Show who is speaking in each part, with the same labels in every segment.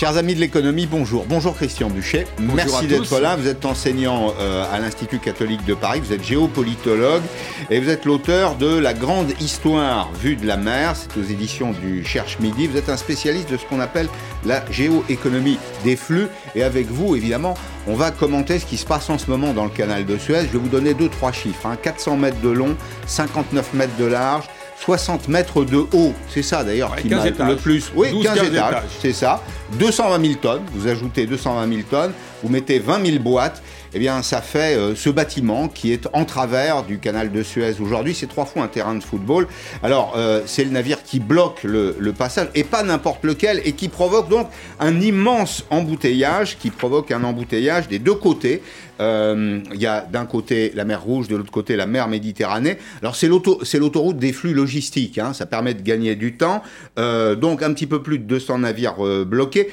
Speaker 1: Chers amis de l'économie, bonjour. Bonjour Christian Buchet. Merci d'être là. Vous êtes enseignant euh, à l'Institut catholique de Paris, vous êtes géopolitologue et vous êtes l'auteur de La grande histoire vue de la mer. C'est aux éditions du Cherche Midi. Vous êtes un spécialiste de ce qu'on appelle la géoéconomie des flux. Et avec vous, évidemment, on va commenter ce qui se passe en ce moment dans le canal de Suez. Je vais vous donner deux, trois chiffres. 400 hein. mètres de long, 59 mètres de large. 60 mètres de haut, c'est ça d'ailleurs qui m'a le plus.
Speaker 2: Oui, 15, étages,
Speaker 1: c'est ça. 220 000 tonnes, vous ajoutez 220 000 tonnes, vous mettez 20 000 boîtes, eh bien ça fait euh, ce bâtiment qui est en travers du canal de Suez aujourd'hui, c'est trois fois un terrain de football. Alors euh, c'est le navire qui bloque le, le passage, et pas n'importe lequel, et qui provoque donc un immense embouteillage, qui provoque un embouteillage des deux côtés. Euh, il y a d'un côté la mer Rouge, de l'autre côté la mer Méditerranée. Alors c'est l'autoroute des flux logistiques, hein, ça permet de gagner du temps. Euh, donc un petit peu plus de 200 navires euh, bloqués.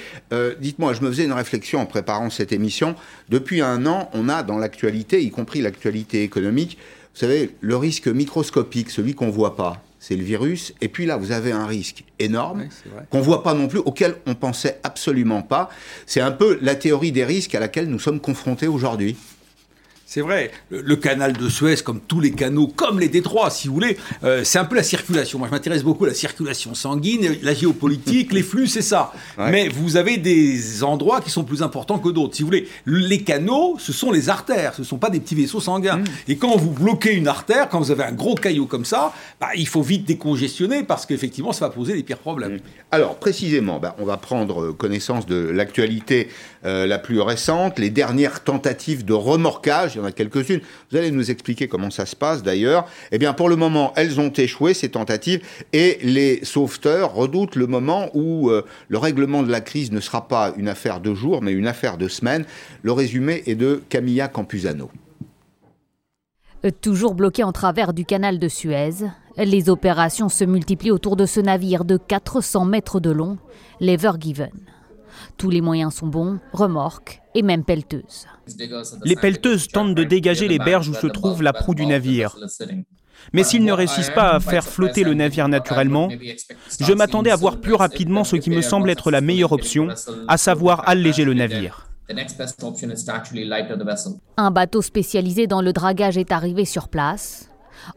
Speaker 1: Dites-moi, je me faisais une réflexion en préparant cette émission. Depuis un an, on a dans l'actualité, y compris l'actualité économique, vous savez, le risque microscopique, celui qu'on ne voit pas c'est le virus. Et puis là, vous avez un risque énorme qu'on ne voit pas non plus, auquel on pensait absolument pas. C'est un peu la théorie des risques à laquelle nous sommes confrontés aujourd'hui.
Speaker 2: C'est vrai, le, canal de Suez, comme tous les canaux, comme les détroits, si vous voulez, euh, c'est un peu la circulation. Moi, je m'intéresse beaucoup à la circulation sanguine, la géopolitique, les flux, c'est ça. Mais vous avez des endroits qui sont plus importants que d'autres. Si vous voulez, les canaux, ce sont les artères, ce ne sont pas des petits vaisseaux sanguins. Mm. Et quand vous bloquez une artère, quand vous avez un gros caillot comme ça, bah, il faut vite décongestionner parce qu'effectivement, ça va poser les pires problèmes. Mm.
Speaker 1: Alors, précisément, bah, on va prendre connaissance de l'actualité la plus récente, les dernières tentatives de remorquage il y en a quelques-unes. Vous allez nous expliquer comment ça se passe d'ailleurs. Eh bien, pour le moment, elles ont échoué, ces tentatives, et les sauveteurs redoutent le moment où euh, le règlement de la crise ne sera pas une affaire de jours, mais une affaire de semaines. Le résumé est de Camilla Campuzano.
Speaker 3: Euh, toujours bloqué en travers du canal de Suez, les opérations se multiplient autour de ce navire de 400 mètres de long, l'Ever Given. Tous les moyens sont bons, remorques et même pelleteuses.
Speaker 4: Les pelleteuses tentent de dégager les berges où se trouve la proue du navire. Mais s'ils ne réussissent pas à faire flotter le navire naturellement, je m'attendais à voir plus rapidement ce qui me semble être la meilleure option, à savoir alléger le navire.
Speaker 3: Un bateau spécialisé dans le dragage est arrivé sur place.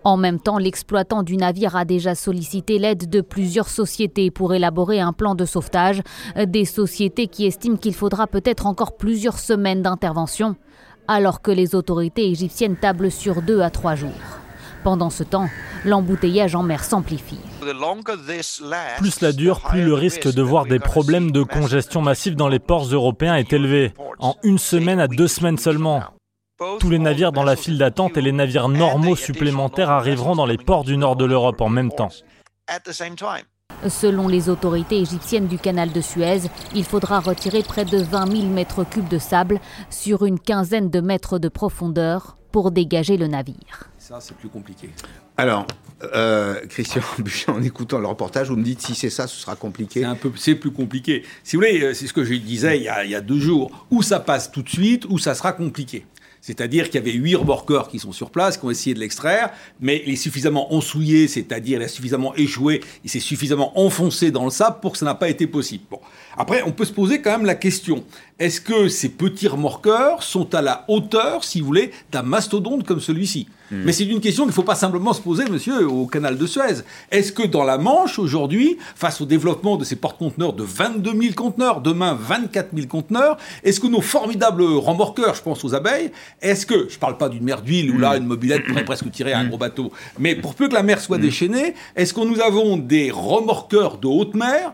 Speaker 3: En même temps, l'exploitant du navire a déjà sollicité l'aide de plusieurs sociétés pour élaborer un plan de sauvetage, des sociétés qui estiment qu'il faudra peut-être encore plusieurs semaines d'intervention, alors que les autorités égyptiennes tablent sur deux à trois jours. Pendant ce temps, l'embouteillage en mer s'amplifie.
Speaker 5: Plus cela dure, plus le risque de voir des problèmes de congestion massive dans les ports européens est élevé. En une semaine à deux semaines seulement. Tous les navires dans la file d'attente et les navires normaux supplémentaires arriveront dans les ports du nord de l'Europe en même temps.
Speaker 3: Selon les autorités égyptiennes du canal de Suez, il faudra retirer près de 20 000 mètres cubes de sable sur une quinzaine de mètres de profondeur pour dégager le navire.
Speaker 2: Ça, c'est plus compliqué.
Speaker 1: Alors, euh, Christian en écoutant le reportage, vous me dites si c'est ça, ce sera compliqué.
Speaker 2: C'est un peu, c'est plus compliqué. Si vous voulez, euh, c'est ce que je disais il y, a, il y a deux jours. Ou ça passe tout de suite, ou ça sera compliqué. C'est-à-dire qu'il y avait huit remorqueurs qui sont sur place, qui ont essayé de l'extraire, mais il est suffisamment ensouillé, c'est-à-dire il a suffisamment échoué, il s'est suffisamment enfoncé dans le sable pour que ça n'a pas été possible. Bon. Après, on peut se poser quand même la question est-ce que ces petits remorqueurs sont à la hauteur, si vous voulez, d'un mastodonte comme celui-ci? Hmm. Mais c'est une question qu'il ne faut pas simplement se poser, monsieur, au canal de Suez. Est-ce que dans la Manche, aujourd'hui, face au développement de ces porte-conteneurs de 22 000 conteneurs, demain 24 000 conteneurs, est-ce que nos formidables remorqueurs, je pense aux abeilles, est-ce que, je ne parle pas d'une mer d'huile où là, hmm. une mobilette pourrait presque tirer un hmm. gros bateau, mais pour peu que la mer soit déchaînée, est-ce que nous avons des remorqueurs de haute mer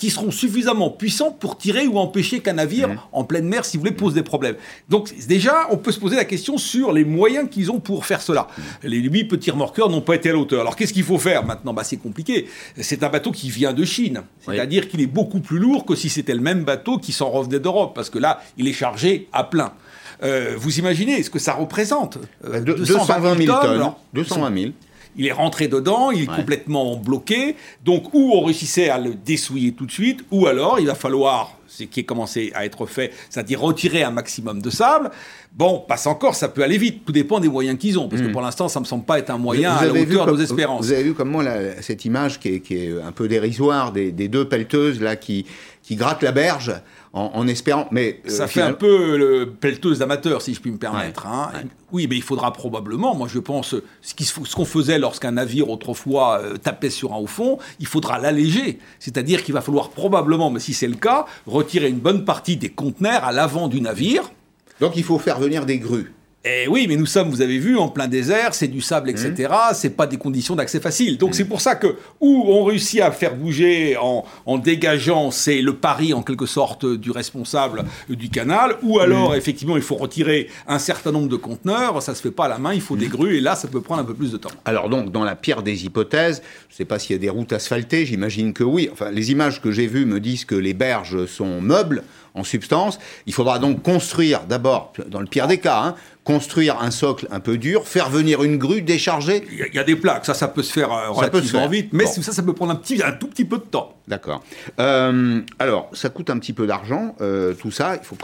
Speaker 2: qui seront suffisamment puissants pour tirer ou empêcher qu'un navire mmh. en pleine mer, si vous voulez, pose des problèmes. Donc déjà, on peut se poser la question sur les moyens qu'ils ont pour faire cela. Mmh. Les huit petits remorqueurs n'ont pas été à la hauteur. Alors qu'est-ce qu'il faut faire maintenant? Bah, C'est compliqué. C'est un bateau qui vient de Chine. C'est-à-dire qu'il est beaucoup plus lourd que si c'était le même bateau qui s'en revenait d'Europe, parce que là, il est chargé à plein. Euh, vous imaginez ce que ça représente
Speaker 1: 220 000 tonnes. 220 000
Speaker 2: il est rentré dedans, il est complètement bloqué. Donc, ou on réussissait à le dessouiller tout de suite, ou alors il va falloir ce qui est commencé à être fait, c'est-à-dire retirer un maximum de sable, bon, passe encore, ça peut aller vite. Tout dépend des moyens qu'ils ont, parce que hmm. pour l'instant, ça me semble pas être un moyen à la hauteur de nos espérances.
Speaker 1: Vous avez vu comme moi cette image qui est, un peu dérisoire des, des deux pelleteuses là qui qui gratte la berge en, espérant. Mais
Speaker 2: euh, ça fait un peu le pelleteuse d'amateur, si je puis me permettre. Hein. Oui, mais il faudra probablement, moi je pense, ce qu'on faisait lorsqu'un navire autrefois euh, tapait sur un haut fond, il faudra l'alléger. C'est-à-dire qu'il va falloir probablement, mais si c'est le cas, retirer une bonne partie des conteneurs à l'avant du navire.
Speaker 1: Donc il faut faire venir des grues.
Speaker 2: Eh oui, mais nous sommes, vous avez vu, en plein désert, c'est du sable, etc. Ce mmh. C'est pas des conditions d'accès facile. Donc c'est pour ça que où on réussit à faire bouger en, dégageant, c'est le pari en quelque sorte du responsable du canal. Ou alors mmh. effectivement, il faut retirer un certain nombre de conteneurs. Ça se fait pas à la main, il faut des mmh. grues et là, ça peut prendre un peu plus de temps.
Speaker 1: Alors donc, dans la pire des hypothèses, je ne sais pas s'il y a des routes asphaltées. J'imagine que oui. Enfin, les images que j'ai vues me disent que les berges sont meubles en substance. Il faudra donc construire d'abord, dans le pire des cas, hein, construire un socle un peu dur, faire venir une grue, décharger.
Speaker 2: Il y, a des plaques, ça, ça peut se faire euh, relativement vite, mais ça, ça peut prendre un, petit, un tout petit peu de temps.
Speaker 1: D'accord. Euh, alors, ça coûte un petit peu d'argent, euh, tout ça. Il faut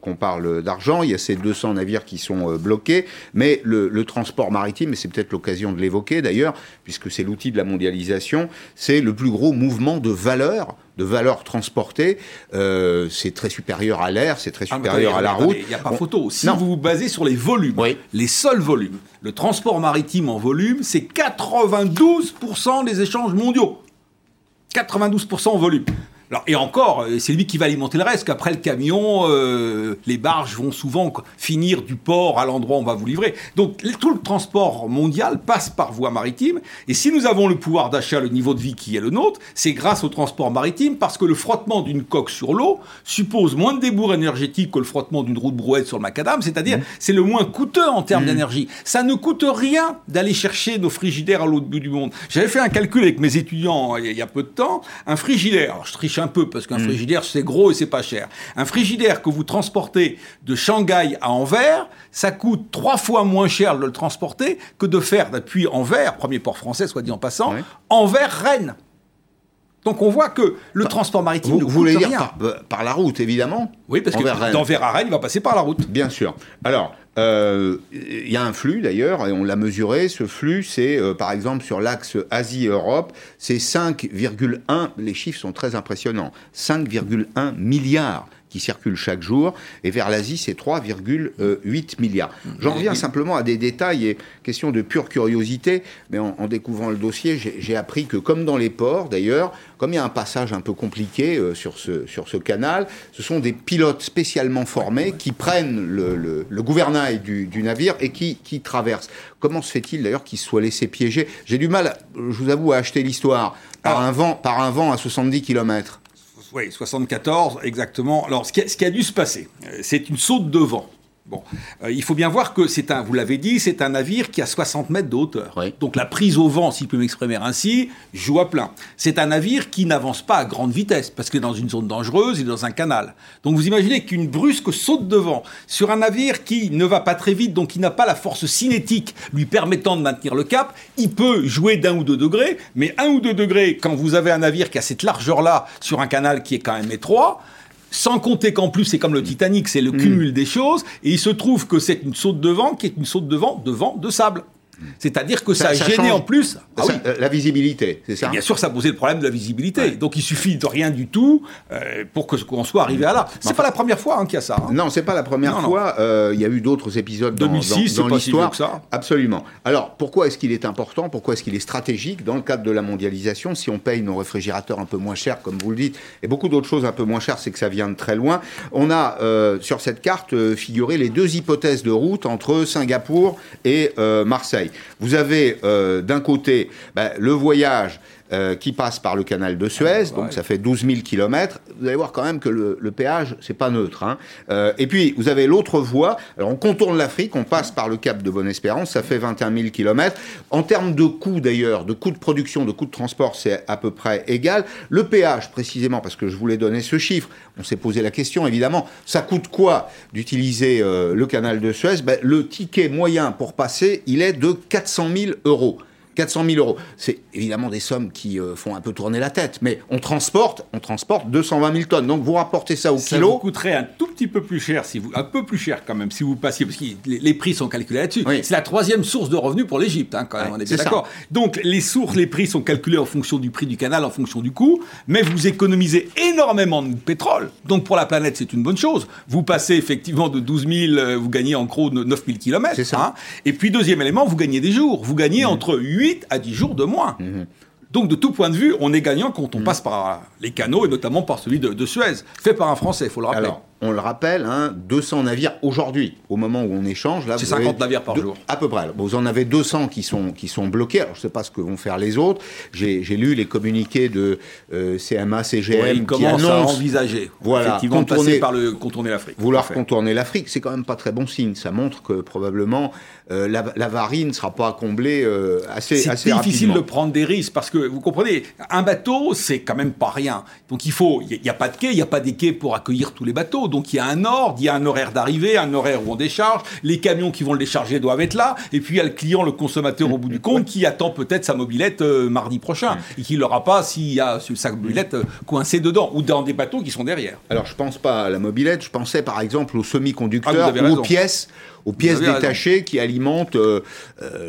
Speaker 1: qu'on parle d'argent. Il y a ces 200 navires qui sont bloqués, mais le, le transport maritime, et c'est peut-être l'occasion de l'évoquer d'ailleurs, puisque c'est l'outil de la mondialisation, c'est le plus gros mouvement de valeur de valeur transportée, euh, c'est très supérieur à l'air, c'est très ah, supérieur à la route.
Speaker 2: Il n'y a pas photo. Si vous vous basez sur les volumes, les seuls volumes, le transport maritime en volume, c'est 92% des échanges mondiaux. 92% en volume et encore, euh, c'est lui qui va alimenter le reste, qu'après le camion, euh, les barges vont souvent finir du port à l'endroit où on va vous livrer. Donc tout le transport mondial passe par voie maritime, et si nous avons le pouvoir d'achat, le niveau de vie qui est le nôtre, c'est grâce au transport maritime, parce que le frottement d'une coque sur l'eau suppose moins de débours énergétiques que le frottement d'une roue de brouette sur le macadam, c'est-à-dire mmh. c'est le moins coûteux en termes mmh. d'énergie. Ça ne coûte rien d'aller chercher nos frigidaires à l'autre bout du monde. J'avais fait un calcul avec mes étudiants il y a peu de temps, un frigidaire, alors je triche un peu parce qu'un mm. frigidaire c'est gros et c'est pas cher. Un frigidaire que vous transportez de Shanghai à Anvers, ça coûte trois fois moins cher de le transporter que de faire depuis Anvers, premier port français soit dit en passant, Anvers-Rennes. Donc on voit que le transport maritime vous, ne coûte
Speaker 1: vous voulez
Speaker 2: dire
Speaker 1: par, la route, évidemment
Speaker 2: Oui, parce que d'Anvers à Rennes, il va passer par la route.
Speaker 1: Bien sûr. Alors, euh, il y a un flux d'ailleurs, et on l'a mesuré. Ce flux, c'est euh, par exemple sur l'axe Asie-Europe, c'est 5,1. Les chiffres sont très impressionnants. 5,1 milliards qui circulent chaque jour, et vers l'Asie, c'est 3,8 milliards. J'en reviens simplement à des détails et question de pure curiosité, mais en, découvrant le dossier, j'ai appris que, comme dans les ports d'ailleurs, comme il y a un passage un peu compliqué euh, sur, ce, sur ce canal, ce sont des pilotes spécialement formés qui prennent le, le, gouvernail du, du, navire et qui, qui traversent. Comment se fait-il d'ailleurs qu'ils soient laissés piéger? J'ai du mal, je vous avoue, à acheter l'histoire par, un vent, par un vent à 70 km.
Speaker 2: Oui, 74, exactement. Alors, ce qui, a, dû se passer, euh, c'est une saute de vent. Bon, euh, il faut bien voir que c'est un, vous l'avez dit, c'est un navire qui a 60 mètres de hauteur. Donc la prise au vent, si je peux m'exprimer ainsi, joue à plein. C'est un navire qui n'avance pas à grande vitesse, parce que dans une zone dangereuse, il est dans un canal. Donc vous imaginez qu'une brusque saute de vent sur un navire qui ne va pas très vite, donc qui n'a pas la force cinétique lui permettant de maintenir le cap, il peut jouer d'un ou deux degrés, mais un ou deux degrés, quand vous avez un navire qui a cette largeur-là sur un canal qui est quand même étroit, sans compter qu'en plus, c'est comme le Titanic, c'est le mm. cumul des choses. Et il se trouve que c'est une saute de vent qui est une saute de vent de vent de sable. C'est-à-dire que ça, a gêné en plus
Speaker 1: ah euh, la visibilité, c'est ça
Speaker 2: Bien sûr, ça posait le problème de la visibilité. Donc il suffit de rien du tout euh, pour que qu'on soit arrivé à là. C'est pas la première fois hein, qu'il y a ça. Hein.
Speaker 1: Non, c'est pas la première fois. Euh, il y a eu d'autres épisodes dans, 2006, dans, l'histoire. Absolument. Alors pourquoi est-ce qu'il est important Pourquoi est-ce qu'il est stratégique dans le cadre de la mondialisation Si on paye nos réfrigérateurs un peu moins cher, comme vous le dites, et beaucoup d'autres choses un peu moins chères, c'est que ça vient de très loin. On a sur cette carte figuré les deux hypothèses de route entre Singapour et Marseille. Vous avez euh, d'un côté ben, le voyage euh, qui passe par le canal de Suez, donc ça fait 12 000 km. Vous allez voir quand même que le, péage, c'est pas neutre. Hein. Euh, et puis, vous avez l'autre voie. Alors, on contourne l'Afrique, on passe par le cap de Bonne-Espérance, ça fait 21 000 km. En termes de coût, d'ailleurs, de coût de production, de coût de transport, c'est à peu près égal. Le péage, précisément, parce que je voulais donner ce chiffre, on s'est posé la question, évidemment, ça coûte quoi d'utiliser euh, le canal de Suez? Ben, Le ticket moyen pour passer, il est de 400 000 euros. 400 000 euros. C'est évidemment des sommes qui euh, font un peu tourner la tête, mais on transporte, on transporte 220 000 tonnes. Donc vous rapportez ça au
Speaker 2: ça
Speaker 1: kilo.
Speaker 2: Ça vous coûterait un tout petit peu plus cher, si vous, un peu plus cher quand même, si vous passiez, parce que les, prix sont calculés là-dessus. C'est la troisième source de revenus pour l'Égypte, hein, quand même, on est d'accord. Donc les sources, les prix sont calculés en fonction du prix du canal, en fonction du coût, mais vous économisez énormément de pétrole. Donc pour la planète, c'est une bonne chose. Vous passez effectivement de 12 000, euh, vous gagnez en gros 9 000 km. C'est ça. Hein. Et puis deuxième élément, vous gagnez des jours. Vous gagnez mmh. entre 8 à 10 jours de moins. Mmh. Donc, de tout point de vue, on est gagnant quand on mmh. passe par les canaux et notamment par celui de, Suez, fait par un Français, il faut le rappeler
Speaker 1: on le rappelle, hein, 200 navires aujourd'hui, au moment où on échange.
Speaker 2: C'est 50 navires par jour.
Speaker 1: À peu près. vous en avez 200 qui sont, qui sont bloqués. Alors, je ne sais pas ce que vont faire les autres. J'ai lu les communiqués de euh, CMA, CGM
Speaker 2: qui annoncent... à envisager voilà, effectivement contourner, par le, contourner l'Afrique.
Speaker 1: Vouloir contourner l'Afrique, c'est quand même pas très bon signe. Ça montre que probablement euh, la, la ne sera pas comblée euh, assez, assez
Speaker 2: C'est difficile de prendre des risques parce que, vous comprenez, un bateau, c'est quand même pas rien. Donc il faut, il n'y a, a, pas de quai, il n'y a pas des quais pour accueillir tous les bateaux. Donc il y a un ordre, il y a un horaire d'arrivée, un horaire où on décharge, les camions qui vont le décharger doivent être là, et puis il y a le client, le consommateur au bout du compte qui attend peut-être sa mobilette euh, mardi prochain, et qui ne l'aura pas s'il y a sa mobilette euh, coincée dedans, ou dans des bateaux qui sont derrière.
Speaker 1: Alors je pense pas à la mobilette, je pensais par exemple aux semi-conducteurs ah, ou aux pièces aux pièces détachées qui alimentent euh,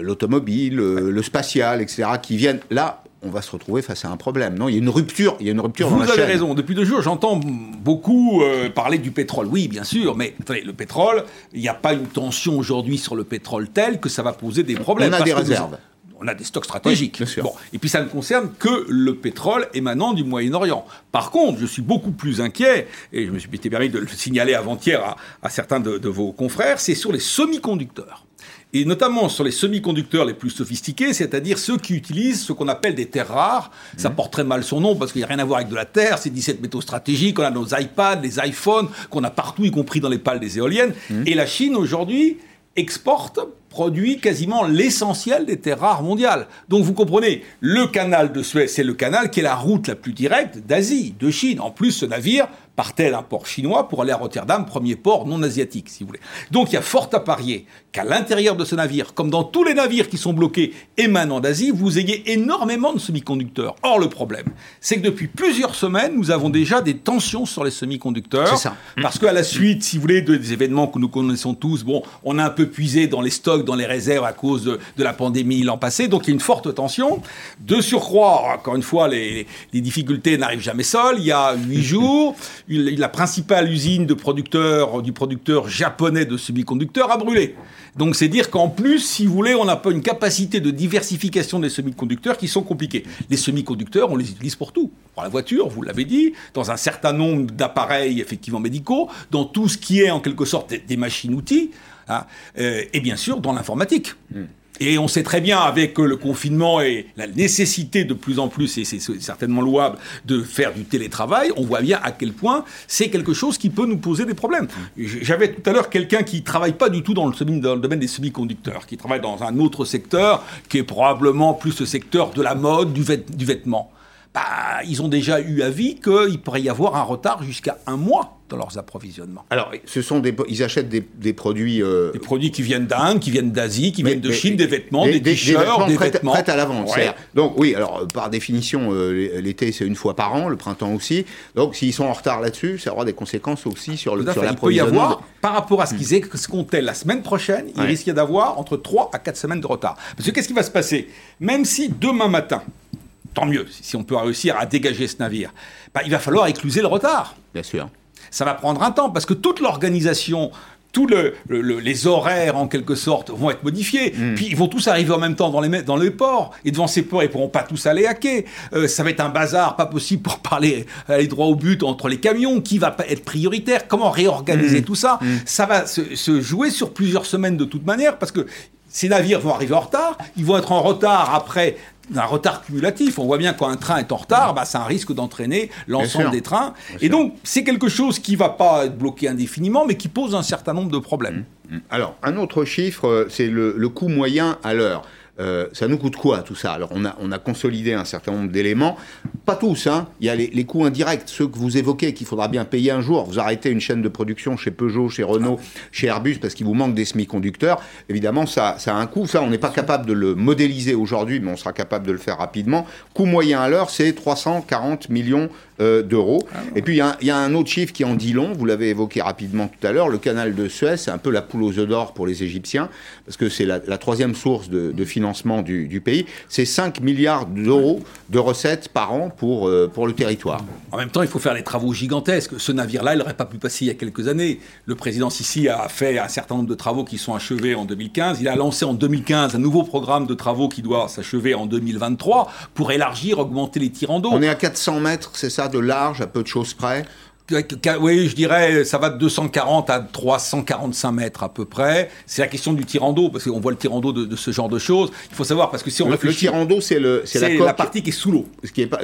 Speaker 1: l'automobile, le spatial, etc., qui viennent. Là on va se retrouver face à un problème. Non, il y a une rupture, il y a une rupture
Speaker 2: Vous
Speaker 1: dans la
Speaker 2: avez raison. Depuis deux jours, j'entends beaucoup euh, parler du pétrole. Oui, bien sûr, mais le pétrole, il n'y a pas une tension aujourd'hui sur le pétrole telle que ça va poser des problèmes.
Speaker 1: On a des réserves.
Speaker 2: on a des stocks stratégiques. bon, et puis ça ne concerne que le pétrole émanant du Moyen-Orient. Par contre, je suis beaucoup plus inquiet, et je me suis permis de le signaler avant-hier à, certains de vos confrères, c'est sur les semi-conducteurs et notamment sur les semi-conducteurs les plus sophistiqués, c'est-à-dire ceux qui utilisent ce qu'on appelle des terres rares. Ça mhm. porte très mal son nom parce qu'il n'y a rien à voir avec de la terre, c'est 17 métaux stratégiques, on a nos iPads, les iPhones, qu'on a partout, y compris dans les pales des éoliennes. Mhm. Et la Chine, aujourd'hui, exporte, produit quasiment l'essentiel des terres rares mondiales. Donc vous comprenez, le canal de Suez, c'est le canal qui est la route la plus directe d'Asie, de Chine. En plus, ce navire partait d'un port chinois pour aller à Rotterdam, premier port non asiatique, si vous voulez. Donc il y a fort à parier qu'à l'intérieur de ce navire, comme dans tous les navires qui sont bloqués émanant d'Asie, vous ayez énormément de semi-conducteurs. Or, le problème, c'est que depuis plusieurs semaines, nous avons déjà des tensions sur les semi-conducteurs.
Speaker 1: C'est ça.
Speaker 2: Parce qu'à la suite, si vous voulez, des événements que nous connaissons tous, bon, on a un peu puisé dans les stocks, dans les réserves à cause de, la pandémie l'an passé, donc il y a une forte tension. De surcroît, encore une fois, les, les difficultés n'arrivent jamais seules. Il y a huit jours, la principale usine de producteur, du producteur japonais de semi-conducteurs a brûlé. Donc c'est dire qu'en plus, si vous voulez, on n'a pas une capacité de diversification des semi-conducteurs qui sont compliqués. Les semi-conducteurs, on les utilise pour tout. Pour la voiture, vous l'avez dit, dans un certain nombre d'appareils effectivement médicaux, dans tout ce qui est en quelque sorte des machines-outils, hein, euh, et bien sûr dans l'informatique. Hmm. Et on sait très bien avec le confinement et la nécessité de plus en plus, et c'est certainement louable, de faire du télétravail, on voit bien à quel point c'est quelque chose qui peut nous poser des problèmes. J'avais tout à l'heure quelqu'un qui travaille pas du tout dans le, dans le domaine des semi-conducteurs, qui travaille dans un autre secteur, qui est probablement plus le secteur de la mode, du, du vêtement. Bah, ils ont déjà eu avis qu'il pourrait y avoir un retard jusqu'à un mois dans leurs approvisionnements.
Speaker 1: Alors, ce sont des, ils achètent des, des produits... Euh,
Speaker 2: des produits qui viennent d'Inde, qui viennent d'Asie, qui viennent de Chine, des vêtements, des, t-shirts, des vêtements...
Speaker 1: Prêts à la vente, Donc oui, alors euh, par définition, euh, l'été c'est une fois par an, le printemps aussi. Donc s'ils sont en retard là-dessus, ça aura des conséquences aussi sur, le, sur l'approvisionnement. Il peut y avoir,
Speaker 2: par rapport à ce qu'ils escomptaient la semaine prochaine, il risque d'avoir entre 3 à 4 semaines de retard. Parce que qu'est-ce qui va se passer? Même si demain matin, tant mieux, si on peut réussir à dégager ce navire, bah, il va falloir écluser le retard.
Speaker 1: Bien sûr
Speaker 2: ça va prendre un temps parce que toute l'organisation tous les horaires, en quelque sorte, vont être modifiés. Hmm. Puis ils vont tous arriver en même temps dans les, dans les ports. Et devant ces ports, ils ne pourront pas tous aller à quai. Euh, ça va être un bazar, pas possible pour parler, aller droit au but entre les camions. Qui va être prioritaire? Comment réorganiser hmm. tout ça? Hmm. Ça va se, se, jouer sur plusieurs semaines de toute manière parce que ces navires vont arriver en retard. Ils vont être en retard après un retard cumulatif. On voit bien quand un train est en retard, bah, c'est un risque d'entraîner l'ensemble des trains. et donc, c'est quelque chose qui ne va pas être bloqué indéfiniment, mais qui pose un certain nombre de problèmes.
Speaker 1: Mmh, mmh. Alors, un autre chiffre, euh, c'est le, coût moyen à l'heure. Euh, ça nous coûte quoi tout ça? Alors on a, on a consolidé un certain nombre d'éléments, pas tous, hein. il y a les, les, coûts indirects, ceux que vous évoquez, qu'il faudra bien payer un jour. Vous arrêtez une chaîne de production chez Peugeot, chez Renault, chez Airbus, parce qu'il vous manque des semi-conducteurs. Évidemment, ça, ça a un coût. Ça, on n'est pas capable de le modéliser aujourd'hui, mais on sera capable de le faire rapidement. Coût moyen à l'heure, c'est 340 millions euh, d'euros. Ah et puis il y, a un autre chiffre qui en dit long, vous l'avez évoqué rapidement tout à l'heure, le canal de Suez, c'est un peu la poule aux œufs d'or pour les Égyptiens, parce que c'est la, troisième source de, financement du, pays. C'est 5 milliards d'euros de recettes par an pour, euh, pour le territoire.
Speaker 2: En même temps, il faut faire des travaux gigantesques. Ce navire-là, il n'aurait pas pu passer il y a quelques années. Le président Sisi a fait un certain nombre de travaux qui sont achevés en 2015. Il a lancé en 2015 un nouveau programme de travaux qui doit s'achever en 2023 pour élargir, augmenter les tirants d'eau.
Speaker 1: On est à 400 mètres, c'est ça de large, à peu de choses près?
Speaker 2: Oui, je dirais, ça va de 240 à 345 mètres à peu près. C'est la question du tirant d'eau, parce qu'on voit le tirant d'eau de, ce genre de choses. Il faut savoir, parce que si on
Speaker 1: le,
Speaker 2: réfléchit...
Speaker 1: Le tirant d'eau, c'est la,
Speaker 2: la partie qui est sous l'eau.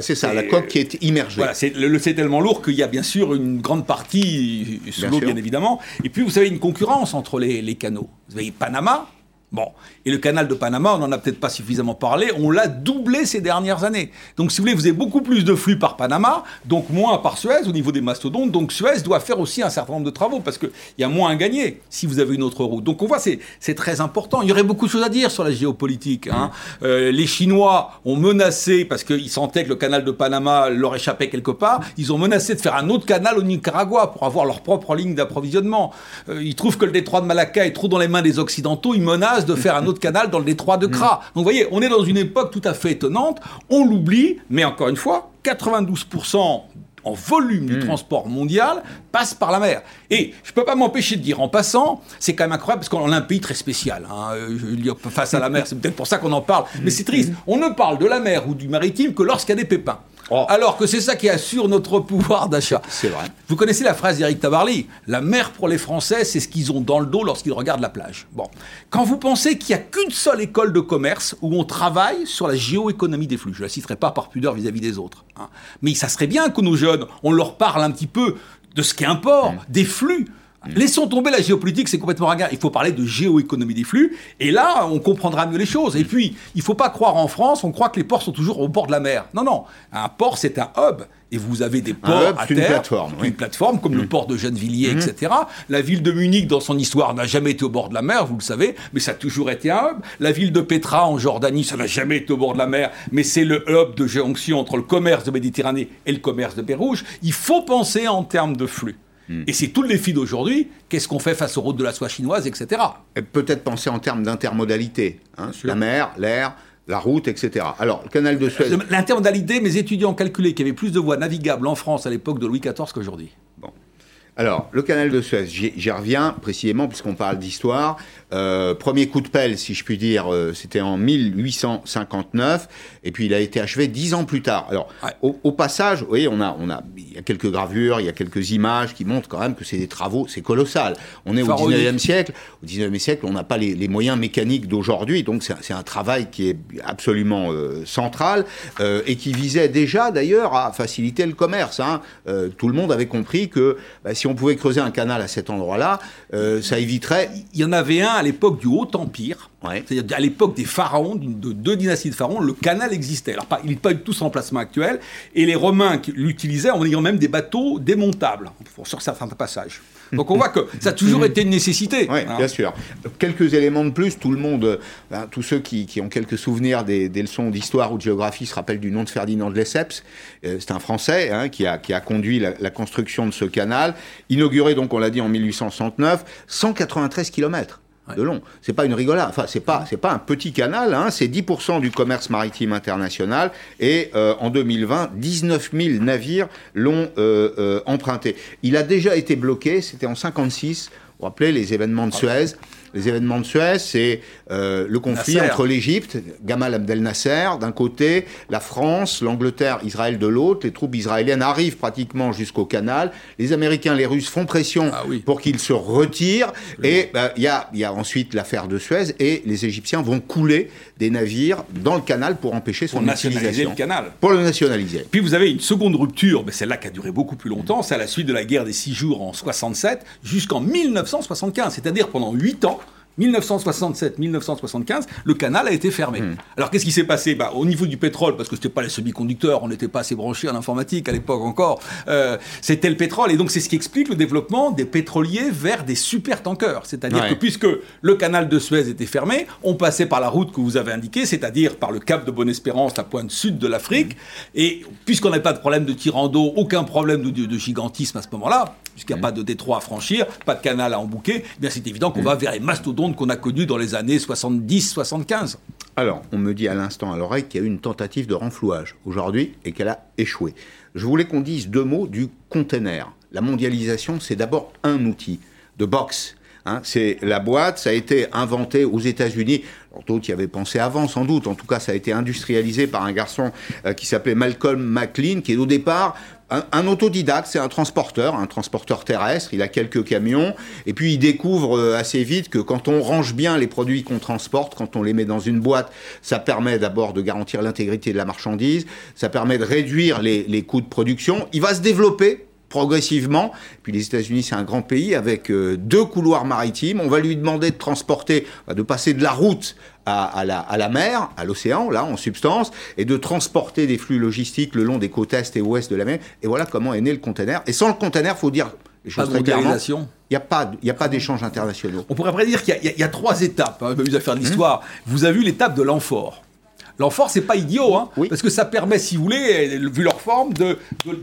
Speaker 1: C'est ça, la coque qui est immergée.
Speaker 2: Voilà, c'est tellement lourd qu'il y a bien sûr une grande partie sous l'eau, bien évidemment. Et puis, vous avez une concurrence entre les, les canaux. Vous avez Panama, Bon. Et le canal de Panama, on n'en a peut-être pas suffisamment parlé, on l'a doublé ces dernières années. Donc, si vous voulez, vous avez beaucoup plus de flux par Panama, donc moins par Suez au niveau des mastodontes. Donc, Suez doit faire aussi un certain nombre de travaux parce qu'il y a moins à gagner si vous avez une autre route. Donc, on voit, c'est très important. Il y aurait beaucoup de choses à dire sur la géopolitique. Hein. Euh, les Chinois ont menacé, parce qu'ils sentaient que le canal de Panama leur échappait quelque part, ils ont menacé de faire un autre canal au Nicaragua pour avoir leur propre ligne d'approvisionnement. Euh, ils trouvent que le détroit de Malacca est trop dans les mains des Occidentaux, ils menacent de faire un autre canal dans le détroit de Kra. Donc vous voyez, on est dans une époque tout à fait étonnante, on l'oublie, mais encore une fois, 92% en volume du hmm. transport mondial passe par la mer. Et je ne peux pas m'empêcher de dire en passant, c'est quand même incroyable parce qu'on a un pays très spécial. Hein. Dire, face à la mer, c'est peut-être pour ça qu'on en parle. Mais c'est triste. On ne parle de la mer ou du maritime que lorsqu'il y a des pépins. Oh. Alors que c'est ça qui assure notre pouvoir d'achat.
Speaker 1: C'est vrai.
Speaker 2: Vous connaissez la phrase d'Éric Tabarly La mer pour les Français, c'est ce qu'ils ont dans le dos lorsqu'ils regardent la plage. Bon. Quand vous pensez qu'il n'y a qu'une seule école de commerce où on travaille sur la géoéconomie des flux, je ne la citerai pas par pudeur vis-à-vis des autres, hein. mais ça serait bien que nos jeunes, on leur parle un petit peu de ce qu'est un port, mmh. des flux. Mm. Laissons tomber la géopolitique, c'est complètement ringard. Il faut parler de géoéconomie des flux. Et là, on comprendra mieux les choses. Et puis, il ne faut pas croire en France, on croit que les ports sont toujours au bord de la mer. Non, non. Un port, c'est un hub. Et vous avez des ports à terre, une
Speaker 1: plateforme,
Speaker 2: une plateforme comme le mm. port de Gennevilliers, mm. etc. La ville de Munich, dans son histoire, n'a jamais été au bord de la mer, vous le savez, mais ça a toujours été un hub. La ville de Petra, en Jordanie, ça n'a jamais été au bord de la mer, mais c'est le hub de jonction entre le commerce de Méditerranée et le commerce de baie Rouge. Il faut penser en termes de flux. Et c'est tout le défi d'aujourd'hui. Qu'est-ce qu'on fait face aux routes de la soie chinoise, etc.
Speaker 1: Peut-être penser en termes d'intermodalité. Hein, la mer, l'air, la route, etc. Alors, le canal de Suez.
Speaker 2: L'intermodalité, mes étudiants ont calculé qu'il y avait plus de voies navigables en France à l'époque de Louis XIV qu'aujourd'hui.
Speaker 1: Alors, le canal de Suez, j'y reviens précisément puisqu'on parle d'histoire. Euh, premier coup de pelle, si je puis dire, euh, c'était en 1859, et puis il a été achevé dix ans plus tard. Alors, au, passage, vous voyez, on a, on a, il y a quelques gravures, il y a quelques images qui montrent quand même que c'est des travaux, c'est colossal. On est au 19e siècle, au 19e siècle, on n'a pas les, moyens mécaniques d'aujourd'hui, donc c'est un travail qui est absolument euh, central et qui visait déjà d'ailleurs à faciliter le commerce. Hein. tout le monde avait compris que bah, si on pouvait creuser un canal à cet endroit-là, ça éviterait.
Speaker 2: Il y en avait un à l'époque du Haut Empire, c'est-à-dire à l'époque des pharaons, de deux dynasties de pharaons, le canal existait. Alors, pas, il n'est pas du tout son emplacement actuel, et les Romains l'utilisaient en ayant même des bateaux démontables sur certains passages. Donc on voit que ça a toujours été une nécessité.
Speaker 1: Oui, hein. bien sûr. Quelques éléments de plus, tout le monde, ben, tous ceux qui, ont quelques souvenirs des, leçons d'histoire ou de géographie se rappellent du nom de Ferdinand de Lesseps. Euh, c'est un Français hein, qui, a, qui a conduit la, la, construction de ce canal, inauguré donc on l'a dit en 1869, 193 kilomètres de long. C'est pas une rigolade. Enfin, c'est pas c'est pas un petit canal. Hein. C'est 10% du commerce maritime international. Et euh, en 2020, 19 000 navires l'ont euh, euh, emprunté. Il a déjà été bloqué. C'était en 56. Vous vous rappelez les événements de Suez? Les événements de Suez, c'est euh, le conflit entre l'Égypte, Gamal Abdel Nasser d'un côté, la France, l'Angleterre, Israël de l'autre. Les troupes israéliennes arrivent pratiquement jusqu'au canal. Les Américains, les Russes font pression ah pour qu'ils se retirent. Et bah, il y, a, y, a, ensuite l'affaire de Suez et les Égyptiens vont couler des navires dans le canal pour empêcher son
Speaker 2: pour nationaliser le canal.
Speaker 1: Pour le nationaliser.
Speaker 2: Puis vous avez une seconde rupture, mais celle-là qui a duré beaucoup plus longtemps, c'est à la suite de la guerre des six jours en 67 jusqu'en 1975, c'est-à-dire pendant huit ans 1967-1975, le canal a été fermé. Hmm. Alors qu'est-ce qui s'est passé? Bah, Au niveau du pétrole, parce que ce n'était pas les semi-conducteurs, on n'était pas assez branchés à l'informatique à l'époque encore, euh, c'était le pétrole. Et donc c'est ce qui explique le développement des pétroliers vers des super-tankers. C'est-à-dire que puisque le canal de Suez était fermé, on passait par la route que vous avez indiquée, c'est-à-dire par le cap de Bonne-Espérance, la pointe sud de l'Afrique. Hmm. Et puisqu'on n'avait pas de problème de tirant d'eau, aucun problème de, de, gigantisme à ce moment-là, puisqu'il n'y a pas de détroit à franchir, pas de canal à embouquer, eh bien c'est évident qu'on va vers les mastodontes qu'on a connus dans les années 70-75.
Speaker 1: Alors, on me dit à l'instant à l'oreille qu'il y a eu une tentative de renflouage aujourd'hui et qu'elle a échoué. Je voulais qu'on dise deux mots du container. La mondialisation, c'est d'abord un outil de box. Hein. c'est la boîte, ça a été inventé aux États-Unis. D'autres y avaient pensé avant, sans doute. En tout cas, ça a été industrialisé par un garçon euh, qui s'appelait Malcolm McLean, qui est au départ un, autodidacte, c'est un transporteur, un transporteur terrestre, il a quelques camions, et puis il découvre euh, assez vite que quand on range bien les produits qu'on transporte, quand on les met dans une boîte, ça permet d'abord de garantir l'intégrité de la marchandise, ça permet de réduire les, les coûts de production, il va se développer progressivement. Puis les États-Unis, c'est un grand pays avec euh, deux couloirs maritimes. On va lui demander de transporter, de passer de la route à, la, à la, mer, à l'océan, là, en substance, et de transporter des flux logistiques le long des côtes est et ouest de la mer. Et voilà comment est né le container. Et sans le container, faut dire
Speaker 2: choses très clairement. Il
Speaker 1: n'y a pas, a pas d'échanges internationaux.
Speaker 2: On pourrait après dire qu'il y, a trois étapes. Hein, à faire de l'histoire. Vous avez vu l'étape de l'amphore. L'amphore, c'est pas idiot, hein, parce que ça permet, si vous voulez, vu leur forme,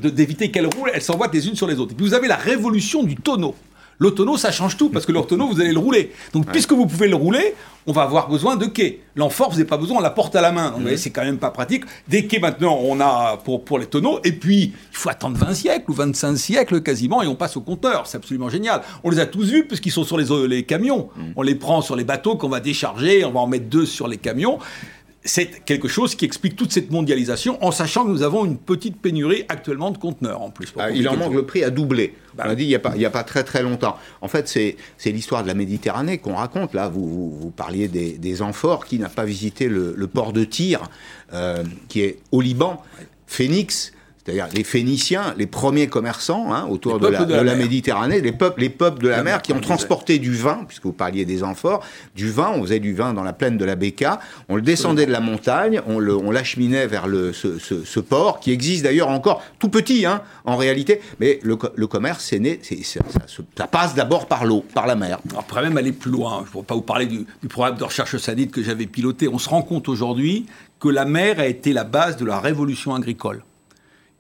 Speaker 2: d'éviter de, qu'elles roulent, elles s'envoient les unes sur les autres. Et puis vous avez la révolution du tonneau. Le tonneau, ça change tout, parce que le tonneau, vous allez le rouler. Donc, puisque vous pouvez le rouler, on va avoir besoin de quais. L'amphore, vous n'avez pas besoin, on la porte à la main. Donc, c'est quand même pas pratique. Des quais, maintenant, on a pour, pour les tonneaux, et puis, il faut attendre 20 siècles ou 25 siècles quasiment, et on passe au compteur. C'est absolument génial. On les a tous vus, puisqu'ils sont sur les, les camions. Mm. On les prend sur les bateaux qu'on va décharger, on va en mettre deux sur les camions c'est quelque chose qui explique toute cette mondialisation, en sachant que nous avons une petite pénurie actuellement de conteneurs en plus.
Speaker 1: Ah, il en manque, le prix a doublé. Bah On a dit il n'y a, pas, a pas très très longtemps. En fait, c'est l'histoire de la Méditerranée qu'on raconte. Là, vous, vous, parliez des, des, amphores. Qui n'a pas visité le, port de Tyr, euh, qui est au Liban Phoenix, c'est-à-dire les Phéniciens, les premiers commerçants hein, autour de la, Méditerranée, les peuples, les peuples de la, mer qui ont transporté du vin, puisque vous parliez des amphores, du vin, on faisait du vin dans la plaine de la Béca, on le descendait de la montagne, on l'acheminait vers le, ce, port, qui existe d'ailleurs encore tout petit hein, en réalité, mais le, commerce, c'est né, ça, passe d'abord par l'eau, par la mer.
Speaker 2: On pourrait même aller plus loin, je ne pourrais pas vous parler du, du programme de recherche sanite que j'avais piloté, on se rend compte aujourd'hui que la mer a été la base de la révolution agricole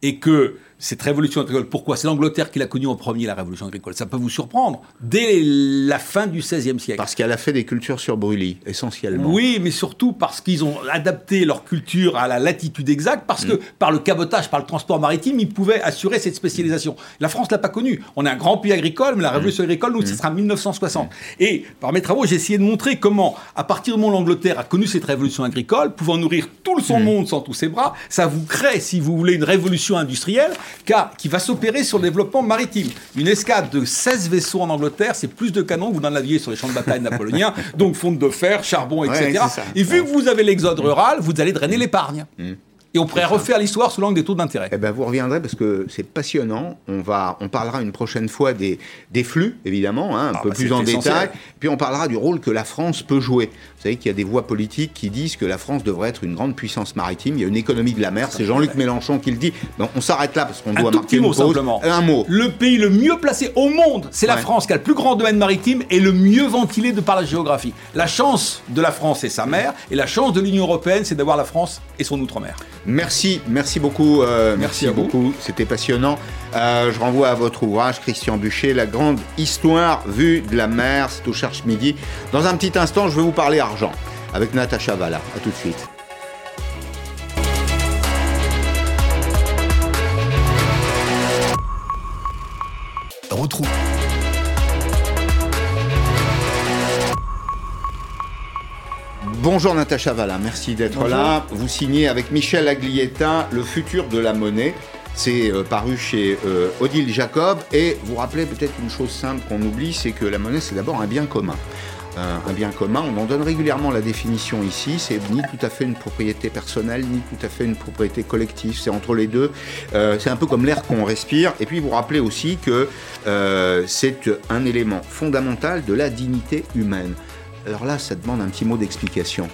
Speaker 2: et que cette révolution agricole, pourquoi? C'est l'Angleterre qui l'a connue en premier, la révolution agricole. Ça peut vous surprendre. Dès la fin du XVIe siècle.
Speaker 1: Parce qu'elle a fait des cultures sur brûlis, essentiellement.
Speaker 2: Oui, mais surtout parce qu'ils ont adapté leur culture à la latitude exacte, parce que mm. par le cabotage, par le transport maritime, ils pouvaient assurer cette spécialisation. La France l'a pas connue. On est un grand pays agricole, mais la mm. révolution agricole, nous, ce mm. sera 1960. Et par mes travaux, j'ai essayé de montrer comment, à partir du moment où l'Angleterre a connu cette révolution agricole, pouvant nourrir tout son monde sans tous ses bras, ça vous crée, si vous voulez, une révolution industrielle car, qui va s'opérer sur le développement maritime. Une escadre de 16 vaisseaux en Angleterre, c'est plus de canons que vous en aviez sur les champs de bataille napoléoniens, donc fonte de fer, charbon, etc. et vu que vous avez l'exode rural, vous allez drainer l'épargne. Mmh. Et on pourrait refaire l'histoire sous l'angle des taux d'intérêt.
Speaker 1: Eh ben, vous reviendrez parce que c'est passionnant. On, va, on parlera une prochaine fois des, des flux, évidemment, hein, un ah, peu bah, plus en détail. Puis on parlera du rôle que la France peut jouer. Vous savez qu'il y a des voix politiques qui disent que la France devrait être une grande puissance maritime. Il y a une économie de la mer. C'est Jean-Luc Mélenchon qui le dit. Donc on s'arrête là parce qu'on doit marquer
Speaker 2: une
Speaker 1: mot,
Speaker 2: Simplement. Un mot. Le pays le mieux placé au monde, c'est la France qui a le plus grand domaine maritime et le mieux ventilé de par la géographie. La chance de la France, c'est sa mer. Et la chance de l'Union européenne, c'est d'avoir la France et son outre-mer.
Speaker 1: Merci. Merci beaucoup. Euh, merci, à beaucoup. C'était passionnant. Euh, je renvoie à votre ouvrage, Christian Bûcher, La grande histoire vue de la mer. C'est au Cherche Midi. Dans un petit instant, je vais vous parler argent avec Natacha Valla. A tout de suite. Retrouve. Bonjour Natacha Valla, merci d'être là. Vous signez avec Michel Aglietta Le futur de la monnaie. C'est euh, paru chez euh, Odile Jacob. Et vous rappelez peut-être une chose simple qu'on oublie, c'est que la monnaie, c'est d'abord un bien commun. Euh, un bien commun, on en donne régulièrement la définition ici, c'est ni tout à fait une propriété personnelle, ni tout à fait une propriété collective, c'est entre les deux. c'est un peu comme l'air qu'on respire. Et puis vous rappelez aussi que c'est un élément fondamental de la dignité humaine. Alors là, ça demande un petit mot d'explication.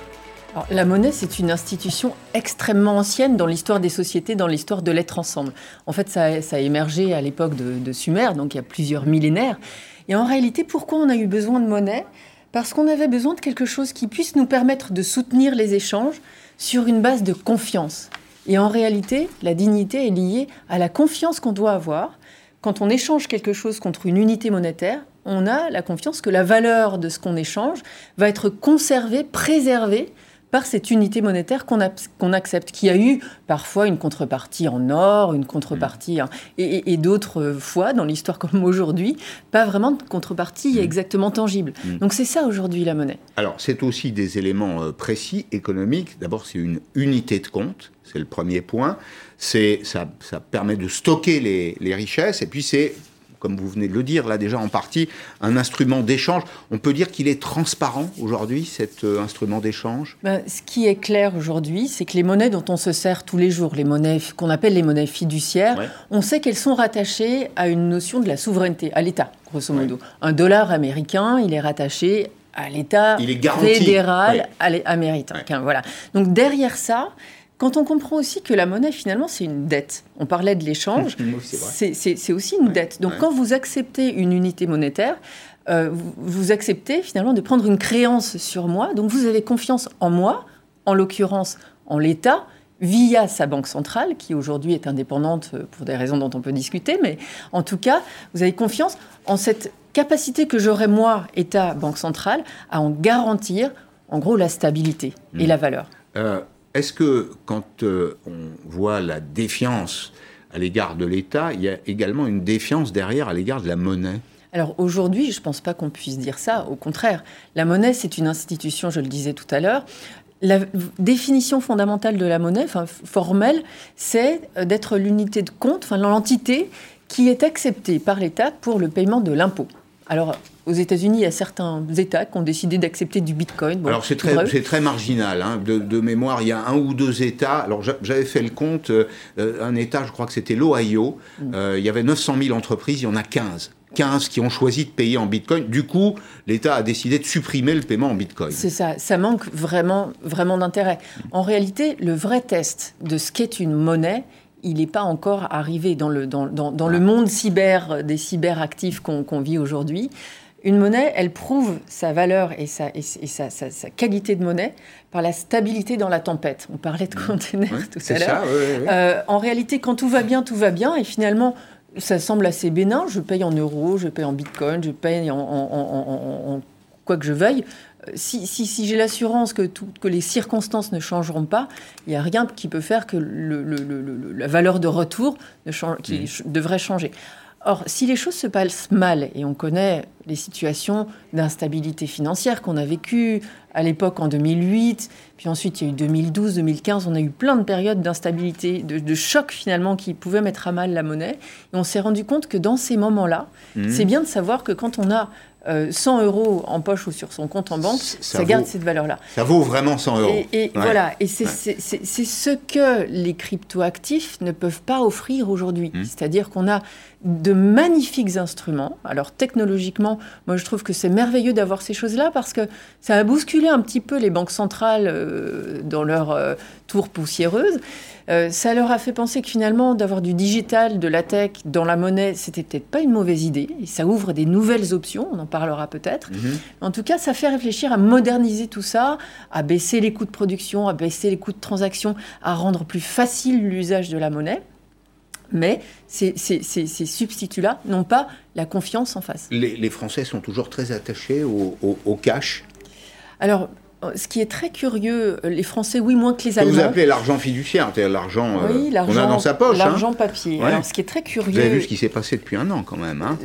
Speaker 6: la monnaie, c'est une institution extrêmement ancienne dans l'histoire des sociétés, dans l'histoire de l'être ensemble. En fait, ça, a émergé à l'époque de, Sumer, donc il y a plusieurs millénaires. Et en réalité, pourquoi on a eu besoin de monnaie? Parce qu'on avait besoin de quelque chose qui puisse nous permettre de soutenir les échanges sur une base de confiance. Et en réalité, la dignité est liée à la confiance qu'on doit avoir. Quand on échange quelque chose contre une unité monétaire, on a la confiance que la valeur de ce qu'on échange va être conservée, préservée par cette unité monétaire qu'on accepte, qui a eu parfois une contrepartie en or, une contrepartie, hein, et, d'autres fois, dans l'histoire comme aujourd'hui, pas vraiment de contrepartie mm. exactement tangible. Mm. Donc c'est ça aujourd'hui la monnaie.
Speaker 1: Alors c'est aussi des éléments euh, précis économiques. D'abord c'est une unité de compte, c'est le premier point. C'est ça, ça permet de stocker les, les richesses, et puis c'est comme vous venez de le dire, là déjà en partie, un instrument d'échange. On peut dire qu'il est transparent aujourd'hui, cet euh, instrument d'échange?
Speaker 6: Ben, Ce qui est clair aujourd'hui, c'est que les monnaies dont on se sert tous les jours, les monnaies qu'on appelle les monnaies fiduciaires, on sait qu'elles sont rattachées à une notion de la souveraineté, à l'État, grosso modo. Un dollar américain, il est rattaché à l'État fédéral américain. Voilà. Donc derrière ça, quand on comprend aussi que la monnaie, finalement, c'est une dette. On parlait de l'échange, c'est aussi une dette. Donc quand vous acceptez une unité monétaire, euh, vous, acceptez finalement de prendre une créance sur moi. Donc vous avez confiance en moi, en l'occurrence en l'État, via sa banque centrale, qui aujourd'hui est indépendante pour des raisons dont on peut discuter, mais en tout cas, vous avez confiance en cette capacité que j'aurai moi, État, banque centrale, à en garantir, en gros, la stabilité et mmh. la valeur.
Speaker 1: Euh, est-ce que quand euh, on voit la défiance à l'égard de l'État, il y a également une défiance derrière à l'égard de la monnaie?
Speaker 6: Alors aujourd'hui, je ne pense pas qu'on puisse dire ça. Au contraire, la monnaie, c'est une institution, je le disais tout à l'heure. La définition fondamentale de la monnaie, enfin formelle, c'est d'être l'unité de compte, enfin l'entité qui est acceptée par l'État pour le paiement de l'impôt. Alors, aux États-Unis, il y a certains États qui ont décidé d'accepter du Bitcoin.
Speaker 1: alors c'est très, très, marginal. Hein. De, mémoire, il y a un ou deux États. Alors j'avais fait le compte. Euh, un État, je crois que c'était l'Ohio. Mm. Euh, il y avait 900 000 entreprises. Il y en a 15. 15 qui ont choisi de payer en Bitcoin. Du coup, l'État a décidé de supprimer le paiement en Bitcoin.
Speaker 6: C'est ça. Ça manque vraiment, vraiment d'intérêt. En réalité, le vrai test de ce qu'est une monnaie, il n'est pas encore arrivé dans le, dans, dans, le monde cyber, des cyberactifs qu'on vit aujourd'hui. Une monnaie, elle prouve sa valeur et, sa, et, sa, sa, qualité de monnaie par la stabilité dans la tempête. On parlait de mmh. containers tout à l'heure. Euh, en réalité, quand tout va bien, tout va bien. Et finalement, ça semble assez bénin. Je paye en euros, je paye en bitcoin, je paye en, en, quoi que je veuille. Euh, si, si, si j'ai l'assurance que, que les circonstances ne changeront pas, il n'y a rien qui peut faire que le, le, la valeur de retour ne change, qui mmh. devrait changer. Or, si les choses se passent mal, et on connaît les situations d'instabilité financière qu'on a vécues à l'époque en 2008, puis ensuite il y a eu 2012, 2015, on a eu plein de périodes d'instabilité, de, de choc finalement qui pouvaient mettre à mal la monnaie. Et on s'est rendu compte que dans ces moments-là, mmh. c'est bien de savoir que quand on a 100 euh, euros en poche ou sur son compte en banque, ça, garde cette valeur-là.
Speaker 1: Ça vaut vraiment 100 euros.
Speaker 6: Et, voilà, et c'est ce que les cryptoactifs ne peuvent pas offrir aujourd'hui. Mmh. C'est-à-dire qu'on a de magnifiques instruments. Alors technologiquement, moi je trouve que c'est merveilleux d'avoir ces choses-là parce que ça a bousculé un petit peu les banques centrales euh, dans leur euh, tour poussiéreuse. Euh, ça leur a fait penser que finalement, d'avoir du digital, de la tech dans la monnaie, c'était peut-être pas une mauvaise idée. Et ça ouvre des nouvelles options, on en parlera peut-être. Mhm. En tout cas, ça fait réfléchir à moderniser tout ça, à baisser les coûts de production, à baisser les coûts de transaction, à rendre plus facile l'usage de la monnaie. Mais ces, substituts-là n'ont pas la confiance en face.
Speaker 1: Les, Français sont toujours très attachés au, au cash
Speaker 6: alors, ce qui est très curieux, les Français, oui, moins que les Allemands.
Speaker 1: Vous appelez l'argent fiduciaire, c'est-à-dire l'argent euh, qu'on a dans sa poche.
Speaker 6: Hein. L'argent papier. Alors, ce qui est très curieux. Vous
Speaker 1: avez vu ce qui s'est passé depuis un an, quand même. Hein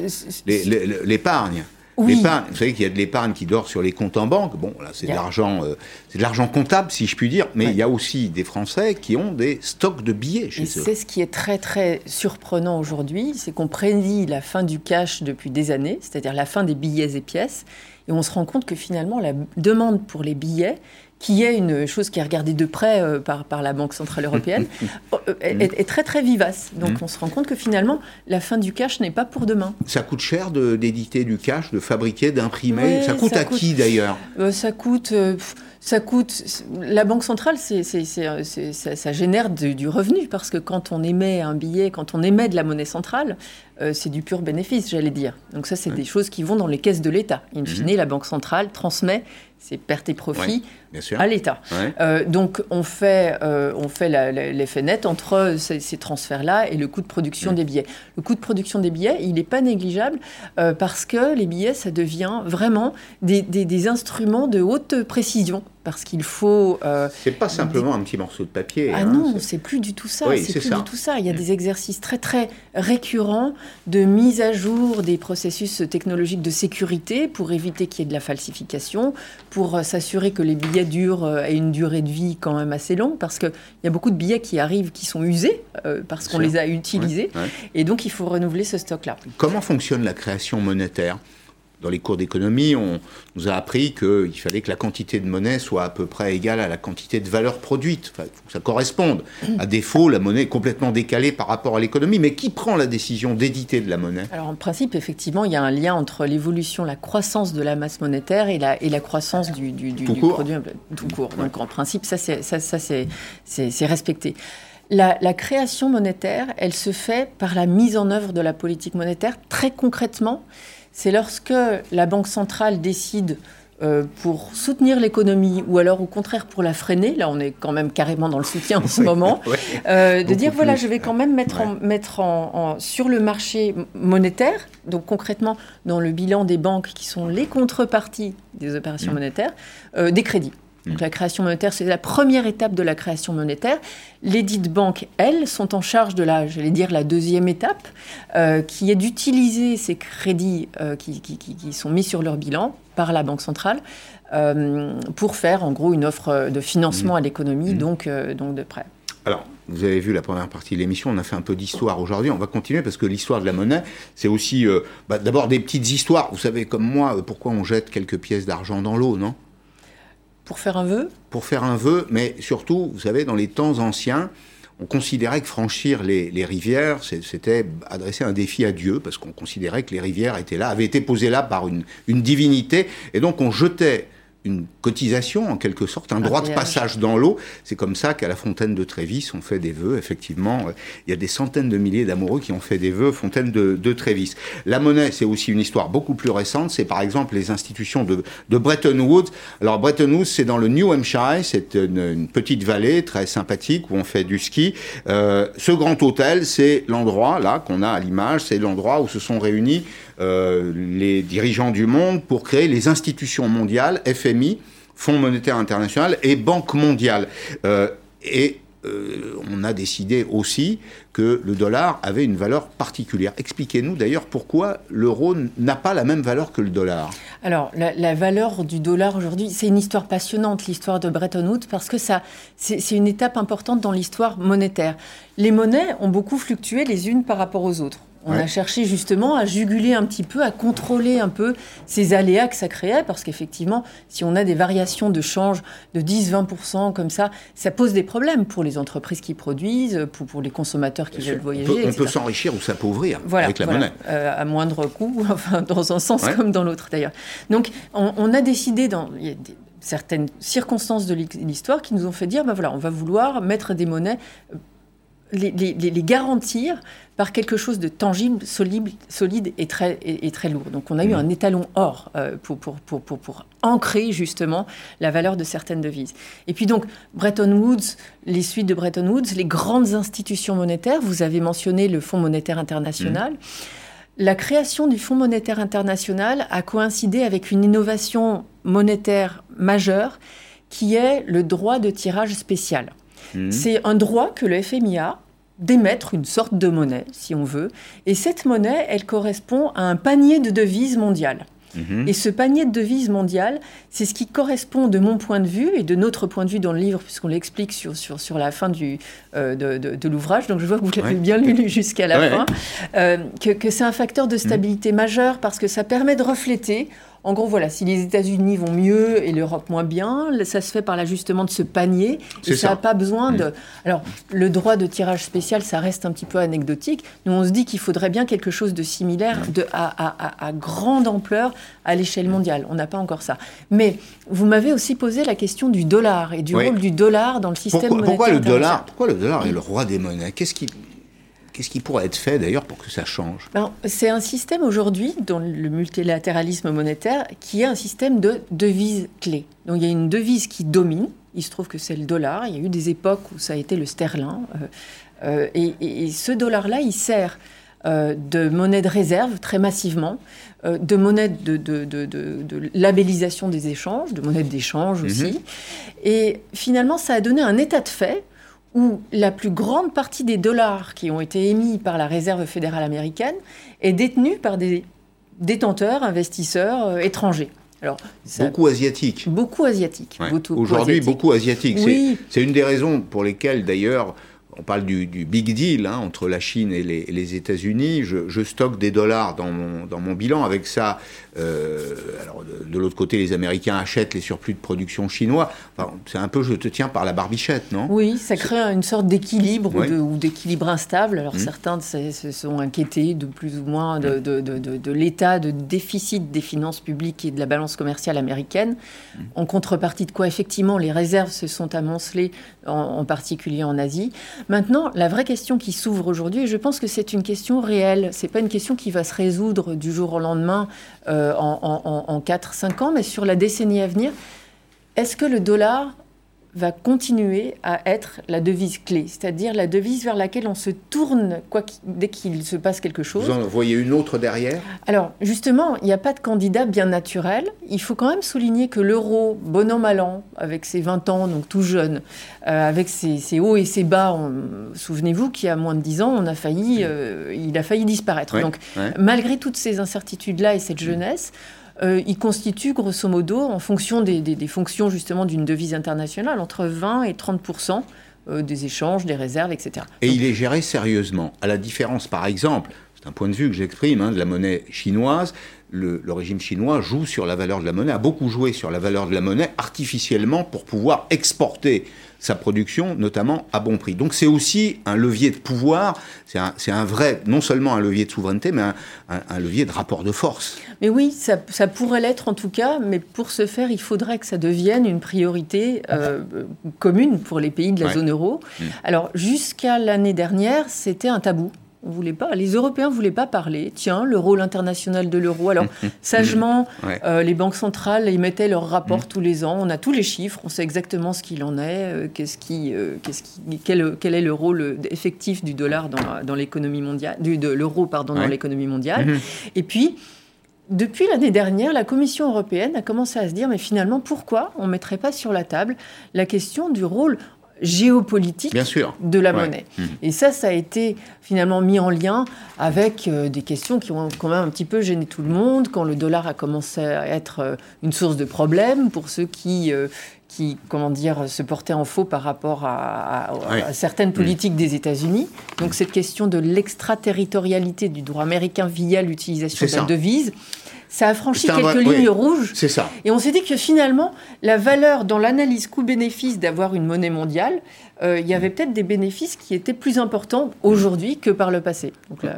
Speaker 1: euh, L'épargne. Oui. Vous savez qu'il y a de l'épargne qui dort sur les comptes en banque. Bon, là, c'est de l'argent, euh, c'est de l'argent comptable, si je puis dire. Mais il y a aussi des Français qui ont des stocks de billets chez eux.
Speaker 6: C'est ce qui est très très surprenant aujourd'hui, c'est qu'on prédit la fin du cash depuis des années, c'est-à-dire la fin des billets et pièces. Et on se rend compte que finalement, la demande pour les billets, qui est une chose qui est regardée de près euh, par, par la Banque Centrale Européenne, euh, est, très très vivace. Donc mm. on se rend compte que finalement, la fin du cash n'est pas pour demain.
Speaker 1: Ça coûte cher d'éditer du cash, de fabriquer, d'imprimer. ça coûte à qui d'ailleurs
Speaker 6: euh, Ça coûte ça coûte. La Banque centrale, c'est, ça, génère du revenu parce que quand on émet un billet, quand on émet de la monnaie centrale, euh, c'est du pur bénéfice, j'allais dire. Donc ça, c'est des choses qui vont dans les caisses de l'État. In mhm. fine, la Banque centrale transmet ses pertes et profits à l'État. Euh, donc on fait, euh, on fait l'effet net entre ces, transferts-là et le coût de production des billets. Le coût de production des billets, il n'est pas négligeable parce que les billets, ça devient vraiment des, des instruments de haute précision parce qu'il faut.
Speaker 1: Euh, c'est pas simplement un petit morceau de papier.
Speaker 6: Ah hein, non, c'est plus du tout ça. c'est plus du tout ça. Il y a mm. des exercices très très récurrents de mise à jour des processus technologiques de sécurité pour éviter qu'il y ait de la falsification, pour euh, s'assurer que les billets durent euh, aient une durée de vie quand même assez longue, parce qu'il y a beaucoup de billets qui arrivent qui sont usés parce qu'on les a utilisés, et donc il faut renouveler ce stock-là.
Speaker 1: Comment fonctionne la création monétaire? Dans les cours d'économie, on nous a appris qu'il fallait que la quantité de monnaie soit à peu près égale à la quantité de valeur produite. Enfin, il faut que ça corresponde. À défaut, la monnaie est complètement décalée par rapport à l'économie. Mais qui prend la décision d'éditer de la monnaie?
Speaker 6: Alors, en principe, effectivement, il y a un lien entre l'évolution, la croissance de la masse monétaire et la, et la croissance du, du, du, produit tout court. Donc, en principe, ça, c'est, ça, ça c'est, respecté. La, la, création monétaire, elle se fait par la mise en œuvre de la politique monétaire. Très concrètement, c'est lorsque la Banque centrale décide euh, pour soutenir l'économie ou alors au contraire pour la freiner, là on est quand même carrément dans le soutien en ce moment, euh, de dire voilà je vais quand même mettre, en, mettre en, sur le marché monétaire, donc concrètement dans le bilan des banques qui sont les contreparties des opérations mmh. monétaires, euh, des crédits. Donc la création monétaire, c'est la première étape de la création monétaire. Les dites banques, elles, sont en charge de la, j'allais dire, la deuxième étape, euh, qui est d'utiliser ces crédits euh, qui, qui, sont mis sur leur bilan par la Banque centrale euh, pour faire, en gros, une offre de financement mmh. à l'économie, mmh. donc, donc de prêt.
Speaker 1: Alors, vous avez vu la première partie de l'émission, on a fait un peu d'histoire aujourd'hui, on va continuer parce que l'histoire de la monnaie, c'est aussi bah, d'abord des petites histoires. Vous savez comme moi, pourquoi on jette quelques pièces d'argent dans l'eau, non?
Speaker 6: Pour faire un vœu?
Speaker 1: Pour faire un vœu, mais surtout, vous savez, dans les temps anciens, on considérait que franchir les, rivières, c'était adresser un défi à Dieu, parce qu'on considérait que les rivières étaient là, avaient été posées là par une, une divinité, et donc on jetait une cotisation en quelque sorte, un droit de passage dans l'eau. C'est comme ça qu'à la fontaine de Trévis, on fait des vœux. Effectivement, il y a des centaines de milliers d'amoureux qui ont fait des vœux fontaine de, de Trévis. La monnaie, c'est aussi une histoire beaucoup plus récente. C'est par exemple les institutions de, de Bretton Woods. Alors Bretton Woods, c'est dans le New Hampshire. C'est une, petite vallée très sympathique où on fait du ski. Euh, ce grand hôtel, c'est l'endroit là qu'on a à l'image. C'est l'endroit où se sont réunis euh, les dirigeants du monde pour créer les institutions mondiales, FMI, Fonds monétaire international et Banque mondiale. Euh, et euh, on a décidé aussi que le dollar avait une valeur particulière. Expliquez-nous d'ailleurs pourquoi l'euro n'a pas la même valeur que le dollar.
Speaker 6: Alors, la, valeur du dollar aujourd'hui, c'est une histoire passionnante, l'histoire de Bretton Woods, parce que ça, c'est une étape importante dans l'histoire monétaire. Les monnaies ont beaucoup fluctué les unes par rapport aux autres. On a cherché justement à juguler un petit peu, à contrôler un peu ces aléas que ça créait, parce qu'effectivement, si on a des variations de change de 10-20% comme ça, ça pose des problèmes pour les entreprises qui produisent, pour, pour les consommateurs qui veulent voyager.
Speaker 1: On peut, s'enrichir ou s'appauvrir avec la monnaie.
Speaker 6: Euh, à moindre coût, enfin, dans un sens comme dans l'autre d'ailleurs. Donc on, a décidé dans... certaines circonstances de l'histoire qui nous ont fait dire, ben voilà, on va vouloir mettre des monnaies les, garantir par quelque chose de tangible, solide, solide et, très, et, très lourd. Donc on a eu mmh. un étalon or euh, pour, pour, pour, pour, ancrer justement la valeur de certaines devises. Et puis donc Bretton Woods, les suites de Bretton Woods, les grandes institutions monétaires, vous avez mentionné le Fonds monétaire international. Mmh. La création du Fonds monétaire international a coïncidé avec une innovation monétaire majeure qui est le droit de tirage spécial. Mmh. C'est un droit que le FMI a d'émettre une sorte de monnaie, si on veut. Et cette monnaie, elle correspond à un panier de devises mondiales. Mmh. Et ce panier de devises mondiales, c'est ce qui correspond, de mon point de vue et de notre point de vue dans le livre, puisqu'on l'explique sur, sur, sur la fin du, euh, de, de, l'ouvrage, donc je vois que vous l'avez bien lu jusqu'à la fin, euh, que, que c'est un facteur de stabilité mmh. majeur parce que ça permet de refléter En gros, voilà, si les États-Unis vont mieux et l'Europe moins bien, ça se fait par l'ajustement de ce panier. Et ça n'a pas besoin de. Mm. Alors, le droit de tirage spécial, ça reste un petit peu anecdotique. Nous, on se dit qu'il faudrait bien quelque chose de similaire, mm. de, à, grande ampleur, à l'échelle mondiale. On n'a pas encore ça. Mais vous m'avez aussi posé la question du dollar et du rôle du dollar dans le système
Speaker 1: pourquoi,
Speaker 6: monétaire.
Speaker 1: Pourquoi le dollar Pourquoi le dollar est le roi des monnaies? Qu'est-ce qui Qu'est-ce qui pourrait être fait d'ailleurs pour que ça change?
Speaker 6: Ben, C'est un système aujourd'hui, dans le multilatéralisme monétaire, qui est un système de devises clés. Donc il y a une devise qui domine, il se trouve que c'est le dollar, il y a eu des époques où ça a été le sterling, euh, euh, et, ce dollar-là, il sert euh, de monnaie de réserve très massivement, de monnaie de, de, labellisation des échanges, de monnaie d'échange aussi. Mhm. Et finalement, ça a donné un état de fait où la plus grande partie des dollars qui ont été émis par la Réserve fédérale américaine est détenue par des détenteurs, investisseurs euh, étrangers.
Speaker 1: Alors, beaucoup asiatiques.
Speaker 6: Beaucoup asiatiques.
Speaker 1: Aujourd'hui, beaucoup asiatiques. C'est une des raisons pour lesquelles, d'ailleurs, on parle du, big deal hein, entre la Chine et les, États-Unis. Je, stocke des dollars dans mon, dans mon bilan. Avec ça, euh, alors de, l'autre côté, les Américains achètent les surplus de production chinois. c'est un peu je te tiens par la barbichette, non?
Speaker 6: Oui, ça crée une sorte d'équilibre ou d'équilibre instable. Alors mmh. certains se sont inquiétés de plus ou moins de, de l'état de déficit des finances publiques et de la balance commerciale américaine. Mmh. En contrepartie de quoi, effectivement, les réserves se sont amoncelées, en, en particulier en Asie. Maintenant, la vraie question qui s'ouvre aujourd'hui, et je pense que c'est une question réelle, c'est pas une question qui va se résoudre du jour au lendemain euh, en, en 4-5 ans, mais sur la décennie à venir, est-ce que le dollar va continuer à être la devise clé, c'est-à-dire la devise vers laquelle on se tourne quoi dès qu'il se passe quelque chose.
Speaker 1: Vous en voyez une autre derrière?
Speaker 6: Alors justement, il n'y a pas de candidat bien naturel. Il faut quand même souligner que l'euro, bon an mal an, avec ses 20 ans, donc tout jeune, euh, avec ses, hauts et ses bas, souvenez-vous qu'il y a moins de 10 ans, on a failli, euh, il a failli disparaître. donc malgré toutes ces incertitudes-là et cette jeunesse, euh, il constitue grosso modo, en fonction des, fonctions justement d'une devise internationale, entre 20 et 30% euh, des échanges, des réserves, etc.
Speaker 1: Et il est géré sérieusement, à la différence par exemple, c'est un point de vue que j'exprime, hein, de la monnaie chinoise. Le, le, régime chinois joue sur la valeur de la monnaie, a beaucoup joué sur la valeur de la monnaie artificiellement pour pouvoir exporter sa production, notamment à bon prix. Donc c'est aussi un levier de pouvoir, c'est un, un, vrai, non seulement un levier de souveraineté, mais un, levier de rapport de force.
Speaker 6: Mais oui, ça, ça pourrait l'être en tout cas, mais pour ce faire, il faudrait que ça devienne une priorité euh, commune pour les pays de la zone euro. Mmh. Alors jusqu'à l'année dernière, c'était un tabou. On voulait pas, les Européens ne voulaient pas parler. Tiens, le rôle international de l'euro. Alors, sagement, euh, les banques centrales émettaient leurs rapports mm. tous les ans. On a tous les chiffres, on sait exactement ce qu'il en est, euh, qu'est-ce qui, euh, qu'est-ce qui, quel, quel, est le rôle effectif du dollar dans, dans l'économie mondiale, du, de l'euro pardon dans l'économie mondiale. Mm-hmm. Et puis, depuis l'année dernière, la Commission européenne a commencé à se dire, mais finalement, pourquoi on ne mettrait pas sur la table la question du rôle géopolitique de la monnaie. Mmh. Et ça, ça a été finalement mis en lien avec euh, des questions qui ont quand même un petit peu gêné tout le monde, quand le dollar a commencé à être euh, une source de problème pour ceux qui, euh, qui comment dire, se portaient en faux par rapport à, certaines mmh. politiques des États-Unis. Donc cette question de l'extraterritorialité du droit américain via l'utilisation de la devise ça a franchi quelques lignes rouges.
Speaker 1: C'est ça.
Speaker 6: Et on s'est dit que finalement, la valeur dans l'analyse coût-bénéfice d'avoir une monnaie mondiale, euh, il y avait peut-être des bénéfices qui étaient plus importants aujourd'hui que par le passé.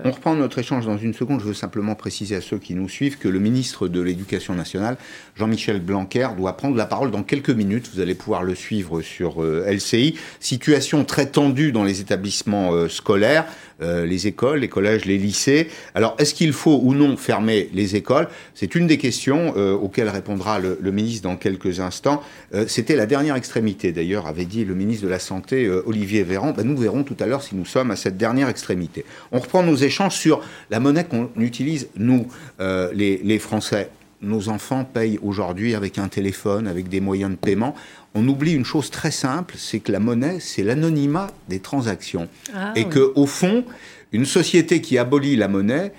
Speaker 1: On reprend notre échange dans une seconde. Je veux simplement préciser à ceux qui nous suivent que le ministre de l'Éducation nationale, Jean-Michel Blanquer, doit prendre la parole dans quelques minutes. Vous allez pouvoir le suivre sur euh, LCI. Situation très tendue dans les établissements euh, scolaires. Les écoles, les collèges, les lycées. Alors, est-ce qu'il faut ou non fermer les écoles? C'est une des questions auxquelles répondra le, ministre dans quelques instants. C'était la dernière extrémité, d'ailleurs, avait dit le ministre de la Santé, Olivier Véran. Ben, nous verrons tout à l'heure si nous sommes à cette dernière extrémité. On reprend nos échanges sur la monnaie qu'on utilise, nous, les, les Français nos enfants payent aujourd'hui avec un téléphone, avec des moyens de paiement on oublie une chose très simple, c'est que la monnaie, c'est l'anonymat des transactions. Ah et que, au fond, une société qui abolit la monnaie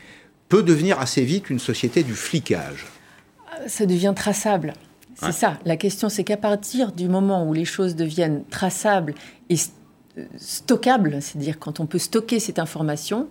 Speaker 1: peut devenir assez vite une société du flicage.
Speaker 6: Ça devient traçable. C'est ça. La question, c'est qu'à partir du moment où les choses deviennent traçables et stockables, c'est-à-dire quand on peut stocker cette information,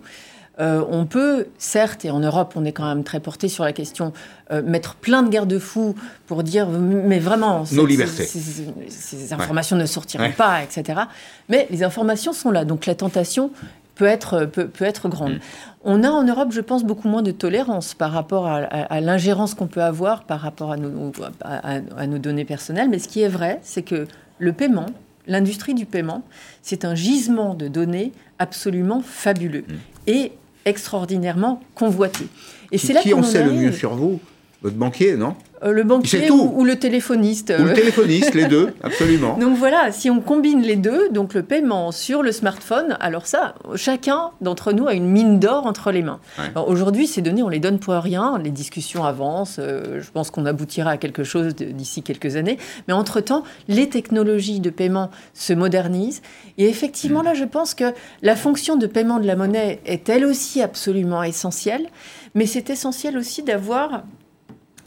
Speaker 6: Euh, on peut, certes, et en Europe, on est quand même très porté sur la question, euh, mettre plein de garde-fous pour dire, mais vraiment,
Speaker 1: nos libertés.
Speaker 6: Ces, informations ne sortiront pas, etc. Mais les informations sont là, donc la tentation peut être, peut, être grande. Mm. On a en Europe, je pense, beaucoup moins de tolérance par rapport à, l'ingérence qu'on peut avoir par rapport à nos, à nos données personnelles. Mais ce qui est vrai, c'est que le paiement, l'industrie du paiement, c'est un gisement de données absolument fabuleux mm. et extraordinairement convoité.
Speaker 1: Et c'est là qui en sait le mieux sur vous? Votre banquier, non?
Speaker 6: Le banquier ou, le téléphoniste.
Speaker 1: Ou le téléphoniste, les deux, absolument.
Speaker 6: Donc voilà, si on combine les deux, donc le paiement sur le smartphone, alors ça, chacun d'entre nous a une mine d'or entre les mains. Aujourd'hui, ces données, on les donne pour rien, les discussions avancent, euh, je pense qu'on aboutira à quelque chose d'ici quelques années, mais entre-temps, les technologies de paiement se modernisent, et effectivement, là, je pense que la fonction de paiement de la monnaie est elle aussi absolument essentielle, mais c'est essentiel aussi d'avoir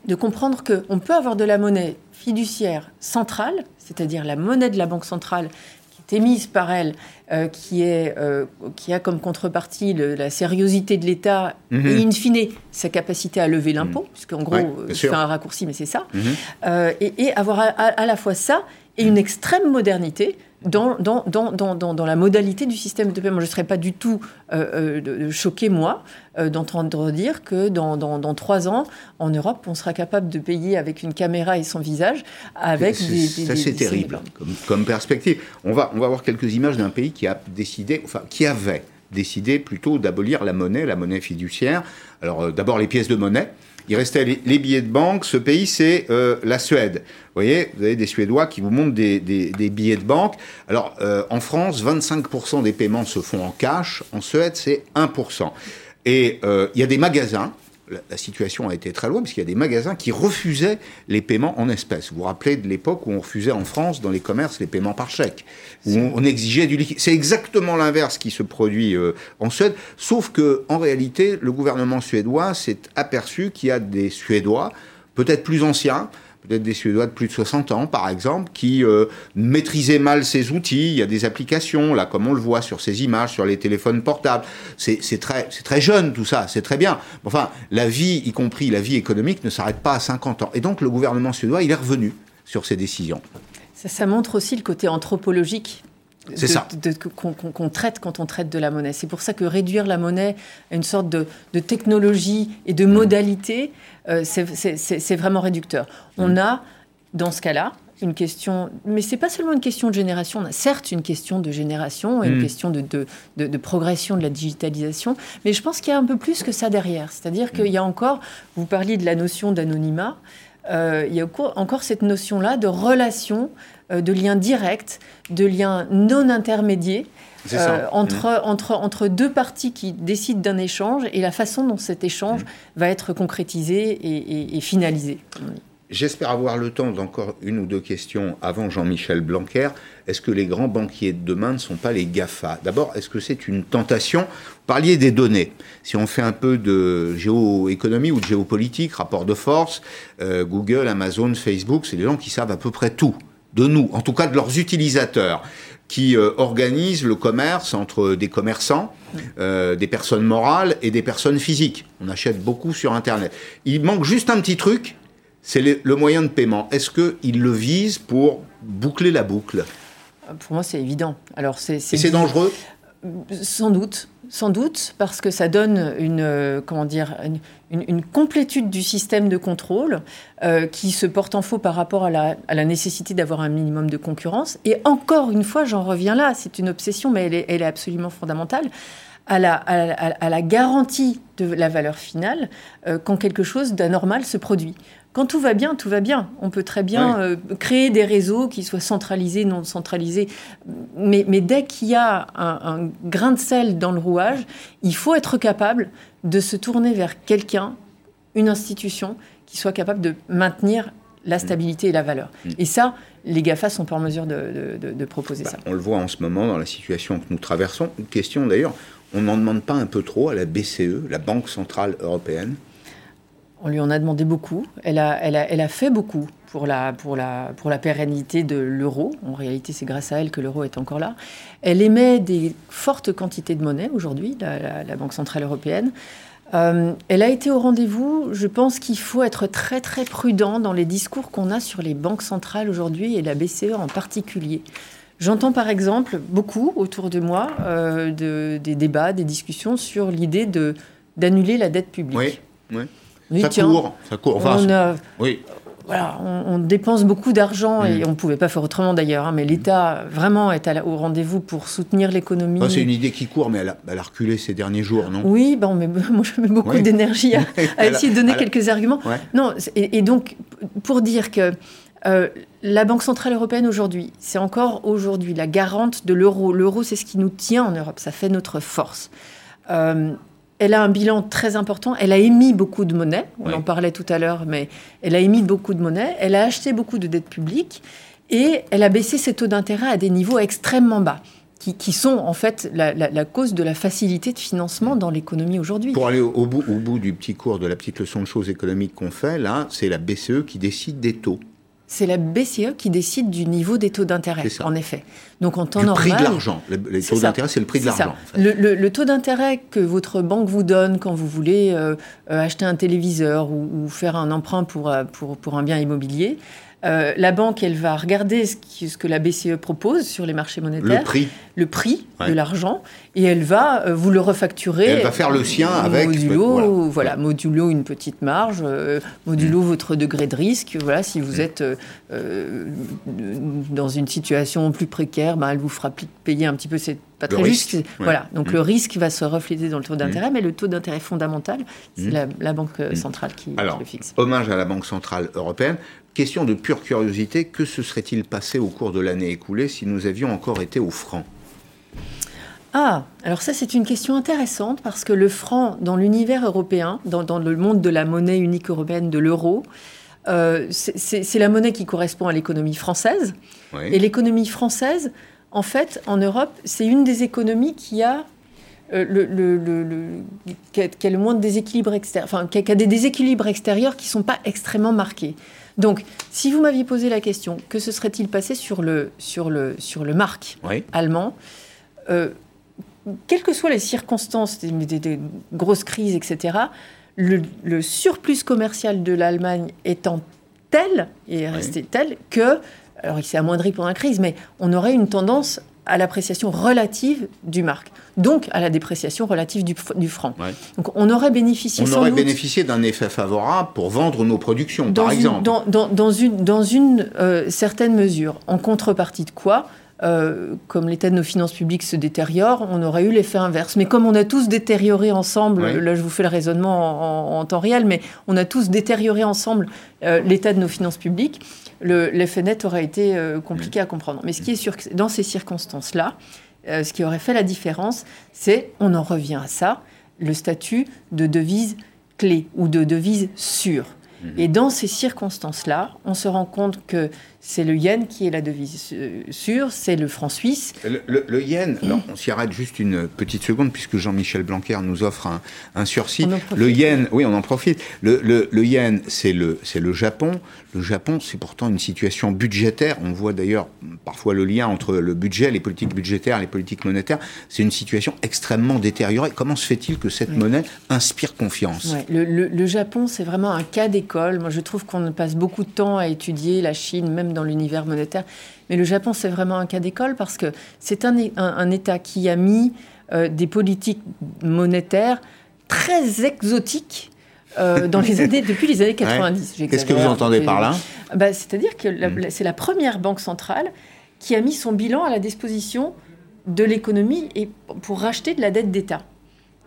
Speaker 6: de comprendre qu'on peut avoir de la monnaie fiduciaire centrale, c'est-à-dire la monnaie de la Banque centrale qui est émise par elle, euh, qui, est, euh, qui a comme contrepartie la sériosité de l'État mhm. et in fine sa capacité à lever l'impôt, mhm. puisqu'en gros, je fais un raccourci, mais c'est ça, mhm. euh, et, avoir à, la fois ça et une extrême modernité dans, dans, dans, dans, la modalité du système de paiement. Je ne serais pas du tout euh, euh, choqué, moi, euh, d'entendre dire que dans, trois ans, en Europe, on sera capable de payer avec une caméra et son visage avec des,
Speaker 1: Ça, c'est terrible comme, comme, perspective. On va, on va voir quelques images d'un pays qui a décidé, enfin, qui avait décidé plutôt d'abolir la monnaie, la monnaie fiduciaire. Alors, d'abord, les pièces de monnaie. Il restait les, billets de banque. Ce pays, c'est euh, la Suède. Vous voyez, vous avez des Suédois qui vous montrent des, billets de banque. Alors, euh, en France, 25% des paiements se font en cash. En Suède, c'est 1%. Et euh, il y a des magasins la, situation a été très loin, parce qu'il y a des magasins qui refusaient les paiements en espèces. Vous vous rappelez de l'époque où on refusait en France, dans les commerces, les paiements par chèque, où on, exigeait du liquide. C'est exactement l'inverse qui se produit euh, en Suède, sauf que en réalité, le gouvernement suédois s'est aperçu qu'il y a des Suédois, peut-être plus anciens, peut-être des Suédois de plus de 60 ans, par exemple, qui euh, maîtrisaient mal ces outils. Il y a des applications, là, comme on le voit sur ces images, sur les téléphones portables. C'est très, très jeune, tout ça, c'est très bien. Enfin, la vie, y compris la vie économique, ne s'arrête pas à 50 ans. Et donc, le gouvernement suédois, il est revenu sur ces décisions.
Speaker 6: Ça, ça montre aussi le côté anthropologique c'est ça. qu'on traite quand on traite de la monnaie. C'est pour ça que réduire la monnaie à une sorte de, technologie et de modalité, euh, c'est vraiment réducteur. On mm. a, dans ce cas-là, une question, mais c'est pas seulement une question de génération. On a certes une question de génération et une mm. question de, de, progression de la digitalisation, mais je pense qu'il y a un peu plus que ça derrière. C'est-à-dire mm. qu'il y a encore, vous parliez de la notion d'anonymat, euh, il y a encore cette notion-là de relation, de lien direct, de lien non intermédié. Euh, entre, mmh. entre, entre deux parties qui décident d'un échange et la façon dont cet échange mmh. va être concrétisé et, finalisé.
Speaker 1: J'espère avoir le temps d'encore une ou deux questions avant Jean-Michel Blanquer. Est-ce que les grands banquiers de demain ne sont pas les GAFA? D'abord, est-ce que c'est une tentation? Vous parliez des données. Si on fait un peu de géoéconomie ou de géopolitique, rapport de force, euh, Google, Amazon, Facebook, c'est des gens qui savent à peu près tout de nous, en tout cas de leurs utilisateurs, qui euh, organisent le commerce entre des commerçants, euh, des personnes morales et des personnes physiques. On achète beaucoup sur Internet. Il manque juste un petit truc, c'est le, moyen de paiement. Est-ce qu'ils le visent pour boucler la boucle?
Speaker 6: Pour moi, c'est évident. Alors, c'est,
Speaker 1: Et c'est dangereux?
Speaker 6: Sans doute. Sans doute, parce que ça donne une, euh, complétude du système de contrôle euh, qui se porte en faux par rapport à la, nécessité d'avoir un minimum de concurrence. Et encore une fois, j'en reviens là, c'est une obsession, mais elle est, absolument fondamentale. À la, à, la, garantie de la valeur finale euh, quand quelque chose d'anormal se produit. Quand tout va bien, tout va bien. On peut très bien euh, créer des réseaux qui soient centralisés, non centralisés. Mais, dès qu'il y a un, grain de sel dans le rouage, il faut être capable de se tourner vers quelqu'un, une institution, qui soit capable de maintenir la mm. stabilité et la valeur. Mm. Et ça, les GAFA sont pas en mesure de, proposer bah, ça.
Speaker 1: On le voit en ce moment dans la situation que nous traversons. Une question d'ailleurs, on n'en demande pas un peu trop à la BCE, la Banque Centrale Européenne
Speaker 6: On lui en a demandé beaucoup. Elle a, fait beaucoup pour la, la, la pérennité de l'euro. En réalité, c'est grâce à elle que l'euro est encore là. Elle émet des fortes quantités de monnaie aujourd'hui, la, Banque Centrale Européenne. Euh, elle a été au rendez-vous. Je pense qu'il faut être très très prudent dans les discours qu'on a sur les banques centrales aujourd'hui et la BCE en particulier. J'entends par exemple beaucoup autour de moi euh, de, des débats, des discussions sur l'idée d'annuler la dette publique.
Speaker 1: Oui, oui. Ça, court, ça court.
Speaker 6: Enfin, oui voilà, on, dépense beaucoup d'argent et mm. on ne pouvait pas faire autrement d'ailleurs, hein, mais l'État vraiment est au rendez-vous pour soutenir l'économie.
Speaker 1: c'est une idée qui court, mais elle a, reculé ces derniers jours, non?
Speaker 6: Oui, bon, mais moi je mets beaucoup d'énergie à, essayer de donner quelques arguments. Non, et, donc pour dire que euh, la Banque Centrale Européenne aujourd'hui, c'est encore aujourd'hui la garante de l'euro. L'euro, c'est ce qui nous tient en Europe, ça fait notre force. Euh, elle a un bilan très important. Elle a émis beaucoup de monnaie. On en parlait tout à l'heure, mais elle a émis beaucoup de monnaie. Elle a acheté beaucoup de dettes publiques et elle a baissé ses taux d'intérêt à des niveaux extrêmement bas. Qui, sont en fait la, cause de la facilité de financement dans l'économie aujourd'hui.
Speaker 1: Pour aller au, bout, au bout du petit cours de la petite leçon de choses économiques qu'on fait, là, c'est la BCE qui décide des taux
Speaker 6: c'est la BCE qui décide du niveau des taux d'intérêt, en effet.
Speaker 1: Donc en temps normal. Le prix de l'argent. Les taux d'intérêt, c'est le prix de l'argent.
Speaker 6: le, taux d'intérêt que votre banque vous donne quand vous voulez euh, euh, acheter un téléviseur ou, faire un emprunt pour, euh, pour, pour un bien immobilier, euh, la banque, elle va regarder ce, que la BCE propose sur les marchés monétaires.
Speaker 1: Le prix.
Speaker 6: Le prix de l'argent. Et elle va euh, vous le refacturer.
Speaker 1: elle va faire le sien avec.
Speaker 6: Modulo, voilà. modulo une petite marge, euh, modulo mm. votre degré de risque. Voilà, si vous mm. êtes dans une situation plus précaire, ben, elle vous fera payer un petit peu. C'est pas très juste. Voilà. Donc mm. le risque va se refléter dans le taux d'intérêt, mais le taux d'intérêt fondamental, c'est la, Banque centrale qui,
Speaker 1: Alors,
Speaker 6: le fixe.
Speaker 1: Hommage à la Banque centrale européenne. Question de pure curiosité, que se serait-il passé au cours de l'année écoulée si nous avions encore été au franc?
Speaker 6: Ah, alors ça c'est une question intéressante parce que le franc dans l'univers européen, dans, le monde de la monnaie unique européenne, de l'euro, euh, c'est la monnaie qui correspond à l'économie française. Et l'économie française, en fait, en Europe, c'est une des économies qui a euh, le, le, qui a, le moins de déséquilibre extérieur, enfin, qui a, des déséquilibres extérieurs qui ne sont pas extrêmement marqués. Donc, si vous m'aviez posé la question, que se serait-il passé sur le, sur le, sur le marque allemand euh, Quelles que soient les circonstances, des, grosses crises, etc., le, surplus commercial de l'Allemagne étant tel, et est resté tel, que, alors il s'est amoindri pendant la crise, mais on aurait une tendance à l'appréciation relative du marque, donc à la dépréciation relative du, franc. Donc on aurait bénéficié.
Speaker 1: On aurait bénéficié d'un effet favorable pour vendre nos productions, par exemple.
Speaker 6: Dans, dans, une, dans une euh, certaine mesure. En contrepartie de quoi euh, comme l'état de nos finances publiques se détériore, on aurait eu l'effet inverse. Mais comme on a tous détérioré ensemble, là je vous fais le raisonnement en, temps réel, mais on a tous détérioré ensemble euh, l'état de nos finances publiques, l'effet net aurait été euh, compliqué à comprendre. Mais ce qui est sûr, dans ces circonstances-là, ce qui aurait fait la différence, c'est, on en revient à ça, le statut de devise clé ou de devise sûre. Et dans ces circonstances-là, on se rend compte que c'est le yen qui est la devise sûre, c'est le franc suisse.
Speaker 1: Le, yen, alors on s'y arrête juste une petite seconde puisque Jean-Michel Blanquer nous offre un, sursis. Le yen, oui, on en profite. Le, yen, c'est le, le Japon. Le Japon, c'est pourtant une situation budgétaire. On voit d'ailleurs parfois le lien entre le budget, les politiques budgétaires, les politiques monétaires. C'est une situation extrêmement détériorée. Comment se fait-il que cette monnaie inspire confiance?
Speaker 6: Le, Japon, c'est vraiment un cas Moi, je trouve qu'on passe beaucoup de temps à étudier la Chine, même dans l'univers monétaire. Mais le Japon, c'est vraiment un cas d'école parce que c'est un, un, État qui a mis euh, des politiques monétaires très exotiques euh, dans les années, depuis les années 90.
Speaker 1: Qu'est-ce que vous entendez par là?
Speaker 6: Bah, C'est-à-dire que hmm. c'est la première banque centrale qui a mis son bilan à la disposition de l'économie et pour racheter de la dette d'État.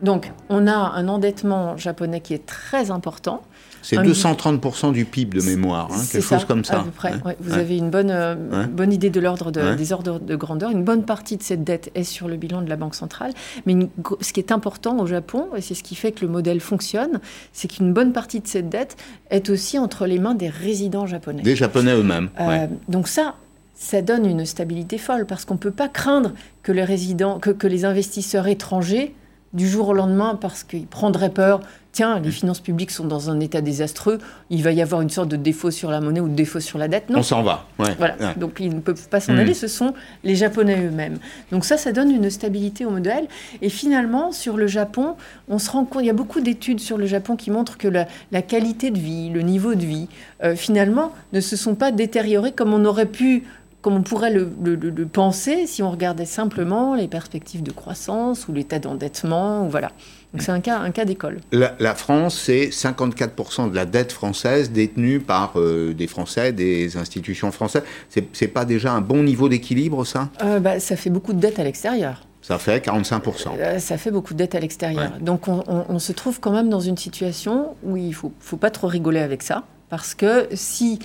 Speaker 6: Donc, on a un endettement japonais qui est très important.
Speaker 1: C'est 230% du PIB de mémoire, hein, quelque chose comme ça.
Speaker 6: À peu près. Vous avez une bonne, euh, bonne idée de l'ordre des ordres de grandeur. Une bonne partie de cette dette est sur le bilan de la Banque centrale. Mais ce qui est important au Japon, et c'est ce qui fait que le modèle fonctionne, c'est qu'une bonne partie de cette dette est aussi entre les mains des résidents japonais.
Speaker 1: Des Japonais eux-mêmes.
Speaker 6: Euh, donc ça, ça donne une stabilité folle parce qu'on ne peut pas craindre que les résidents, que, que les investisseurs étrangers du jour au lendemain parce qu'ils prendraient peur tiens, les finances publiques sont dans un état désastreux, il va y avoir une sorte de défaut sur la monnaie ou de défaut sur la dette.
Speaker 1: Non. On s'en va.
Speaker 6: Voilà. Donc ils ne peuvent pas s'en hmm. aller, ce sont les Japonais eux-mêmes. Donc ça, ça donne une stabilité au modèle. Et finalement, sur le Japon, on se rend compte, il y a beaucoup d'études sur le Japon qui montrent que la, qualité de vie, le niveau de vie, euh, finalement, ne se sont pas détériorés comme on aurait pu comme on pourrait le, penser si on regardait simplement les perspectives de croissance ou l'état d'endettement. Voilà. Donc c'est un cas, un cas d'école.
Speaker 1: La, France, c'est 54% de la dette française détenue par euh, des Français, des institutions françaises. C'est pas déjà un bon niveau d'équilibre, ça?
Speaker 6: Euh, bah, Ça fait beaucoup de dettes à l'extérieur.
Speaker 1: Ça fait 45%.
Speaker 6: Euh, ça fait beaucoup de dettes à l'extérieur. Donc on, se trouve quand même dans une situation où il ne faut, faut pas trop rigoler avec ça. Parce que si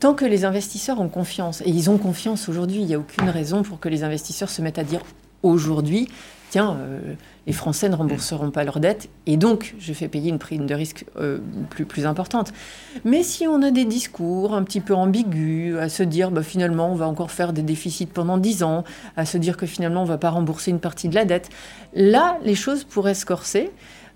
Speaker 6: Tant que les investisseurs ont confiance, et ils ont confiance aujourd'hui, il n'y a aucune raison pour que les investisseurs se mettent à dire aujourd'hui, tiens, euh, les Français ne rembourseront pas leurs dettes, et donc je fais payer une prime de risque euh, plus, plus importante. Mais si on a des discours un petit peu ambigus, à se dire bah, finalement on va encore faire des déficits pendant 10 ans, à se dire que finalement on ne va pas rembourser une partie de la dette, là les choses pourraient se corser.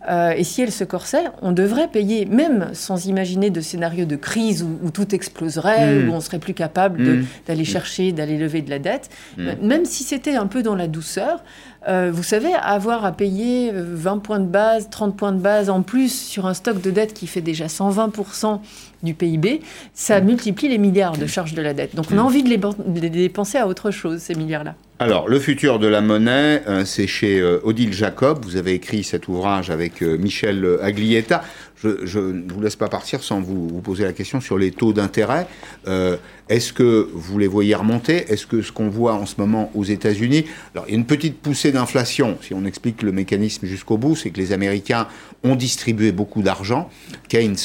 Speaker 6: Euh, et si elle se corsait, on devrait payer, même sans imaginer de scénario de crise où, tout exploserait, hmm. où on serait plus capable hmm. d'aller chercher, d'aller lever de la dette, hmm. même si c'était un peu dans la douceur, euh, vous savez, avoir à payer 20 points de base, 30 points de base en plus sur un stock de dette qui fait déjà 120% du PIB, ça multiplie les milliards de charges de la dette. Donc on a envie de les dépenser à autre chose, ces milliards-là.
Speaker 1: Alors, le futur de la monnaie, euh, c'est chez euh, Odile Jacob. Vous avez écrit cet ouvrage avec euh, Michel Aglietta. Je, ne vous laisse pas partir sans vous, vous, poser la question sur les taux d'intérêt. Est-ce que vous les voyez remonter? Est-ce que ce qu'on voit en ce moment aux États-Unis, alors il y a une petite poussée d'inflation, si on explique le mécanisme jusqu'au bout, c'est que les Américains ont distribué beaucoup d'argent. Keynes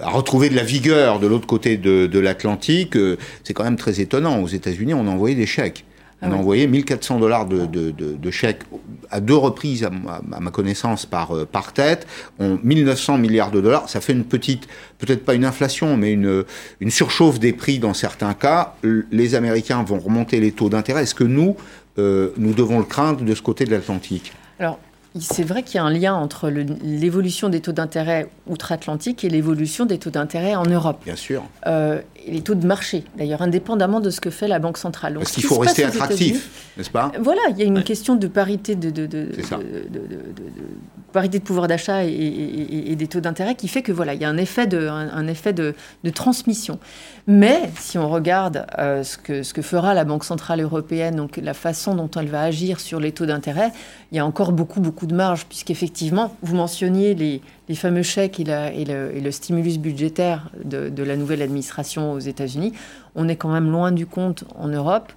Speaker 1: a retrouvé de la vigueur de l'autre côté de, de l'Atlantique. C'est quand même très étonnant. Aux États-Unis, on a envoyé des chèques. Ah on a envoyé 1400 dollars de, chèques à deux reprises, à ma, connaissance, par, euh, par tête. On, 1900 milliards de dollars, ça fait une petite, peut-être pas une inflation, mais une, une surchauffe des prix dans certains cas. Les Américains vont remonter les taux d'intérêt. Est-ce que nous, euh, nous devons le craindre de ce côté de l'Atlantique?
Speaker 6: Alors, c'est vrai qu'il y a un lien entre l'évolution des taux d'intérêt outre-Atlantique et l'évolution des taux d'intérêt en Europe.
Speaker 1: Bien sûr.
Speaker 6: Euh, les taux de marché, d'ailleurs, indépendamment de ce que fait la Banque centrale.
Speaker 1: Parce qu'il faut rester attractif, n'est-ce pas?
Speaker 6: Voilà, il y a une question de parité de, de, parité de pouvoir d'achat et, des taux d'intérêt qui fait que voilà, il y a un effet de, un, effet de, transmission. Mais si on regarde euh, ce, que, ce que fera la Banque centrale européenne, donc la façon dont elle va agir sur les taux d'intérêt, il y a encore beaucoup beaucoup de marge puisqu'effectivement, vous mentionniez les, les fameux chèques et, le, stimulus budgétaire de, la nouvelle administration aux États-Unis, on est quand même loin du compte en Europe.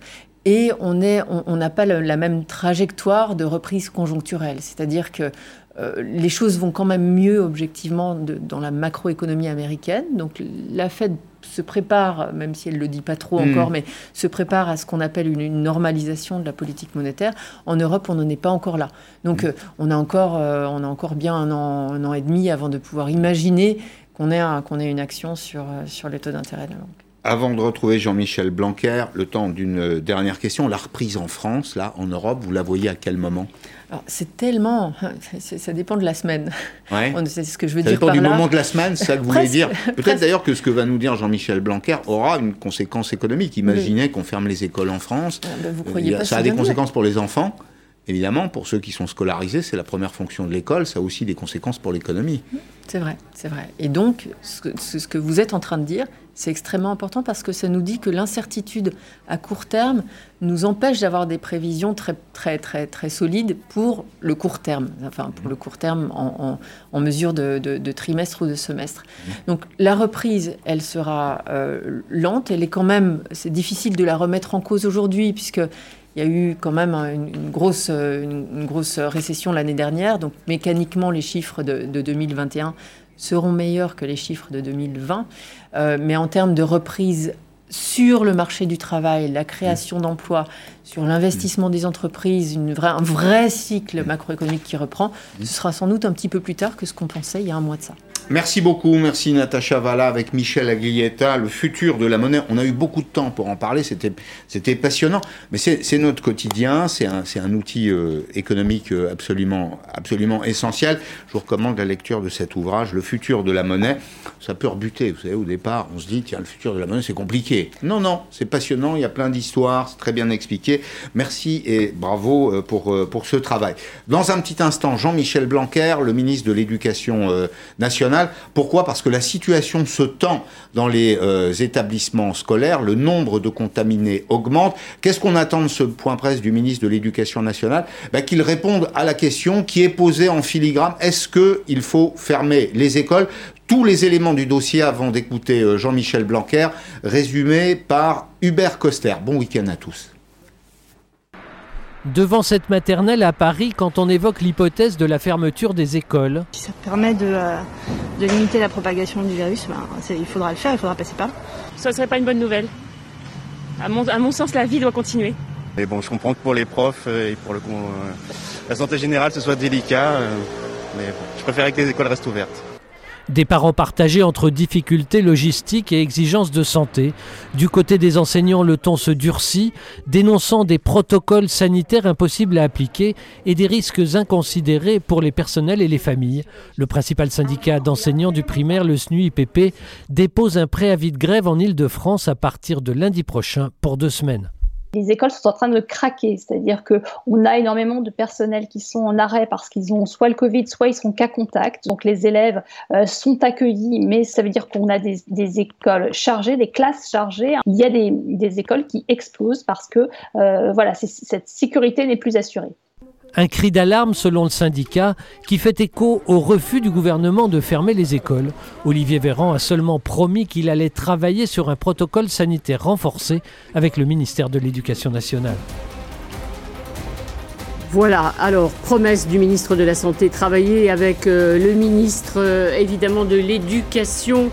Speaker 6: Et on n'a on, pas la même trajectoire de reprise conjoncturelle. C'est-à-dire que euh, les choses vont quand même mieux objectivement dans la macroéconomie américaine. Donc la Fed se prépare, même si elle ne le dit pas trop hmm. encore, mais se prépare à ce qu'on appelle une, normalisation de la politique monétaire. En Europe, on n'en est pas encore là. Donc hmm. euh, on, a encore, euh, on a encore bien un an, un an et demi avant de pouvoir imaginer qu'on ait, qu'on ait une action sur, sur les taux d'intérêt de la banque.
Speaker 1: Avant de retrouver Jean-Michel Blanquer, le temps d'une dernière question. La reprise en France, là, en Europe, vous la voyez à quel moment?
Speaker 6: C'est tellement. Ça dépend de la semaine.
Speaker 1: C'est ce que je veux ça dire. Ça dépend du moment de la semaine, c'est ça que vous voulez dire. Peut-être d'ailleurs que ce que va nous dire Jean-Michel Blanquer aura une conséquence économique. Imaginez qu'on ferme les écoles en France. Ah, ben, vous croyez pas ça a des conséquences pour les enfants. Évidemment, pour ceux qui sont scolarisés, c'est la première fonction de l'école, ça a aussi des conséquences pour l'économie.
Speaker 6: C'est vrai, c'est vrai. Et donc, ce que, ce que, vous êtes en train de dire, c'est extrêmement important parce que ça nous dit que l'incertitude à court terme nous empêche d'avoir des prévisions très, très, très, très solides pour le court terme, enfin pour le court terme en, en, mesure de, de, trimestre ou de semestre. Mmh. Donc la reprise, elle sera euh, lente, elle est quand même, c'est difficile de la remettre en cause aujourd'hui puisque il y a eu quand même une, grosse, une, grosse récession l'année dernière, donc mécaniquement les chiffres de, 2021 seront meilleurs que les chiffres de 2020. Euh, mais en termes de reprise sur le marché du travail, la création d'emplois, sur l'investissement des entreprises, une un vrai cycle macroéconomique qui reprend, ce sera sans doute un petit peu plus tard que ce qu'on pensait il y a un mois de ça.
Speaker 1: Merci beaucoup, merci Natacha Valla avec Michel Aglietta, le futur de la monnaie. On a eu beaucoup de temps pour en parler, c'était, passionnant, mais c'est, notre quotidien, c'est un, outil euh, économique euh, absolument, absolument essentiel. Je vous recommande la lecture de cet ouvrage, Le futur de la monnaie. Ça peut rebuter, vous savez, au départ, on se dit, tiens, le futur de la monnaie, c'est compliqué. Non, non, c'est passionnant, il y a plein d'histoires, c'est très bien expliqué. Merci et bravo euh, pour, pour ce travail. Dans un petit instant, Jean-Michel Blanquer, le ministre de l'Éducation nationale, pourquoi? Parce que la situation se tend dans les euh, établissements scolaires, le nombre de contaminés augmente. Qu'est-ce qu'on attend de ce point presse du ministre de l'Éducation nationale? Ben, Qu'il réponde à la question qui est posée en filigrane, est-ce qu'il faut fermer les écoles? Tous les éléments du dossier avant d'écouter euh, Jean-Michel Blanquer, résumés par Hubert Coster. Bon week-end à tous
Speaker 7: devant cette maternelle à Paris quand on évoque l'hypothèse de la fermeture des écoles.
Speaker 8: Si ça permet de, euh, limiter la propagation du virus, ben, il faudra le faire, il faudra passer par là.
Speaker 9: Ça ne serait pas une bonne nouvelle. À mon, à mon, sens, la vie doit continuer.
Speaker 10: Mais bon, je comprends que pour les profs euh, et pour le, euh, la santé générale, ce soit délicat. mais bon, je préférerais que les écoles restent ouvertes.
Speaker 7: Des parents partagés entre difficultés logistiques et exigences de santé. Du côté des enseignants, le ton se durcit, dénonçant des protocoles sanitaires impossibles à appliquer et des risques inconsidérés pour les personnels et les familles. Le principal syndicat d'enseignants du primaire, le SNUIPP, dépose un préavis de grève en Ile-de-France à partir de lundi prochain pour deux semaines
Speaker 11: les écoles sont en train de craquer, c'est-à-dire qu'on a énormément de personnel qui sont en arrêt parce qu'ils ont soit le Covid, soit ils sont cas contact. Donc les élèves euh, sont accueillis, mais ça veut dire qu'on a des, écoles chargées, des classes chargées. Il y a des, écoles qui explosent parce que euh, voilà, cette sécurité n'est plus assurée.
Speaker 7: Un cri d'alarme selon le syndicat qui fait écho au refus du gouvernement de fermer les écoles. Olivier Véran a seulement promis qu'il allait travailler sur un protocole sanitaire renforcé avec le ministère de l'Éducation nationale.
Speaker 12: Voilà, alors promesse du ministre de la Santé, travailler avec euh, le ministre euh, évidemment de l'Éducation.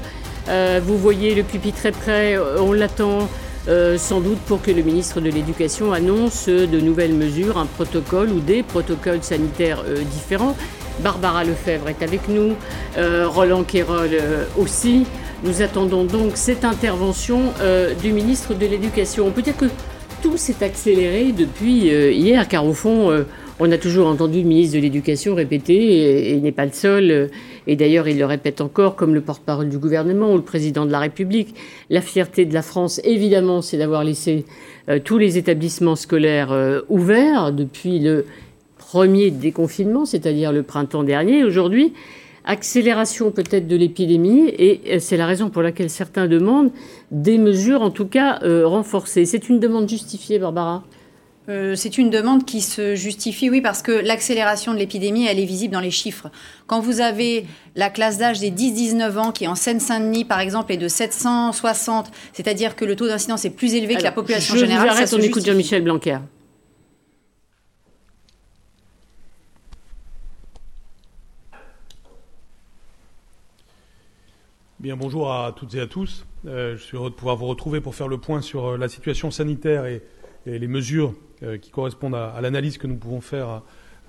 Speaker 12: Euh, vous voyez le pupitre très près, on l'attend. Euh, sans doute pour que le ministre de l'Éducation annonce de nouvelles mesures, un protocole ou des protocoles sanitaires euh, différents. Barbara Lefebvre est avec nous, euh, Roland Quérol aussi. Nous attendons donc cette intervention du ministre de l'Éducation. On peut dire que tout s'est accéléré depuis hier, car au fond, on a toujours entendu le ministre de l'Éducation répéter, et, il n'est pas le seul, euh, et d'ailleurs il le répète encore comme le porte-parole du gouvernement ou le président de la République, la fierté de la France, évidemment, c'est d'avoir laissé euh, tous les établissements scolaires euh, ouverts depuis le premier déconfinement, c'est-à-dire le printemps dernier. Aujourd'hui, accélération peut-être de l'épidémie, et c'est la raison pour laquelle certains demandent des mesures, en tout cas, renforcées. C'est une demande justifiée, Barbara?
Speaker 13: Euh, c'est une demande qui se justifie, oui, parce que l'accélération de l'épidémie, elle est visible dans les chiffres. Quand vous avez la classe d'âge des 10-19 ans qui, en Seine-Saint-Denis, par exemple, est de 760, c'est-à-dire que le taux d'incidence est plus élevé que la population
Speaker 12: je
Speaker 13: générale.
Speaker 12: Vous arrête, on écoute Jean-Michel Blanquer.
Speaker 14: Bien, bonjour à toutes et à tous. Euh, je suis heureux de pouvoir vous retrouver pour faire le point sur euh, la situation sanitaire et les mesures qui correspondent à, l'analyse que nous pouvons faire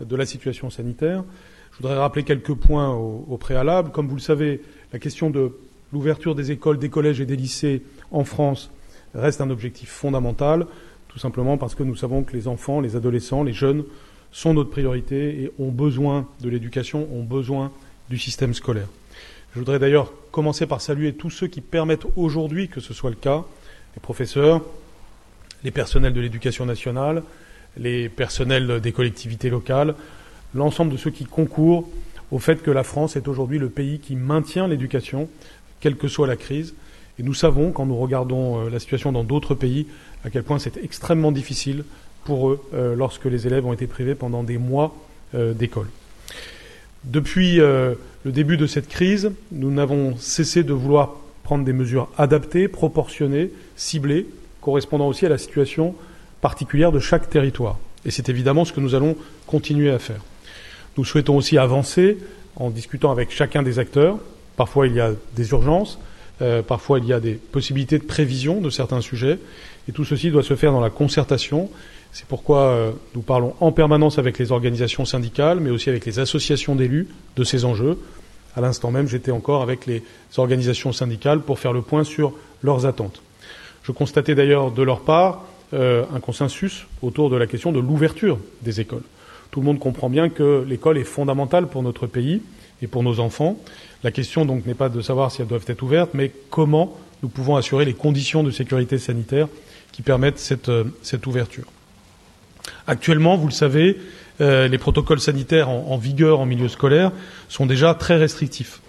Speaker 14: euh, de la situation sanitaire. Je voudrais rappeler quelques points au, préalable. Comme vous le savez, la question de l'ouverture des écoles, des collèges et des lycées en France reste un objectif fondamental, tout simplement parce que nous savons que les enfants, les adolescents, les jeunes sont notre priorité et ont besoin de l'éducation, ont besoin du système scolaire. Je voudrais d'ailleurs commencer par saluer tous ceux qui permettent aujourd'hui que ce soit le cas, les professeurs, les personnels de l'éducation nationale, les personnels des collectivités locales, l'ensemble de ceux qui concourent au fait que la France est aujourd'hui le pays qui maintient l'éducation, quelle que soit la crise. Et nous savons, quand nous regardons euh, la situation dans d'autres pays, à quel point c'est extrêmement difficile pour eux euh, lorsque les élèves ont été privés pendant des mois euh, d'école. Depuis le début de cette crise, nous n'avons cessé de vouloir prendre des mesures adaptées, proportionnées, ciblées, correspondant aussi à la situation particulière de chaque territoire. Et c'est évidemment ce que nous allons continuer à faire. Nous souhaitons aussi avancer en discutant avec chacun des acteurs. Parfois, il y a des urgences, euh, parfois, il y a des possibilités de prévision de certains sujets. Et tout ceci doit se faire dans la concertation. C'est pourquoi euh, nous parlons en permanence avec les organisations syndicales, mais aussi avec les associations d'élus de ces enjeux, À l'instant même, j'étais encore avec les organisations syndicales pour faire le point sur leurs attentes. Je constatais d'ailleurs de leur part euh, un consensus autour de la question de l'ouverture des écoles. Tout le monde comprend bien que l'école est fondamentale pour notre pays et pour nos enfants. La question donc n'est pas de savoir si elles doivent être ouvertes, mais comment nous pouvons assurer les conditions de sécurité sanitaire qui permettent cette, euh, ouverture. Actuellement, vous le savez, euh, les protocoles sanitaires en, vigueur en milieu scolaire sont déjà très restrictifs.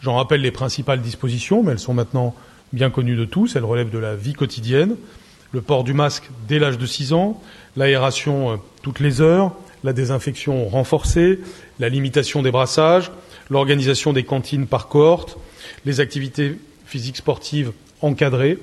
Speaker 14: J'en rappelle les principales dispositions, mais elles sont maintenant bien connues de tous. Elles relèvent de la vie quotidienne. Le port du masque dès l'âge de 6 ans, l'aération euh, toutes les heures, la désinfection renforcée, la limitation des brassages, l'organisation des cantines par cohorte, les activités physiques sportives encadrées.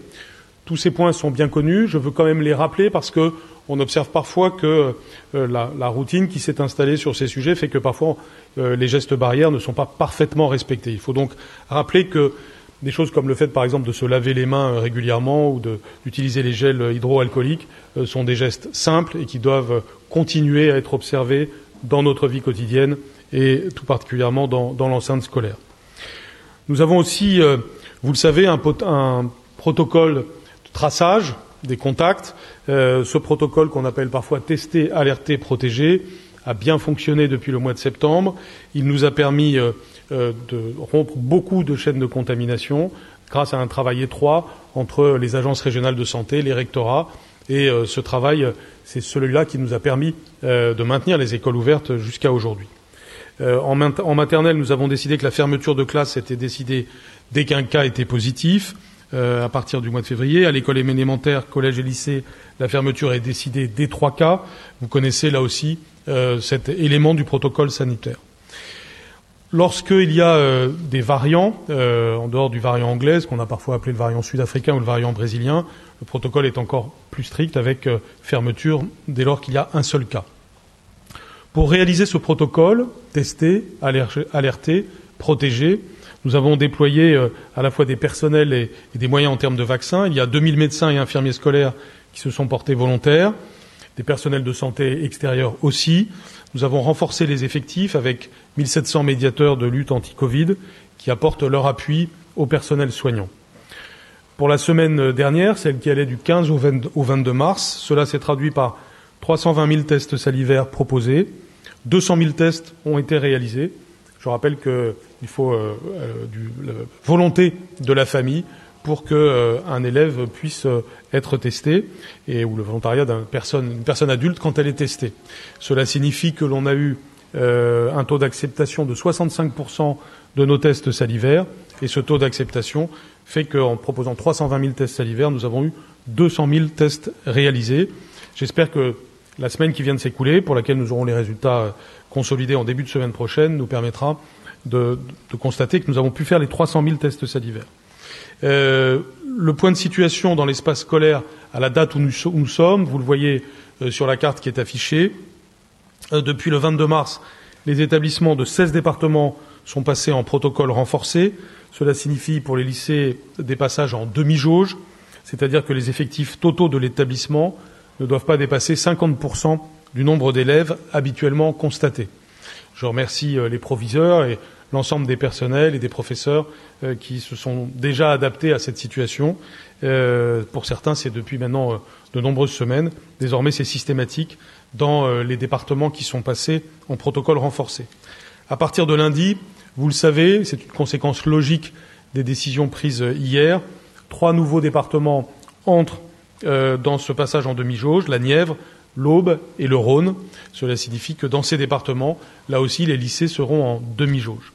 Speaker 14: Tous ces points sont bien connus. Je veux quand même les rappeler parce que on observe parfois que euh, la, routine qui s'est installée sur ces sujets fait que parfois euh, les gestes barrières ne sont pas parfaitement respectés. Il faut donc rappeler que des choses comme le fait, par exemple, de se laver les mains euh, régulièrement ou d'utiliser les gels hydroalcooliques sont des gestes simples et qui doivent continuer à être observés dans notre vie quotidienne et tout particulièrement dans, l'enceinte scolaire. Nous avons aussi, vous le savez, un, un protocole de traçage des contacts. Euh, ce protocole qu'on appelle parfois tester, alerter, protéger a bien fonctionné depuis le mois de septembre. Il nous a permis euh, euh, de rompre beaucoup de chaînes de contamination grâce à un travail étroit entre les agences régionales de santé, les rectorats. Et ce travail, c'est celui-là qui nous a permis de maintenir les écoles ouvertes jusqu'à aujourd'hui. En, en maternelle, nous avons décidé que la fermeture de classe était décidée dès qu'un cas était positif. Euh, à partir du mois de février. À l'école élémentaire, collège et lycée, la fermeture est décidée dès trois cas. Vous connaissez là aussi euh, cet élément du protocole sanitaire. Lorsqu'il y a euh, des variants, en dehors du variant anglais, qu'on a parfois appelé le variant sud-africain ou le variant brésilien, le protocole est encore plus strict avec fermeture dès lors qu'il y a un seul cas. Pour réaliser ce protocole, tester, alerter, protéger, nous avons déployé euh, à la fois des personnels et, des moyens en termes de vaccins. Il y a 2000 médecins et infirmiers scolaires qui se sont portés volontaires, des personnels de santé extérieurs aussi. Nous avons renforcé les effectifs avec 1700 médiateurs de lutte anti-Covid qui apportent leur appui au personnel soignant. Pour la semaine dernière, celle qui allait du 15 au 22 mars, cela s'est traduit par 320 000 tests salivaires proposés, 200 000 tests ont été réalisés. Je rappelle que il faut euh, euh, la volonté de la famille pour qu'un euh, élève puisse être testé et ou le volontariat d'une personne, une personne adulte quand elle est testée. Cela signifie que l'on a eu un taux d'acceptation de 65% de nos tests salivaires et ce taux d'acceptation fait qu'en proposant 320 000 tests salivaires, nous avons eu 200 000 tests réalisés. J'espère que la semaine qui vient de s'écouler, pour laquelle nous aurons les résultats consolidés en début de semaine prochaine, nous permettra de, constater que nous avons pu faire les 300 000 tests salivaires. Euh, le point de situation dans l'espace scolaire à la date où nous, sommes, vous le voyez euh, sur la carte qui est affichée. Euh, depuis le 22 mars, les établissements de 16 départements sont passés en protocole renforcé. Cela signifie pour les lycées des passages en demi-jauge, c'est-à-dire que les effectifs totaux de l'établissement ne doivent pas dépasser 50% du nombre d'élèves habituellement constatés. Je remercie les proviseurs et l'ensemble des personnels et des professeurs euh, qui se sont déjà adaptés à cette situation. Euh, pour certains, c'est depuis maintenant de nombreuses semaines. Désormais, c'est systématique dans les départements qui sont passés en protocole renforcé. À partir de lundi, vous le savez, c'est une conséquence logique des décisions prises hier. Trois nouveaux départements entrent dans ce passage en demi-jauge, la Nièvre, l'Aube et le Rhône. Cela signifie que dans ces départements, là aussi, les lycées seront en demi-jauge.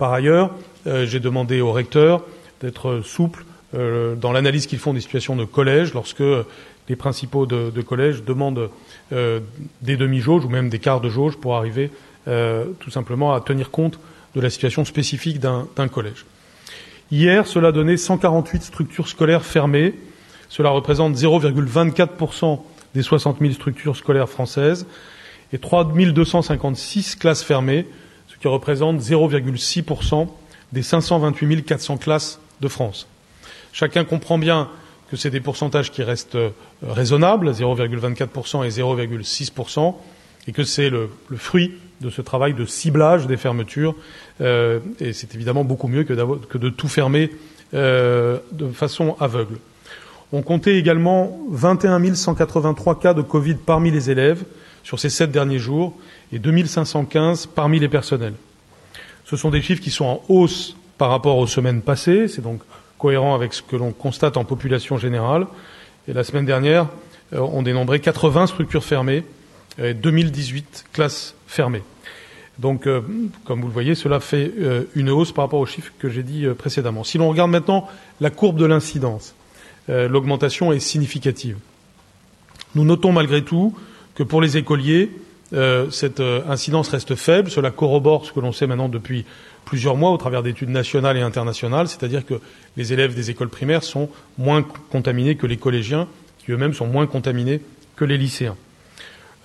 Speaker 14: Par ailleurs, euh, j'ai demandé aux recteurs d'être souples euh, dans l'analyse qu'ils font des situations de collège lorsque les principaux de, collège demandent euh, des demi-jauges ou même des quarts de jauge pour arriver tout simplement à tenir compte de la situation spécifique d'un collège. Hier, cela donnait 148 structures scolaires fermées. Cela représente 0,24% des 60 000 structures scolaires françaises et 3 256 classes fermées, qui représente 0,6% des 528 400 classes de France. Chacun comprend bien que c'est des pourcentages qui restent euh, raisonnables, 0,24% et 0,6%, et que c'est le, fruit de ce travail de ciblage des fermetures. et c'est évidemment beaucoup mieux que, que de tout fermer de façon aveugle. On comptait également 21 183 cas de Covid parmi les élèves sur ces sept derniers jours et 2515 parmi les personnels. Ce sont des chiffres qui sont en hausse par rapport aux semaines passées, c'est donc cohérent avec ce que l'on constate en population générale. Et la semaine dernière, euh, on dénombrait 80 structures fermées et 2018 classes fermées. Donc, euh, comme vous le voyez, cela fait euh, une hausse par rapport aux chiffres que j'ai dit précédemment. Si l'on regarde maintenant la courbe de l'incidence, l'augmentation est significative. Nous notons malgré tout que pour les écoliers, cette incidence reste faible. Cela corrobore ce que l'on sait maintenant depuis plusieurs mois au travers d'études nationales et internationales, c'est-à-dire que les élèves des écoles primaires sont moins contaminés que les collégiens, qui eux-mêmes sont moins contaminés que les lycéens.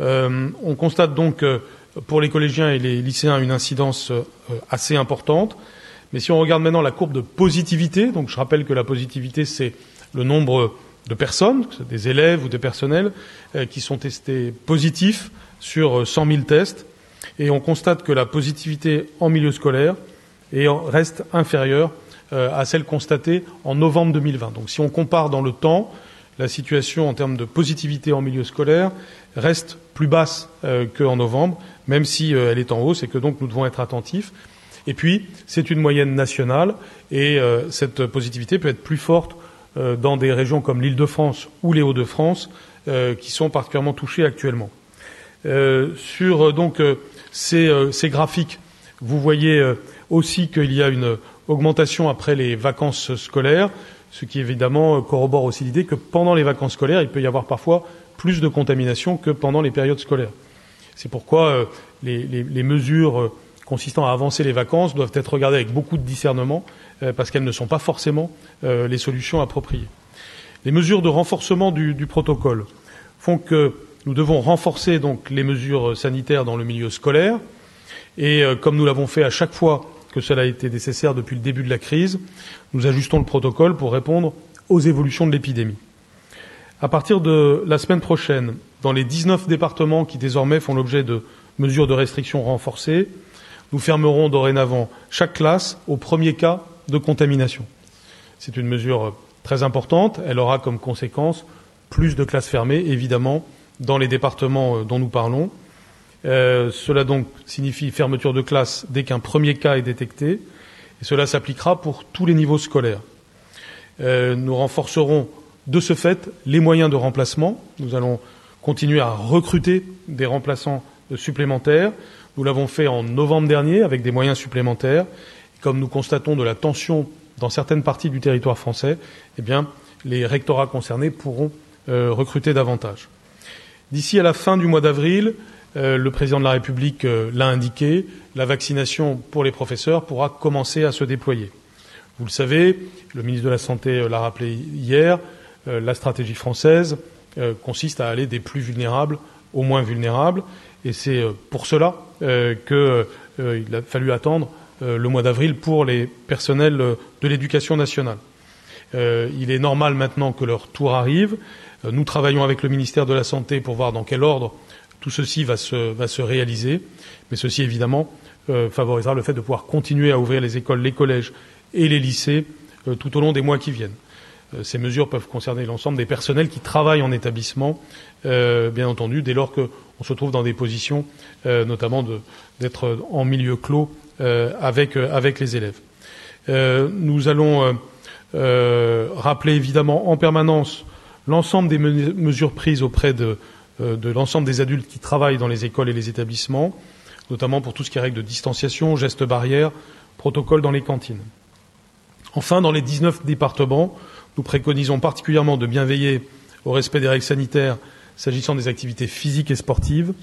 Speaker 14: Euh, on constate donc euh, pour les collégiens et les lycéens une incidence euh, assez importante. Mais si on regarde maintenant la courbe de positivité, donc je rappelle que la positivité c'est le nombre de personnes, des élèves ou des personnels, qui sont testés positifs sur 100 000 tests, et on constate que la positivité en milieu scolaire reste inférieure euh, à celle constatée en novembre 2020. Donc si on compare dans le temps, la situation en termes de positivité en milieu scolaire reste plus basse euh, qu'en novembre, même si euh, elle est en hausse et que donc nous devons être attentifs. Et puis, c'est une moyenne nationale et cette positivité peut être plus forte dans des régions comme l'Île-de-France ou les Hauts-de-France qui sont particulièrement touchées actuellement. sur donc ces, graphiques, vous voyez aussi qu'il y a une augmentation après les vacances scolaires, ce qui évidemment corrobore aussi l'idée que pendant les vacances scolaires, il peut y avoir parfois plus de contamination que pendant les périodes scolaires. C'est pourquoi euh, les, mesures euh, consistant à avancer les vacances doivent être regardées avec beaucoup de discernement, euh, parce qu'elles ne sont pas forcément les solutions appropriées. Les mesures de renforcement du, protocole font que nous devons renforcer donc les mesures sanitaires dans le milieu scolaire, et comme nous l'avons fait à chaque fois que cela a été nécessaire depuis le début de la crise. Nous ajustons le protocole pour répondre aux évolutions de l'épidémie. À partir de la semaine prochaine, dans les 19 départements qui désormais font l'objet de mesures de restriction renforcées, nous fermerons dorénavant chaque classe au premier cas de contamination. C'est une mesure très importante. Elle aura comme conséquence plus de classes fermées, évidemment, dans les départements euh, dont nous parlons. Euh, cela donc signifie fermeture de classe dès qu'un premier cas est détecté, et cela s'appliquera pour tous les niveaux scolaires. Euh, nous renforcerons de ce fait les moyens de remplacement. Nous allons continuer à recruter des remplaçants supplémentaires. Nous l'avons fait en novembre dernier avec des moyens supplémentaires. Comme nous constatons de la tension dans certaines parties du territoire français, eh bien, les rectorats concernés pourront euh, recruter davantage. D'ici à la fin du mois d'avril, euh, le président de la République euh, l'a indiqué, la vaccination pour les professeurs pourra commencer à se déployer. Vous le savez, le ministre de la Santé l'a rappelé hier, la stratégie française consiste à aller des plus vulnérables aux moins vulnérables, et c'est pour cela qu'il a fallu attendre le mois d'avril pour les personnels de l'éducation nationale. il est normal maintenant que leur tour arrive. Nous travaillons avec le ministère de la Santé pour voir dans quel ordre tout ceci va se, réaliser, mais ceci évidemment euh, favorisera le fait de pouvoir continuer à ouvrir les écoles, les collèges et les lycées euh, tout au long des mois qui viennent. Euh, ces mesures peuvent concerner l'ensemble des personnels qui travaillent en établissement, bien entendu, dès lors qu'on se trouve dans des positions, notamment d'être en milieu clos avec, avec les élèves. nous allons rappeler évidemment en permanence l'ensemble des mesures prises auprès de, euh, de l'ensemble des adultes qui travaillent dans les écoles et les établissements, notamment pour tout ce qui est règles de distanciation, gestes barrières, protocoles dans les cantines. Enfin, dans les 19 départements, nous préconisons particulièrement de bien veiller au respect des règles sanitaires s'agissant des activités physiques et sportives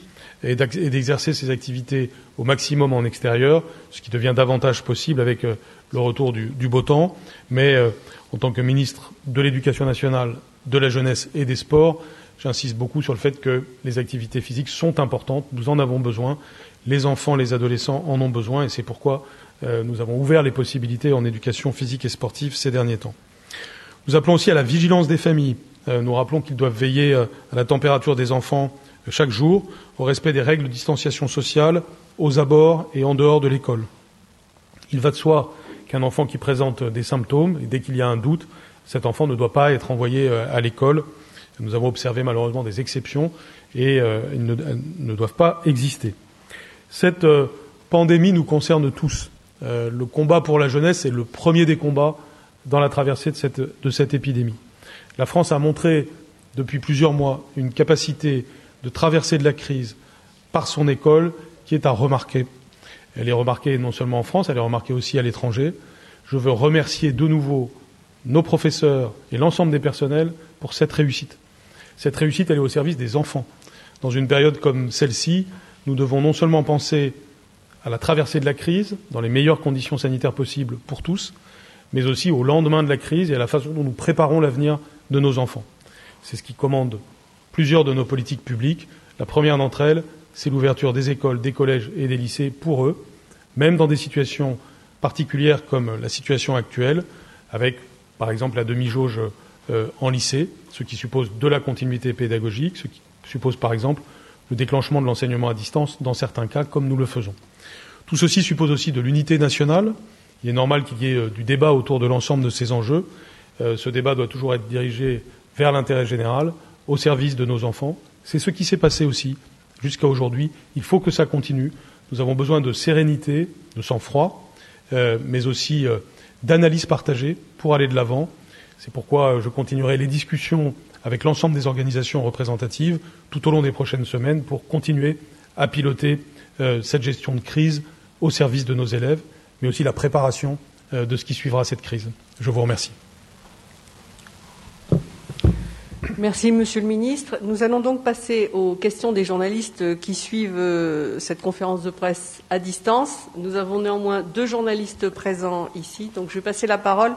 Speaker 14: et d'exercer ces activités au maximum en extérieur, ce qui devient davantage possible avec euh, le retour du, beau temps. Mais euh, en tant que ministre de l'Éducation nationale, de la jeunesse et des sports, J'insiste beaucoup sur le fait que les activités physiques sont importantes, nous en avons besoin, les enfants, les adolescents en ont besoin, et c'est pourquoi euh, nous avons ouvert les possibilités en éducation physique et sportive ces derniers temps. Nous appelons aussi à la vigilance des familles nous rappelons qu'ils doivent veiller à la température des enfants chaque jour, au respect des règles de distanciation sociale, aux abords et en dehors de l'école. Il va de soi qu'un enfant qui présente des symptômes, et dès qu'il y a un doute, cet enfant ne doit pas être envoyé à l'école. Nous avons observé malheureusement des exceptions et ils ne, doivent pas exister. Cette pandémie nous concerne tous. Euh, le combat pour la jeunesse est le premier des combats dans la traversée de cette épidémie. La France a montré depuis plusieurs mois une capacité de traverser de la crise par son école qui est à remarquer. Elle est remarquée non seulement en France, elle est remarquée aussi à l'étranger. Je veux remercier de nouveau nos professeurs et l'ensemble des personnels pour cette réussite. Cette réussite, elle est au service des enfants. Dans une période comme celle-ci, nous devons non seulement penser à la traversée de la crise dans les meilleures conditions sanitaires possibles pour tous, mais aussi au lendemain de la crise et à la façon dont nous préparons l'avenir de nos enfants. C'est ce qui commande plusieurs de nos politiques publiques. La première d'entre elles, c'est l'ouverture des écoles, des collèges et des lycées pour eux, même dans des situations particulières comme la situation actuelle, avec par exemple la demi-jauge euh, en lycée, ce qui suppose de la continuité pédagogique, ce qui suppose par exemple le déclenchement de l'enseignement à distance dans certains cas, comme nous le faisons. Tout ceci suppose aussi de l'unité nationale. Il est normal qu'il y ait euh, du débat autour de l'ensemble de ces enjeux. Euh, ce débat doit toujours être dirigé vers l'intérêt général, au service de nos enfants. C'est ce qui s'est passé aussi jusqu'à aujourd'hui. Il faut que ça continue. Nous avons besoin de sérénité, de sang-froid, euh, mais aussi d'analyse partagée pour aller de l'avant. C'est pourquoi je continuerai les discussions avec l'ensemble des organisations représentatives tout au long des prochaines semaines pour continuer à piloter cette gestion de crise au service de nos élèves, mais aussi la préparation euh, de ce qui suivra cette crise. Je vous remercie.
Speaker 15: Merci, Monsieur le Ministre. Nous allons donc passer aux questions des journalistes qui suivent euh, cette conférence de presse à distance. Nous avons néanmoins deux journalistes présents ici, donc je vais passer la parole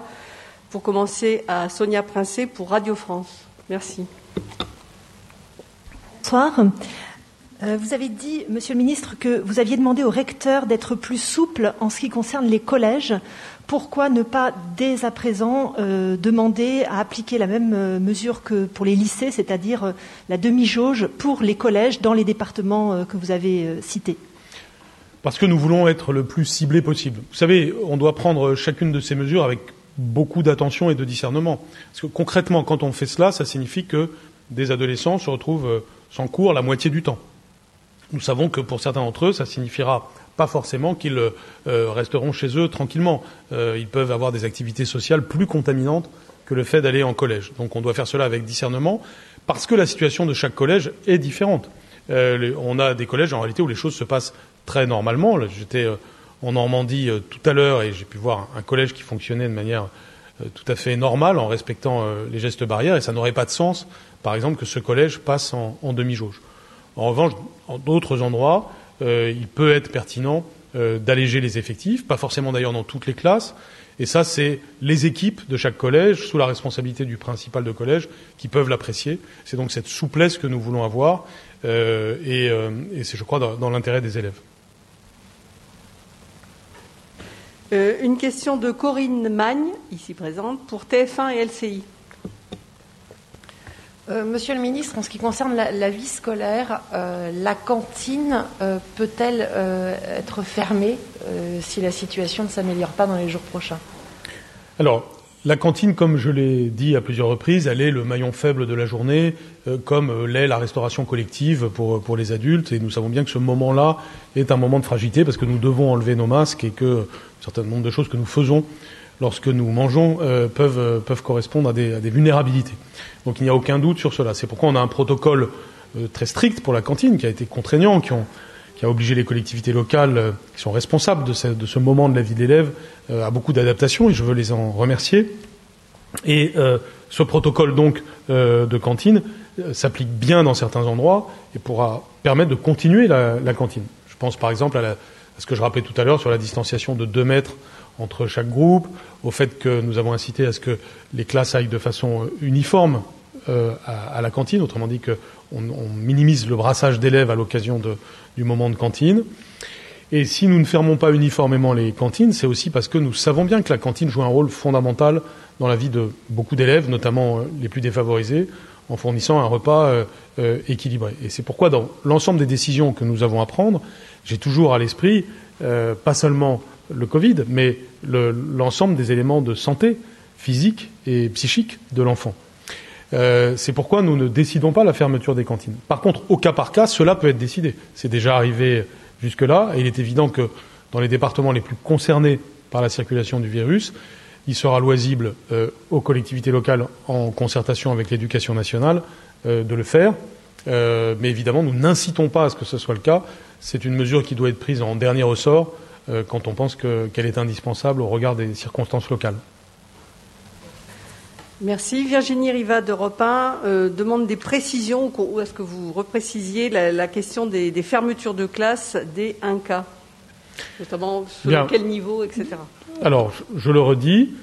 Speaker 15: pour commencer à Sonia Princé pour Radio France. Merci.
Speaker 16: Bonsoir. Euh, vous avez dit, Monsieur le Ministre, que vous aviez demandé au recteur d'être plus souple en ce qui concerne les collèges. Pourquoi ne pas, dès à présent, euh, demander à appliquer la même euh, mesure que pour les lycées, c'est-à-dire la demi-jauge pour les collèges dans les départements que vous avez cités?
Speaker 14: Parce que nous voulons être le plus ciblé possible. Vous savez, on doit prendre chacune de ces mesures avec beaucoup d'attention et de discernement. Parce que concrètement, quand on fait cela, ça signifie que des adolescents se retrouvent sans cours la moitié du temps. Nous savons que pour certains d'entre eux, ça signifiera pas forcément qu'ils euh, resteront chez eux tranquillement. Euh, ils peuvent avoir des activités sociales plus contaminantes que le fait d'aller en collège. Donc on doit faire cela avec discernement, parce que la situation de chaque collège est différente. Euh, on a des collèges en réalité où les choses se passent très normalement. J'étais en Normandie tout à l'heure et j'ai pu voir un collège qui fonctionnait de manière tout à fait normale en respectant les gestes barrières et ça n'aurait pas de sens, par exemple, que ce collège passe en demi-jauge. En revanche, en d'autres endroits, il peut être pertinent euh, d'alléger les effectifs, pas forcément d'ailleurs dans toutes les classes. Et ça, c'est les équipes de chaque collège, sous la responsabilité du principal de collège, qui peuvent l'apprécier. C'est donc cette souplesse que nous voulons avoir, euh, et, c'est, je crois, dans l'intérêt des élèves.
Speaker 15: une question de Corinne Magne, ici présente, pour TF1 et LCI.
Speaker 17: Euh, monsieur le ministre, en ce qui concerne la, vie scolaire, euh, la cantine euh, peut-elle être fermée si la situation ne s'améliore pas dans les jours prochains?
Speaker 14: Alors, la cantine, comme je l'ai dit à plusieurs reprises, elle est le maillon faible de la journée, comme l'est la restauration collective pour, pour les adultes. Et nous savons bien que ce moment-là est un moment de fragilité parce que nous devons enlever nos masques et que un certain nombre de choses que nous faisons lorsque nous mangeons peuvent, peuvent correspondre à des, vulnérabilités. Donc il n'y a aucun doute sur cela. C'est pourquoi on a un protocole euh, très strict pour la cantine qui a été contraignant, qui, a obligé les collectivités locales euh, qui sont responsables de ce, moment de la vie de l'élève euh, à beaucoup d'adaptations et je veux les en remercier. Et ce protocole donc de cantine s'applique bien dans certains endroits et pourra permettre de continuer la, cantine. Je pense par exemple à, à, ce que je rappelais tout à l'heure sur la distanciation de 2 mètres entre chaque groupe, au fait que nous avons incité à ce que les classes aillent de façon uniforme euh, à, la cantine, autrement dit qu'on on minimise le brassage d'élèves à l'occasion du moment de cantine. Et si nous ne fermons pas uniformément les cantines, c'est aussi parce que nous savons bien que la cantine joue un rôle fondamental dans la vie de beaucoup d'élèves, notamment les plus défavorisés, en fournissant un repas équilibré. Et c'est pourquoi, dans l'ensemble des décisions que nous avons à prendre, j'ai toujours à l'esprit pas seulement le Covid, mais l'ensemble des éléments de santé physique et psychique de l'enfant. Euh, c'est pourquoi nous ne décidons pas la fermeture des cantines. Par contre, au cas par cas, cela peut être décidé. C'est déjà arrivé jusque-là, et il est évident que dans les départements les plus concernés par la circulation du virus, il sera loisible euh, aux collectivités locales, en concertation avec l'éducation nationale, euh, de le faire. mais évidemment, nous n'incitons pas à ce que ce soit le cas. C'est une mesure qui doit être prise en dernier ressort quand on pense qu'elle est indispensable au regard des circonstances locales.
Speaker 15: Merci. Virginie Riva d'Europe 1 euh, demande des précisions, ou est-ce que vous reprécisiez la, question des, fermetures de classe des 1K Notamment sur quel niveau, etc.
Speaker 14: Alors, je le redis,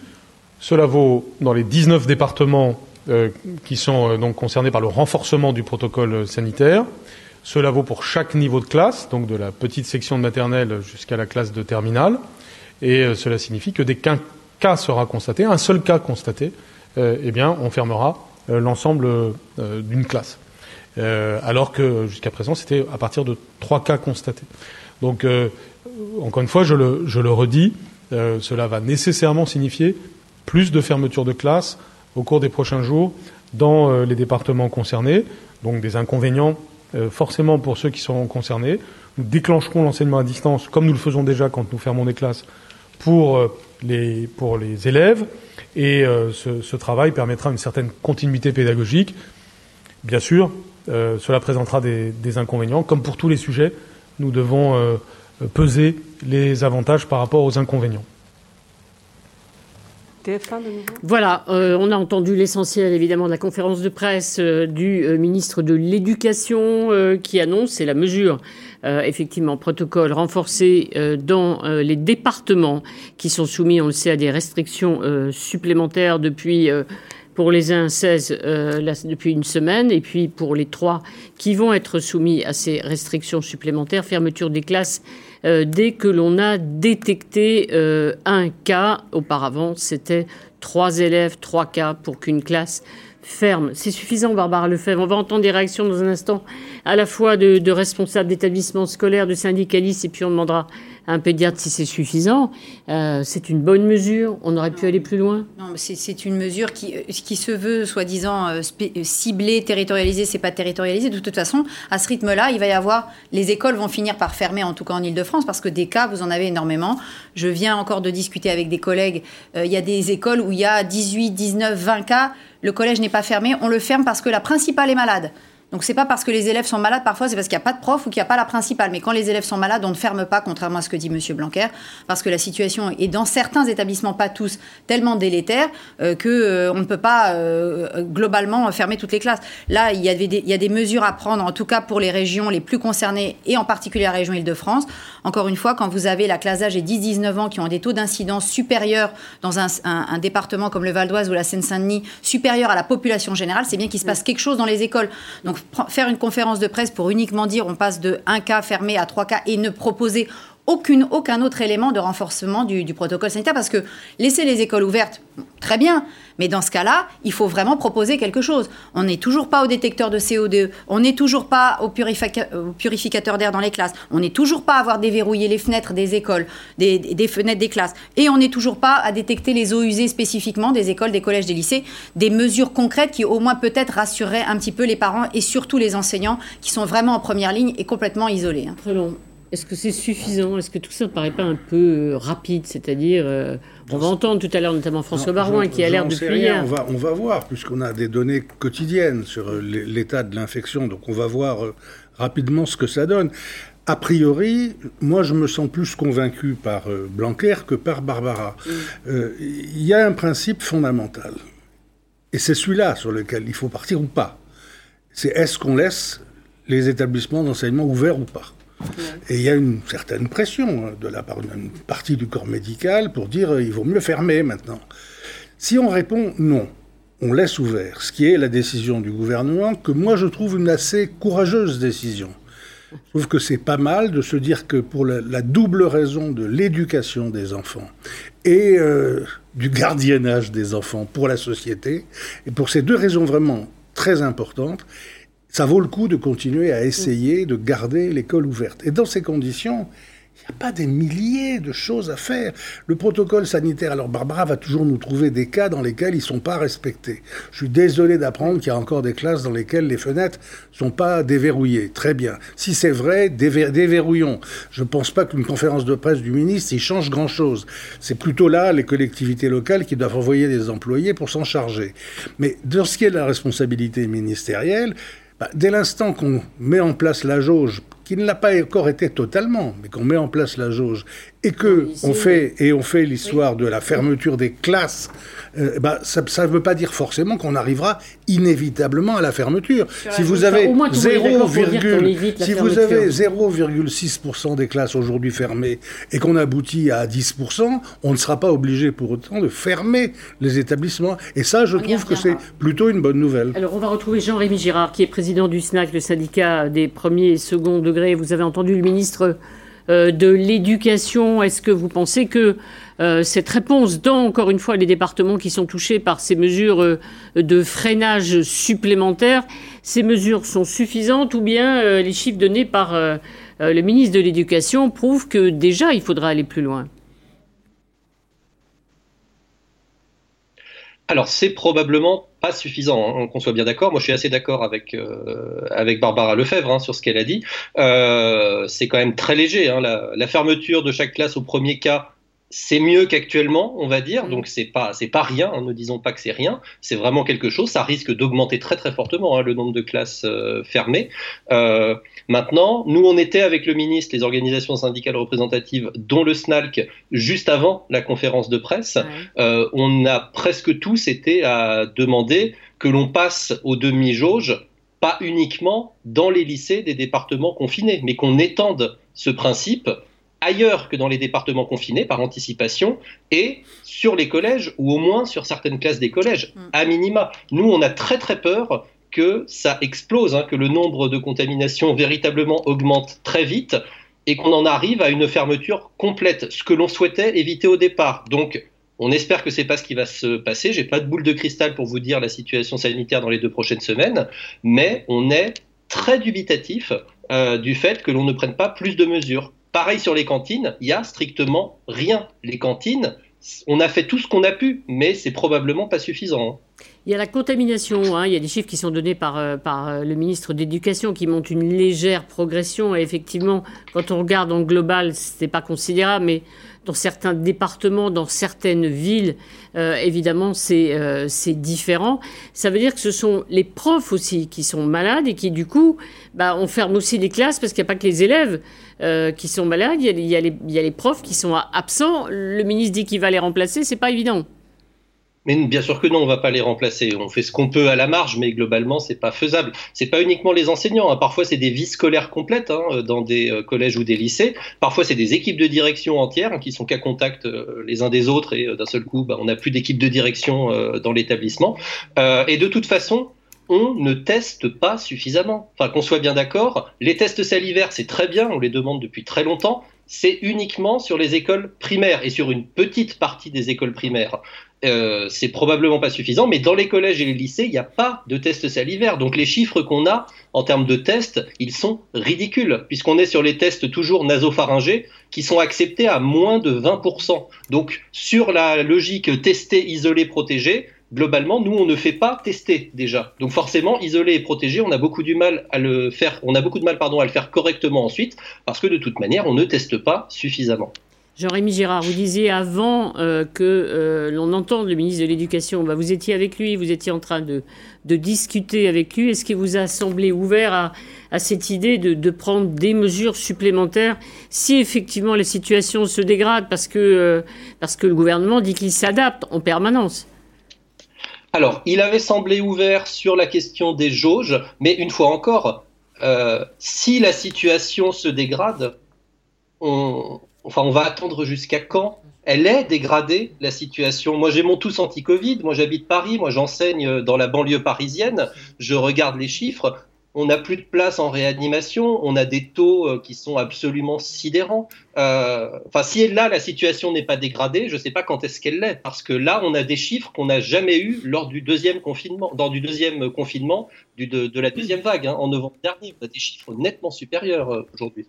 Speaker 14: cela vaut dans les 19 départements euh, qui sont euh, donc concernés par le renforcement du protocole sanitaire. Cela vaut pour chaque niveau de classe, donc de la petite section de maternelle jusqu'à la classe de terminale. Et cela signifie que dès qu'un cas sera constaté, un seul cas constaté, euh, eh bien, on fermera euh, l'ensemble euh, d'une classe. alors que jusqu'à présent, c'était à partir de trois cas constatés. Donc, encore une fois, je le, redis, cela va nécessairement signifier plus de fermetures de classes au cours des prochains jours dans les départements concernés, donc des inconvénients forcément pour ceux qui sont concernés. Nous déclencherons l'enseignement à distance, comme nous le faisons déjà quand nous fermons des classes, pour les, pour les élèves. Et euh, ce, travail permettra une certaine continuité pédagogique. Bien sûr, euh, cela présentera des, inconvénients. Comme pour tous les sujets, nous devons euh, peser les avantages par rapport aux inconvénients.
Speaker 12: Voilà, on a entendu l'essentiel évidemment de la conférence de presse du ministre de l'Éducation qui annonce, c'est la mesure euh, effectivement, protocole renforcé euh, dans euh, les départements qui sont soumis, on le sait, à des restrictions supplémentaires depuis pour les uns 16 depuis une semaine, et puis pour les trois qui vont être soumis à ces restrictions supplémentaires, fermeture des classes dès que l'on a détecté un cas. Auparavant, c'était trois élèves, trois cas pour qu'une classe ferme. C'est suffisant, Barbara Lefebvre. On va entendre des réactions dans un instant, à la fois de, responsables d'établissements scolaires, de syndicalistes, et puis on demandera un pédiatre si c'est suffisant. Euh, c'est une bonne mesure. On aurait pu aller plus loin.
Speaker 13: Non, c'est une mesure qui, euh, qui se veut soi-disant euh, ciblée, territorialisée. C'est pas territorialisé. De toute façon, à ce rythme-là, il va y avoir. Les écoles vont finir par fermer, en tout cas en Ile-de-France, parce que des cas, vous en avez énormément. Je viens encore de discuter avec des collègues. il y a des écoles où il y a 18, 19, 20 cas le collège n'est pas fermé, on le ferme parce que la principale est malade. Donc c'est pas parce que les élèves sont malades, parfois c'est parce qu'il n'y a pas de prof ou qu'il n'y a pas la principale. Mais quand les élèves sont malades, on ne ferme pas, contrairement à ce que dit M. Blanquer, parce que la situation est dans certains établissements, pas tous, tellement délétère euh, qu'on euh, ne peut pas euh, globalement fermer toutes les classes. Là, il y, a des, il y, a des, mesures à prendre, en tout cas pour les régions les plus concernées, et en particulier la région Île-de-France. Encore une fois, quand vous avez la classe d'âge et 10-19 ans qui ont des taux d'incidence supérieurs dans un, un, département comme le Val d'Oise ou la Seine-Saint-Denis, supérieurs à la population générale, c'est bien qu'il se passe quelque chose dans les écoles. Donc faire une conférence de presse pour uniquement dire on passe de un cas fermé à trois cas et ne proposer aucun autre élément de renforcement du, protocole sanitaire parce que laisser les écoles ouvertes, très bien, mais dans ce cas-là, il faut vraiment proposer quelque chose. On n'est toujours pas au détecteur de CO2, on n'est toujours pas au, purificateur d'air dans les classes, on n'est toujours pas à avoir déverrouillé les fenêtres des écoles, des, des, fenêtres des classes, et on n'est toujours pas à détecter les eaux usées spécifiquement des écoles, des collèges, des lycées. Des mesures concrètes qui au moins peut-être rassureraient un petit peu les parents et surtout les enseignants qui sont vraiment en première ligne et complètement isolés. Hein.
Speaker 12: Très long. Est-ce que c'est suffisant? Est-ce que tout ça ne paraît pas un peu euh, rapide? C'est-à-dire, euh, on va entendre tout à l'heure notamment François Barouin qui a l'air depuis
Speaker 18: rien. On va, on va voir, puisqu'on a des données quotidiennes sur euh, l'état de l'infection, donc on va voir rapidement ce que ça donne. A priori, moi je me sens plus convaincu par Blanquer que par Barbara. Mm. Il y a un principe fondamental, et c'est celui-là sur lequel il faut partir ou pas. C'est est-ce qu'on laisse les établissements d'enseignement ouverts ou pas? Et il y a une certaine pression hein, de la part d'une partie du corps médical pour dire euh, il vaut mieux fermer maintenant. Si on répond non, on laisse ouvert, ce qui est la décision du gouvernement, que moi je trouve une assez courageuse décision. Je trouve que c'est pas mal de se dire que pour la, double raison de l'éducation des enfants et euh, du gardiennage des enfants pour la société, et pour ces deux raisons vraiment très importantes, ça vaut le coup de continuer à essayer de garder l'école ouverte. Et dans ces conditions, il n'y a pas des milliers de choses à faire. Le protocole sanitaire, alors Barbara va toujours nous trouver des cas dans lesquels ils ne sont pas respectés. Je suis désolé d'apprendre qu'il y a encore des classes dans lesquelles les fenêtres ne sont pas déverrouillées. Très bien. Si c'est vrai, déverrouillons. Je ne pense pas qu'une conférence de presse du ministre y change grand-chose. C'est plutôt là les collectivités locales qui doivent envoyer des employés pour s'en charger. Mais dans ce qui est de la responsabilité ministérielle, bah, dès l'instant qu'on met en place la jauge qui ne l'a pas encore été totalement, mais qu'on met en place la jauge et que on fait et on fait l'histoire de la fermeture des classes, euh, bah, ça ne veut pas dire forcément qu'on arrivera inévitablement à la fermeture. Si vous avez 0,6% des classes aujourd'hui fermées et qu'on aboutit à 10%, on ne sera pas obligé pour autant de fermer les établissements. Et ça, je trouve que c'est plutôt une bonne nouvelle.
Speaker 12: Alors, on va retrouver Jean-Rémy Girard, qui est président du SNAC, le syndicat des premiers et seconds degrés vous avez entendu le ministre de l'Éducation. Est-ce que vous pensez que euh, cette réponse dans, encore une fois, les départements qui sont touchés par ces mesures euh, de freinage supplémentaires, ces mesures sont suffisantes ou bien les chiffres donnés par le ministre de l'Éducation prouvent que déjà il faudra aller plus loin?
Speaker 19: Alors c'est probablement pas suffisant, hein, qu'on soit bien d'accord. Moi, je suis assez d'accord avec euh, avec Barbara Lefebvre hein, sur ce qu'elle a dit. Euh, c'est quand même très léger. Hein, la, fermeture de chaque classe au premier cas c'est mieux qu'actuellement, on va dire. Donc c'est pas c'est pas rien. Hein, ne disons pas que c'est rien. C'est vraiment quelque chose. Ça risque d'augmenter très très fortement hein, le nombre de classes euh, fermées. Euh, maintenant, nous on était avec le ministre, les organisations syndicales représentatives, dont le SNALC, juste avant la conférence de presse. Euh, on a presque tous été à demander que l'on passe aux demi-jauges pas uniquement dans les lycées des départements confinés, mais qu'on étende ce principe ailleurs que dans les départements confinés par anticipation et sur les collèges ou au moins sur certaines classes des collèges, mm. à minima. Nous, on a très très peur que ça explose, hein, que le nombre de contaminations véritablement augmente très vite et qu'on en arrive à une fermeture complète, ce que l'on souhaitait éviter au départ. Donc, on espère que c'est pas ce qui va se passer. J'ai pas de boule de cristal pour vous dire la situation sanitaire dans les deux prochaines semaines, mais on est très dubitatif euh, du fait que l'on ne prenne pas plus de mesures. Pareil sur les cantines, il y a strictement rien. Les cantines, on a fait tout ce qu'on a pu, mais c'est probablement pas suffisant.
Speaker 12: Il y a la contamination, hein. il y a des chiffres qui sont donnés par, euh, euh, le ministre d'Éducation qui montrent une légère progression. Et effectivement, quand on regarde en global, ce n'est pas considérable, mais dans certains départements, dans certaines villes, euh, évidemment, c'est différent. Ça veut dire que ce sont les profs aussi qui sont malades et qui, du coup, bah, on ferme aussi les classes parce qu'il n'y a pas que les élèves. Qui sont malades, il y, a, les, profs qui sont absents. Le ministre dit qu'il va les remplacer, c'est pas évident.
Speaker 19: Mais bien sûr que non, on va pas les remplacer. On fait ce qu'on peut à la marge, mais globalement, c'est pas faisable. C'est pas uniquement les enseignants. Hein. Parfois, c'est des vies scolaires complètes hein, dans des euh, collèges ou des lycées. Parfois, c'est des équipes de direction entières hein, qui sont qu'à contact euh, les uns des autres et d'un seul coup, bah, on n'a plus d'équipe de direction dans l'établissement. et de toute façon, on ne teste pas suffisamment. Enfin, qu'on soit bien d'accord, les tests salivaires, c'est très bien, on les demande depuis très longtemps, c'est uniquement sur les écoles primaires et sur une petite partie des écoles primaires. Euh, c'est probablement pas suffisant, mais dans les collèges et les lycées, il n'y a pas de tests salivaires. Donc les chiffres qu'on a en termes de tests, ils sont ridicules, puisqu'on est sur les tests toujours nasopharyngés qui sont acceptés à moins de 20%. Donc sur la logique tester, isoler, protéger, globalement, nous, on ne fait pas tester déjà. Donc forcément, isolé et protégé, on a beaucoup du mal à le faire, on a beaucoup de mal, pardon, à le faire correctement ensuite, parce que de toute manière, on ne teste pas suffisamment.
Speaker 12: Jean-Rémy Girard, vous disiez avant euh, que euh, l'on entende le ministre de l'Éducation, bah, vous étiez avec lui, vous étiez en train de, discuter avec lui. Est-ce qu'il vous a semblé ouvert à, cette idée de, prendre des mesures supplémentaires si effectivement la situation se dégrade parce que, euh, parce que le gouvernement dit qu'il s'adapte en permanence?
Speaker 19: Alors, il avait semblé ouvert sur la question des jauges, mais une fois encore, euh, si la situation se dégrade, on, enfin, on va attendre jusqu'à quand Elle est dégradée, la situation? Moi, j'ai mon tous anti-Covid. Moi, j'habite Paris. Moi, j'enseigne dans la banlieue parisienne. Je regarde les chiffres. On n'a plus de place en réanimation, on a des taux euh, qui sont absolument sidérants. Euh, enfin, si là, la situation n'est pas dégradée, je ne sais pas quand est-ce qu'elle l'est, parce que là, on a des chiffres qu'on n'a jamais eu lors du deuxième confinement, dans du deuxième confinement de, la deuxième vague, hein, en novembre dernier. On a des chiffres nettement supérieurs euh, aujourd'hui.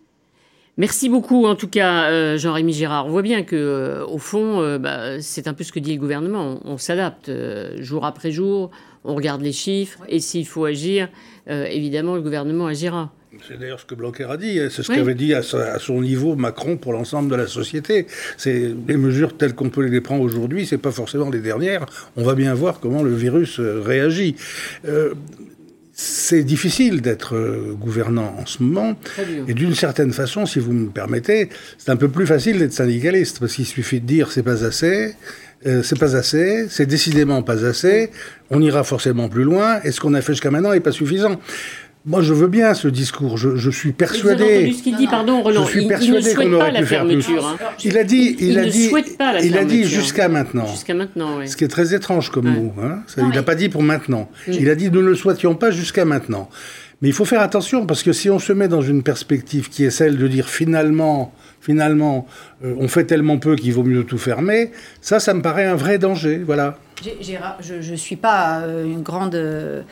Speaker 12: Merci beaucoup, en tout cas, Jean-Rémy Girard. On voit bien que, au fond, bah, c'est un peu ce que dit le gouvernement. On, s'adapte jour après jour, on regarde les chiffres, et s'il faut agir, euh, évidemment, le gouvernement agira.
Speaker 18: C'est d'ailleurs ce que Blanquer a dit, hein. c'est ce qu'avait dit à, son niveau Macron pour l'ensemble de la société. C'est les mesures telles qu'on peut les prendre aujourd'hui, c'est pas forcément les dernières. On va bien voir comment le virus euh, réagit. Euh, c'est difficile d'être gouvernant en ce moment. Et d'une certaine façon, si vous me permettez, c'est un peu plus facile d'être syndicaliste, parce qu'il suffit de dire c'est pas assez, euh, c'est pas assez, c'est décidément pas assez, on ira forcément plus loin, et ce qu'on a fait jusqu'à maintenant n'est pas suffisant. Moi, je veux bien ce discours. Je, suis persuadé.
Speaker 12: ce qu'il dit, pardon, Roland.
Speaker 18: Je suis persuadé qu'on aurait pu faire plus. Hein. Il a dit, il, a dit, il a dit jusqu'à maintenant.
Speaker 12: Jusqu'à maintenant, oui.
Speaker 18: Ce qui est très étrange comme mot. Hein. il n'a pas dit pour maintenant. Il a dit nous ne le souhaitions pas jusqu'à maintenant. Mais il faut faire attention parce que si on se met dans une perspective qui est celle de dire finalement finalement, euh, on fait tellement peu qu'il vaut mieux tout fermer, ça, ça me paraît un vrai danger. Voilà.
Speaker 13: je ne suis pas euh, une grande euh,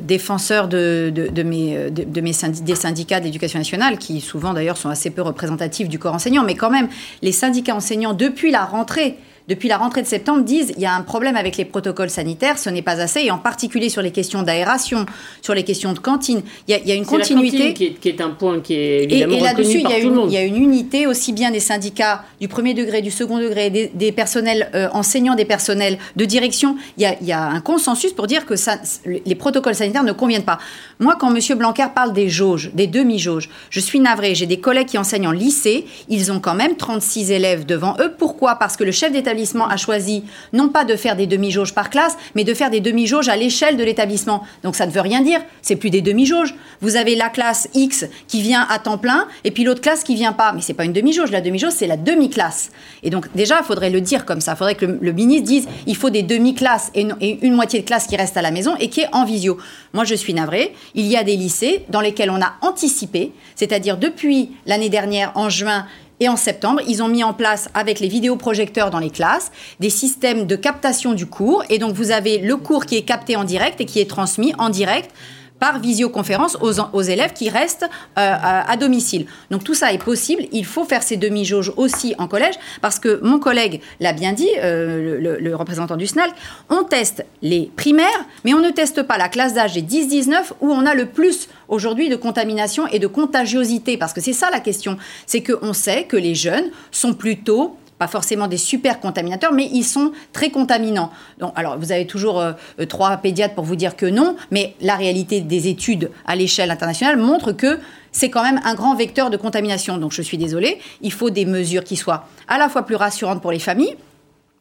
Speaker 13: défenseur de, mes des syndicats d'éducation nationale, qui souvent d'ailleurs sont assez peu représentatifs du corps enseignant, mais quand même, les syndicats enseignants, depuis la rentrée, depuis la rentrée de septembre, disent il y a un problème avec les protocoles sanitaires, ce n'est pas assez, et en particulier sur les questions d'aération, sur les questions de cantine. Il y a, une continuité.
Speaker 12: Qui est, un point qui est évidemment
Speaker 13: Et, et là-dessus, il, il, y a une unité aussi bien des syndicats du premier degré, du second degré, des, personnels euh, enseignants, des personnels de direction. Il y, a, il y, a, un consensus pour dire que ça, les protocoles sanitaires ne conviennent pas. Moi, quand M. Blanquer parle des jauges, des demi-jauges, je suis navrée. J'ai des collègues qui enseignent en lycée. Ils ont quand même 36 élèves devant eux. Pourquoi? Parce que le chef d'établissement a choisi non pas de faire des demi-jauges par classe, mais de faire des demi-jauges à l'échelle de l'établissement. Donc ça ne veut rien dire, c'est plus des demi-jauges. Vous avez la classe X qui vient à temps plein et puis l'autre classe qui vient pas. Mais c'est pas une demi-jauge, la demi-jauge c'est la demi-classe. Et donc déjà, il faudrait le dire comme ça. Il faudrait que le, ministre dise il faut des demi-classes et, et, une moitié de classe qui reste à la maison et qui est en visio. Moi, je suis navrée. Il y a des lycées dans lesquels on a anticipé, c'est-à-dire depuis l'année dernière, en juin, et en septembre, ils ont mis en place, avec les vidéoprojecteurs dans les classes, des systèmes de captation du cours. Et donc, vous avez le cours qui est capté en direct et qui est transmis en direct par visioconférence aux, élèves qui restent euh, à, domicile. Donc tout ça est possible. Il faut faire ces demi-jauges aussi en collège parce que mon collègue l'a bien dit, euh, le, représentant du SNAL, on teste les primaires, mais on ne teste pas la classe d'âge des 10-19 où on a le plus aujourd'hui de contamination et de contagiosité. Parce que c'est ça la question. C'est qu'on sait que les jeunes sont plutôt pas forcément des super contaminateurs, mais ils sont très contaminants. Donc, alors, vous avez toujours euh, trois pédiatres pour vous dire que non, mais la réalité des études à l'échelle internationale montre que c'est quand même un grand vecteur de contamination. Donc, je suis désolée, il faut des mesures qui soient à la fois plus rassurantes pour les familles.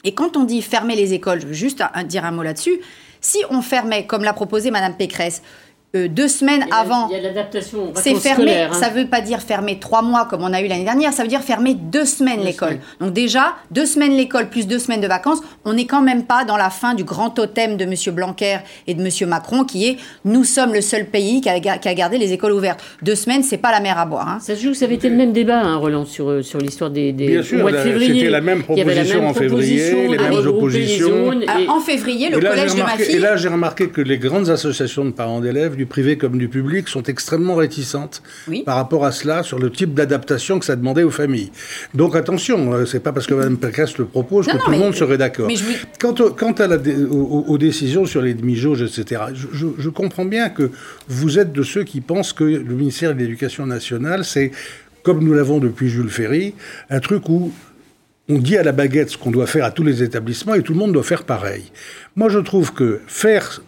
Speaker 13: Et quand on dit fermer les écoles, je veux juste dire un mot là-dessus, si on fermait, comme l'a proposé Madame Pécresse, euh, deux semaines avant. C'est fermé. Hein. Ça ne veut pas dire fermer trois mois comme on a eu l'année dernière. Ça veut dire fermer deux semaines l'école. Donc déjà deux semaines l'école plus deux semaines de vacances. On n'est quand même pas dans la fin du grand totem de M. Blanquer et de M. Macron qui est nous sommes le seul pays qui a, gardé les écoles ouvertes. Deux semaines, c'est pas la mer à boire. Hein.
Speaker 12: Ça se joue. Ça avait été le même débat, hein, Roland, sur euh, sur l'histoire des, des
Speaker 18: Bien sûr, C'était la même proposition en février, les mêmes oppositions.
Speaker 13: en février, le collège de ma fille.
Speaker 18: Et là, j'ai remarqué que les grandes associations de parents d'élèves du privé comme du public sont extrêmement réticentes par rapport à cela sur le type d'adaptation que ça demandait aux familles. Donc attention, euh, c'est pas parce que Mme Pécresse le propose que tout le monde serait d'accord. Quant, quant à la, aux, décisions sur les demi-jauges, etc., je, je comprends bien que vous êtes de ceux qui pensent que le ministère de l'Éducation nationale, c'est comme nous l'avons depuis Jules Ferry, un truc où on dit à la baguette ce qu'on doit faire à tous les établissements et tout le monde doit faire pareil. Moi, je trouve que faire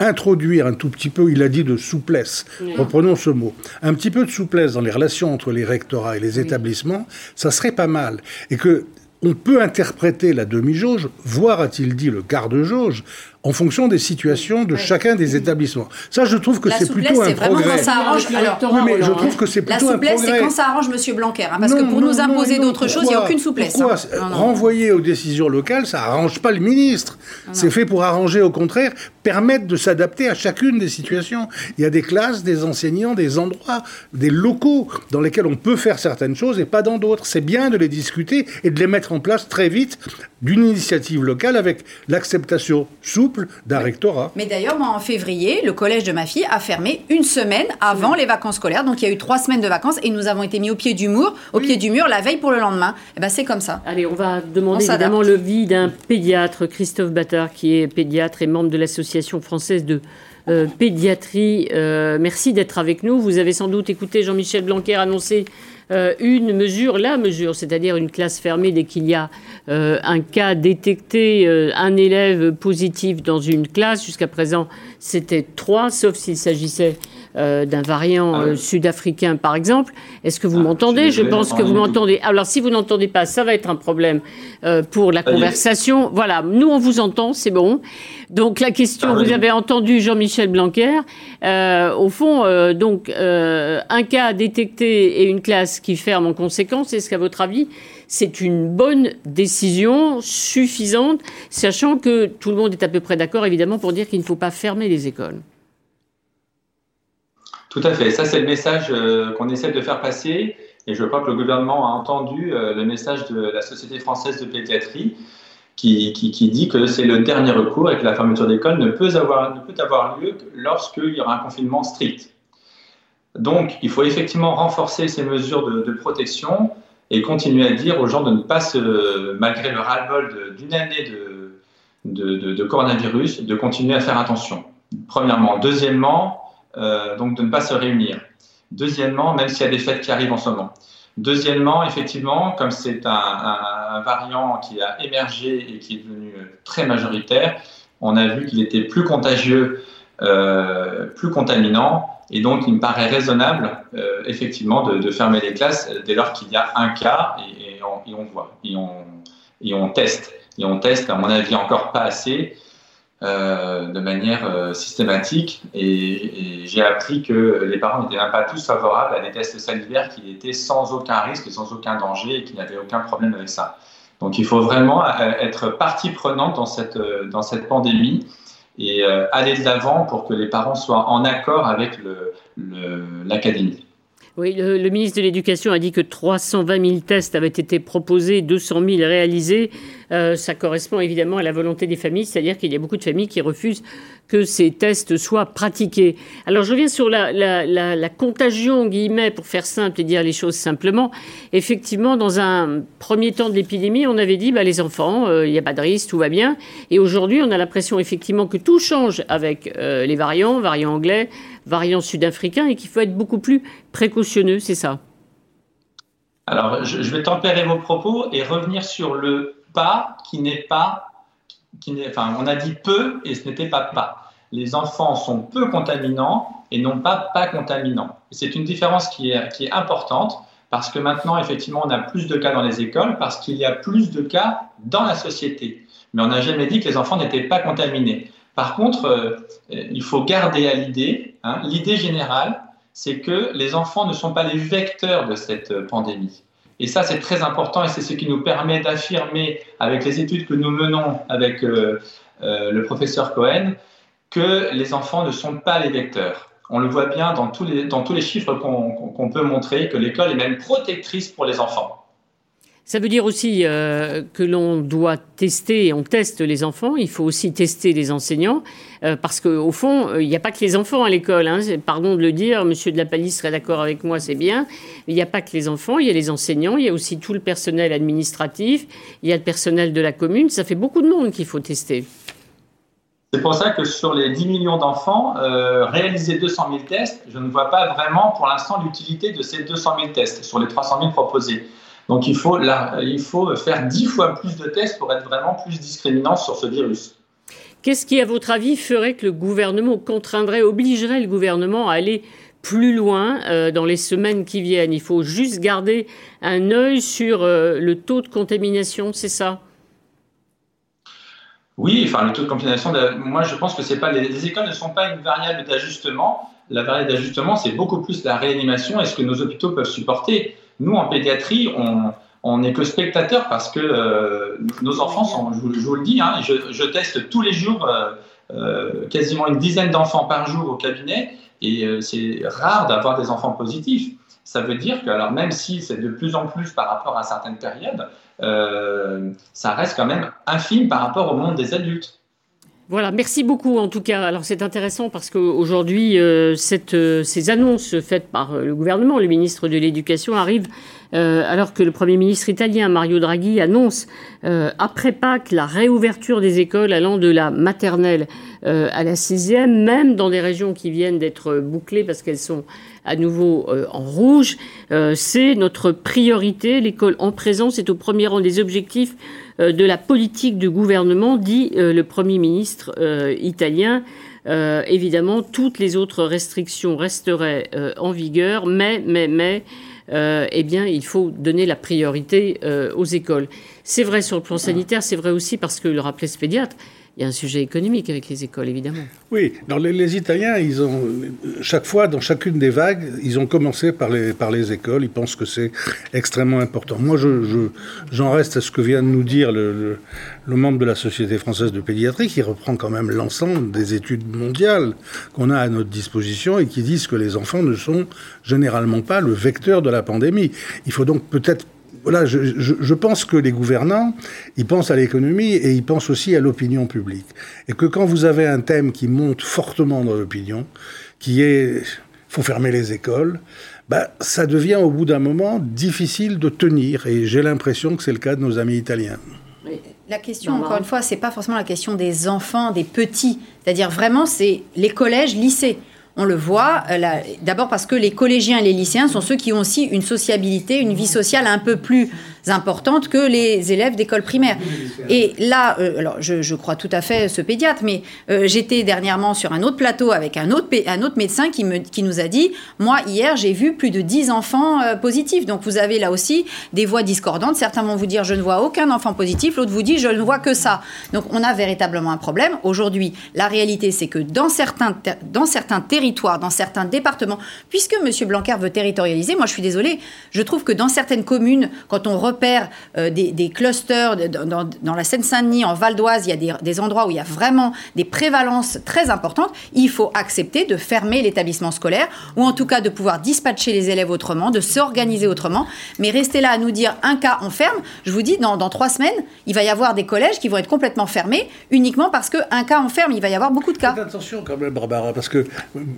Speaker 18: introduire un tout petit peu, il a dit de souplesse, reprenons ce mot, un petit peu de souplesse dans les relations entre les rectorats et les établissements, ça serait pas mal. Et que on peut interpréter la demi-jauge, voire a-t-il dit le quart de jauge, en fonction des situations de chacun des établissements. Ça, je trouve que c'est plutôt un progrès.
Speaker 13: Ça arrange, alors,
Speaker 18: oui, mais je trouve que c'est plutôt
Speaker 13: La souplesse, c'est quand ça arrange M. Blanquer. Hein, parce que pour nous imposer d'autres choses, il n'y a aucune souplesse.
Speaker 18: Pourquoi hein. Renvoyer aux décisions locales, ça arrange pas le ministre. C'est fait pour arranger, au contraire, permettre de s'adapter à chacune des situations. Il y a des classes, des enseignants, des endroits, des locaux dans lesquels on peut faire certaines choses et pas dans d'autres. C'est bien de les discuter et de les mettre en place très vite d'une initiative locale avec l'acceptation souple d'un rectorat.
Speaker 13: Mais d'ailleurs, moi, en février, le collège de ma fille a fermé une semaine avant les vacances scolaires. Donc, il y a eu trois semaines de vacances et nous avons été mis au pied du mur, au pied du mur la veille pour le lendemain. Et eh ben, c'est comme ça.
Speaker 12: Allez, on va demander évidemment le vie d'un pédiatre, Christophe Battard, qui est pédiatre et membre de l'Association française de euh, pédiatrie. Euh, merci d'être avec nous. Vous avez sans doute écouté Jean-Michel Blanquer annoncer euh, une mesure, la mesure, c'est-à-dire une classe fermée dès qu'il y a euh, un cas détecté, euh, un élève positif dans une classe. Jusqu'à présent, c'était trois, sauf s'il s'agissait d'un variant ah sud-africain, par exemple. Est-ce que vous ah, m'entendez? Je pense que vous m'entendez. Alors, si vous n'entendez pas, ça va être un problème pour la conversation. Voilà, nous, on vous entend, c'est bon. Donc, la question, ah, vous avez entendu Jean-Michel Blanquer. au fond, donc, un cas détecté et une classe qui ferme en conséquence. Est-ce qu'à votre avis, c'est une bonne décision suffisante, sachant que tout le monde est à peu près d'accord, évidemment, pour dire qu'il ne faut pas fermer les écoles
Speaker 20: Tout à fait. Ça, c'est le message euh, qu'on essaie de faire passer. Et je crois que le gouvernement a entendu euh, le message de la Société française de pédiatrie qui, dit que c'est le dernier recours et que la fermeture d'école ne peut avoir, ne peut avoir lieu lorsqu'il y aura un confinement strict. Donc, il faut effectivement renforcer ces mesures de, protection et continuer à dire aux gens de ne pas se, malgré le ras-le-bol d'une année de, de, coronavirus, de continuer à faire attention. Premièrement. Deuxièmement, euh, donc de ne pas se réunir. Deuxièmement, même s'il y a des fêtes qui arrivent en ce moment. Deuxièmement, effectivement, comme c'est un, variant qui a émergé et qui est devenu très majoritaire, on a vu qu'il était plus contagieux, euh, plus contaminant et donc, il me paraît raisonnable, euh, effectivement, de, fermer les classes dès lors qu'il y a un cas et, on, voit, et on, et on, teste. Et on teste, à mon avis, encore pas assez, euh, de manière euh, systématique. Et, j'ai appris que les parents n'étaient même pas tous favorables à des tests salivaires qui étaient sans aucun risque sans aucun danger et qui n'avaient aucun problème avec ça. Donc, il faut vraiment être partie prenante dans cette, dans cette pandémie et euh, aller de l'avant pour que les parents soient en accord avec l'académie.
Speaker 12: Oui, le, ministre de l'Éducation a dit que 320 000 tests avaient été proposés, 200 000 réalisés. Euh, ça correspond évidemment à la volonté des familles, c'est-à-dire qu'il y a beaucoup de familles qui refusent que ces tests soient pratiqués. Alors je reviens sur la, contagion, guillemets, pour faire simple et dire les choses simplement. Effectivement, dans un premier temps de l'épidémie, on avait dit, bah, les enfants, euh, il n'y a pas de risque, tout va bien. Et aujourd'hui, on a l'impression effectivement que tout change avec euh, les variants, variants anglais, variants sud-africains, et qu'il faut être beaucoup plus précautionneux, c'est ça?
Speaker 20: Alors, je, vais tempérer vos propos et revenir sur le pas qui n'est pas enfin, on a dit peu et ce n'était pas pas. Les enfants sont peu contaminants et non pas pas contaminants. C'est une différence qui est, qui est importante parce que maintenant, effectivement, on a plus de cas dans les écoles parce qu'il y a plus de cas dans la société. Mais on n'a jamais dit que les enfants n'étaient pas contaminés. Par contre, euh, il faut garder à l'idée, hein, l'idée générale, c'est que les enfants ne sont pas les vecteurs de cette euh, pandémie. Et ça, c'est très important et c'est ce qui nous permet d'affirmer, avec les études que nous menons avec euh, le professeur Cohen, que les enfants ne sont pas les vecteurs. On le voit bien dans tous les chiffres qu'on peut montrer, que l'école est même protectrice pour les enfants.
Speaker 12: Ça veut dire aussi euh, que l'on doit tester, on teste les enfants, il faut aussi tester les enseignants, euh, parce qu'au fond, euh, il n'y a pas que les enfants à l'école. Hein, pardon de le dire, Monsieur de la Palisse serait d'accord avec moi, c'est bien. Il n'y a pas que les enfants, il y a les enseignants, il y a aussi tout le personnel administratif, il y a le personnel de la commune. Ça fait beaucoup de monde qu'il faut tester.
Speaker 20: C'est pour ça que sur les 10 millions d'enfants, réaliser 200 000 tests, je ne vois pas vraiment pour l'instant l'utilité de ces 200 000 tests sur les 300 000 proposés. Donc il faut, il faut faire dix fois plus de tests pour être vraiment plus discriminant sur ce virus.
Speaker 12: Qu'est-ce qui, à votre avis, ferait que le gouvernement contraindrait, obligerait le gouvernement à aller plus loin euh, dans les semaines qui viennent? Il faut juste garder un œil sur euh, le taux de contamination, c'est ça?
Speaker 20: Oui, enfin, le taux de contamination, moi je pense que c'est pas les, écoles ne sont pas une variable d'ajustement. La variable d'ajustement, c'est beaucoup plus la réanimation et ce que nos hôpitaux peuvent supporter. Nous, en pédiatrie, on n'est que spectateurs parce que euh, nos enfants sont, je vous, le dis, hein, je, teste tous les jours euh, euh, quasiment une dizaine d'enfants par jour au cabinet et c'est rare d'avoir des enfants positifs. Ça veut dire que, alors même si c'est de plus en plus par rapport à certaines périodes, ça reste quand même infime par rapport au monde des adultes.
Speaker 12: Voilà, merci beaucoup en tout cas. Alors c'est intéressant parce qu'aujourd'hui, euh, euh, ces annonces faites par le gouvernement, le ministre de l'Éducation arrivent alors que le Premier ministre italien Mario Draghi annonce après Pâques la réouverture des écoles allant de la maternelle à la sixième, même dans des régions qui viennent d'être bouclées parce qu'elles sont à nouveau euh, en rouge. Euh, c'est notre priorité. L'école en présence est au premier rang des objectifs euh, de la politique du gouvernement, dit le Premier ministre italien. évidemment, toutes les autres restrictions resteraient en vigueur, mais, mais, mais, eh bien, il faut donner la priorité aux écoles. C'est vrai sur le plan sanitaire, c'est vrai aussi parce que le rappelait ce il y a un sujet économique avec les écoles, évidemment.
Speaker 18: Oui, dans les, Italiens, ils ont, chaque fois, dans chacune des vagues, ils ont commencé par les, par les écoles. Ils pensent que c'est extrêmement important. Moi, je, j'en reste à ce que vient de nous dire le, le, membre de la Société française de pédiatrie, qui reprend quand même l'ensemble des études mondiales qu'on a à notre disposition et qui disent que les enfants ne sont généralement pas le vecteur de la pandémie. Il faut donc peut-être voilà, je, pense que les gouvernants, ils pensent à l'économie et ils pensent aussi à l'opinion publique. Et que quand vous avez un thème qui monte fortement dans l'opinion, qui est faut fermer les écoles, bah, ça devient au bout d'un moment difficile de tenir. Et j'ai l'impression que c'est le cas de nos amis italiens.
Speaker 13: La question, encore une fois, c'est pas forcément la question des enfants, des petits. C'est-à-dire vraiment, c'est les collèges, lycées. On le voit, euh, d'abord parce que les collégiens et les lycéens sont ceux qui ont aussi une sociabilité, une vie sociale un peu plus importante que les élèves d'école primaire. Et là, euh, alors je, crois tout à fait ce pédiatre, mais euh, j'étais dernièrement sur un autre plateau avec un autre, un autre médecin qui, me, qui nous a dit, moi hier j'ai vu plus de 10 enfants euh, positifs. Donc vous avez là aussi des voix discordantes. Certains vont vous dire je ne vois aucun enfant positif, l'autre vous dit je ne vois que ça. Donc on a véritablement un problème. Aujourd'hui, la réalité c'est que dans certains, dans certains territoires, dans certains départements, puisque M. Blanquer veut territorialiser, moi je suis désolée, je trouve que dans certaines communes, quand on repère euh, des, clusters dans, la Seine-Saint-Denis, en Val d'Oise, il y a des, endroits où il y a vraiment des prévalences très importantes. Il faut accepter de fermer l'établissement scolaire ou en tout cas de pouvoir dispatcher les élèves autrement, de s'organiser autrement. Mais rester là à nous dire un cas on ferme, je vous dis, dans, trois semaines, il va y avoir des collèges qui vont être complètement fermés uniquement parce qu'un cas on ferme, il va y avoir beaucoup de cas.
Speaker 18: attention quand même, Barbara, parce que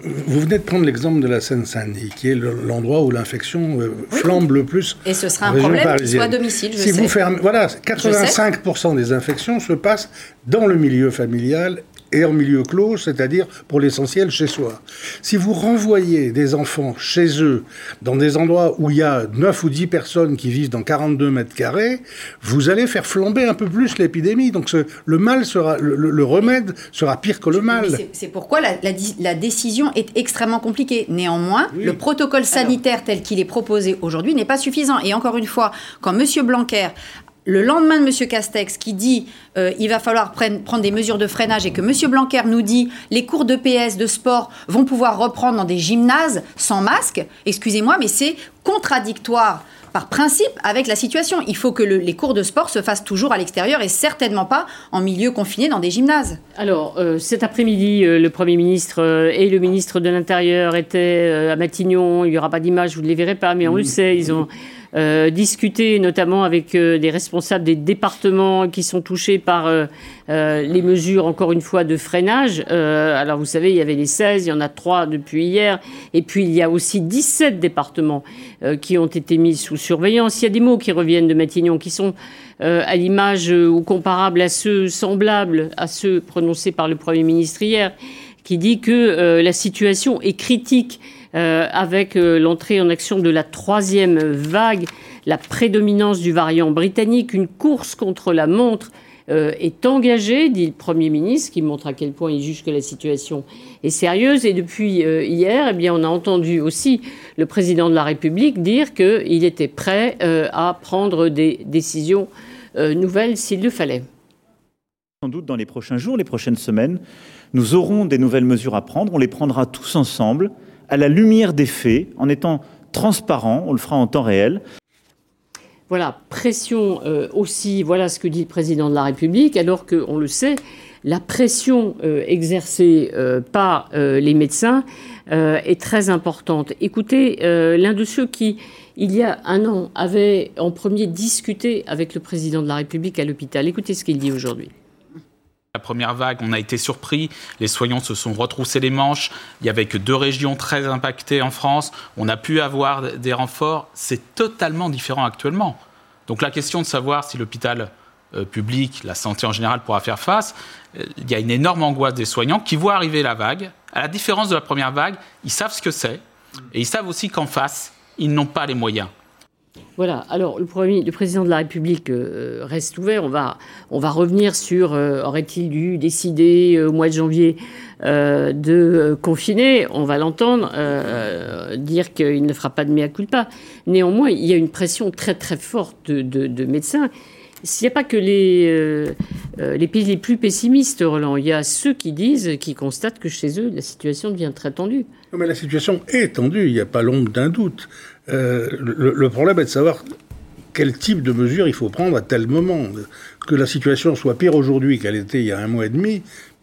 Speaker 18: vous venez de prendre l'exemple de la Seine-Saint-Denis, qui est l'endroit où l'infection euh, flambe le plus.
Speaker 13: Et ce sera un problème domicile, je
Speaker 18: si Vous fermez, voilà, 85% des infections se passent dans le milieu familial et en milieu clos, c'est-à-dire pour l'essentiel chez soi. Si vous renvoyez des enfants chez eux, dans des endroits où il y a 9 ou 10 personnes qui vivent dans 42 mètres carrés, vous allez faire flamber un peu plus l'épidémie. Donc le mal sera, le, remède sera pire que le mal.
Speaker 13: C'est pourquoi la, décision est extrêmement compliquée. Néanmoins, le protocole sanitaire tel qu'il est proposé aujourd'hui n'est pas suffisant. Et encore une fois, quand M. Blanquer le lendemain de M. Castex qui dit euh, il va falloir prendre des mesures de freinage et que M. Blanquer nous dit les cours de PS, de sport vont pouvoir reprendre dans des gymnases sans masque, excusez-moi, mais c'est contradictoire par principe avec la situation. Il faut que les cours de sport se fassent toujours à l'extérieur et certainement pas en milieu confiné dans des gymnases.
Speaker 12: Alors, euh, cet après-midi, euh, le Premier ministre et le ministre de l'Intérieur étaient à Matignon. Il n'y aura pas d'image, vous ne les verrez pas, mais on le sait, ils ont euh, discuter notamment avec euh, des responsables des départements qui sont touchés par euh, les mesures, encore une fois, de freinage. alors vous savez, il y avait les 16, il y en a 3 depuis hier, et puis il y a aussi 17 départements qui ont été mis sous surveillance. Il y a des mots qui reviennent de Matignon qui sont à l'image ou comparables à ceux semblables à ceux prononcés par le Premier ministre hier, qui dit que la situation est critique euh, avec euh, l'entrée en action de la troisième vague, la prédominance du variant britannique, une course contre la montre euh, est engagée, dit le Premier ministre, qui montre à quel point il juge que la situation est sérieuse. Et depuis hier, eh bien, on a entendu aussi le président de la République dire qu'il était prêt à prendre des décisions nouvelles s'il le fallait.
Speaker 21: Sans doute dans les prochains jours, les prochaines semaines, nous aurons des nouvelles mesures à prendre. On les prendra tous ensemble, à la lumière des faits, en étant transparents. On le fera en temps réel.
Speaker 12: Voilà, pression euh, aussi, voilà ce que dit le président de la République, alors qu'on le sait, la pression euh, exercée euh, par les médecins est très importante. Écoutez, l'un de ceux qui, il y a un an, avait en premier discuté avec le président de la République à l'hôpital, écoutez ce qu'il dit aujourd'hui.
Speaker 22: La première vague, on a été surpris. Les soignants se sont retroussés les manches. Il n'y avait que deux régions très impactées en France. On a pu avoir des renforts. C'est totalement différent actuellement. Donc la question de savoir si l'hôpital euh, public, la santé en général pourra faire face, euh, il y a une énorme angoisse des soignants qui voient arriver la vague. À la différence de la première vague, ils savent ce que c'est. Et ils savent aussi qu'en face, ils n'ont pas les moyens.
Speaker 12: Voilà, alors le, premier, le président de la République euh, reste ouvert. On va, on va revenir sur euh, aurait-il dû décider euh, au mois de janvier de confiner On va l'entendre dire qu'il ne fera pas de mea culpa. Néanmoins, il y a une pression très très forte de, de médecins. S'il n'y a pas que les, les pays les plus pessimistes, Roland, il y a ceux qui disent, qui constatent que chez eux, la situation devient très tendue.
Speaker 18: mais la situation est tendue, il n'y a pas l'ombre d'un doute. Euh, le, problème est de savoir quel type de mesures il faut prendre à tel moment. Que la situation soit pire aujourd'hui qu'elle était il y a un mois et demi,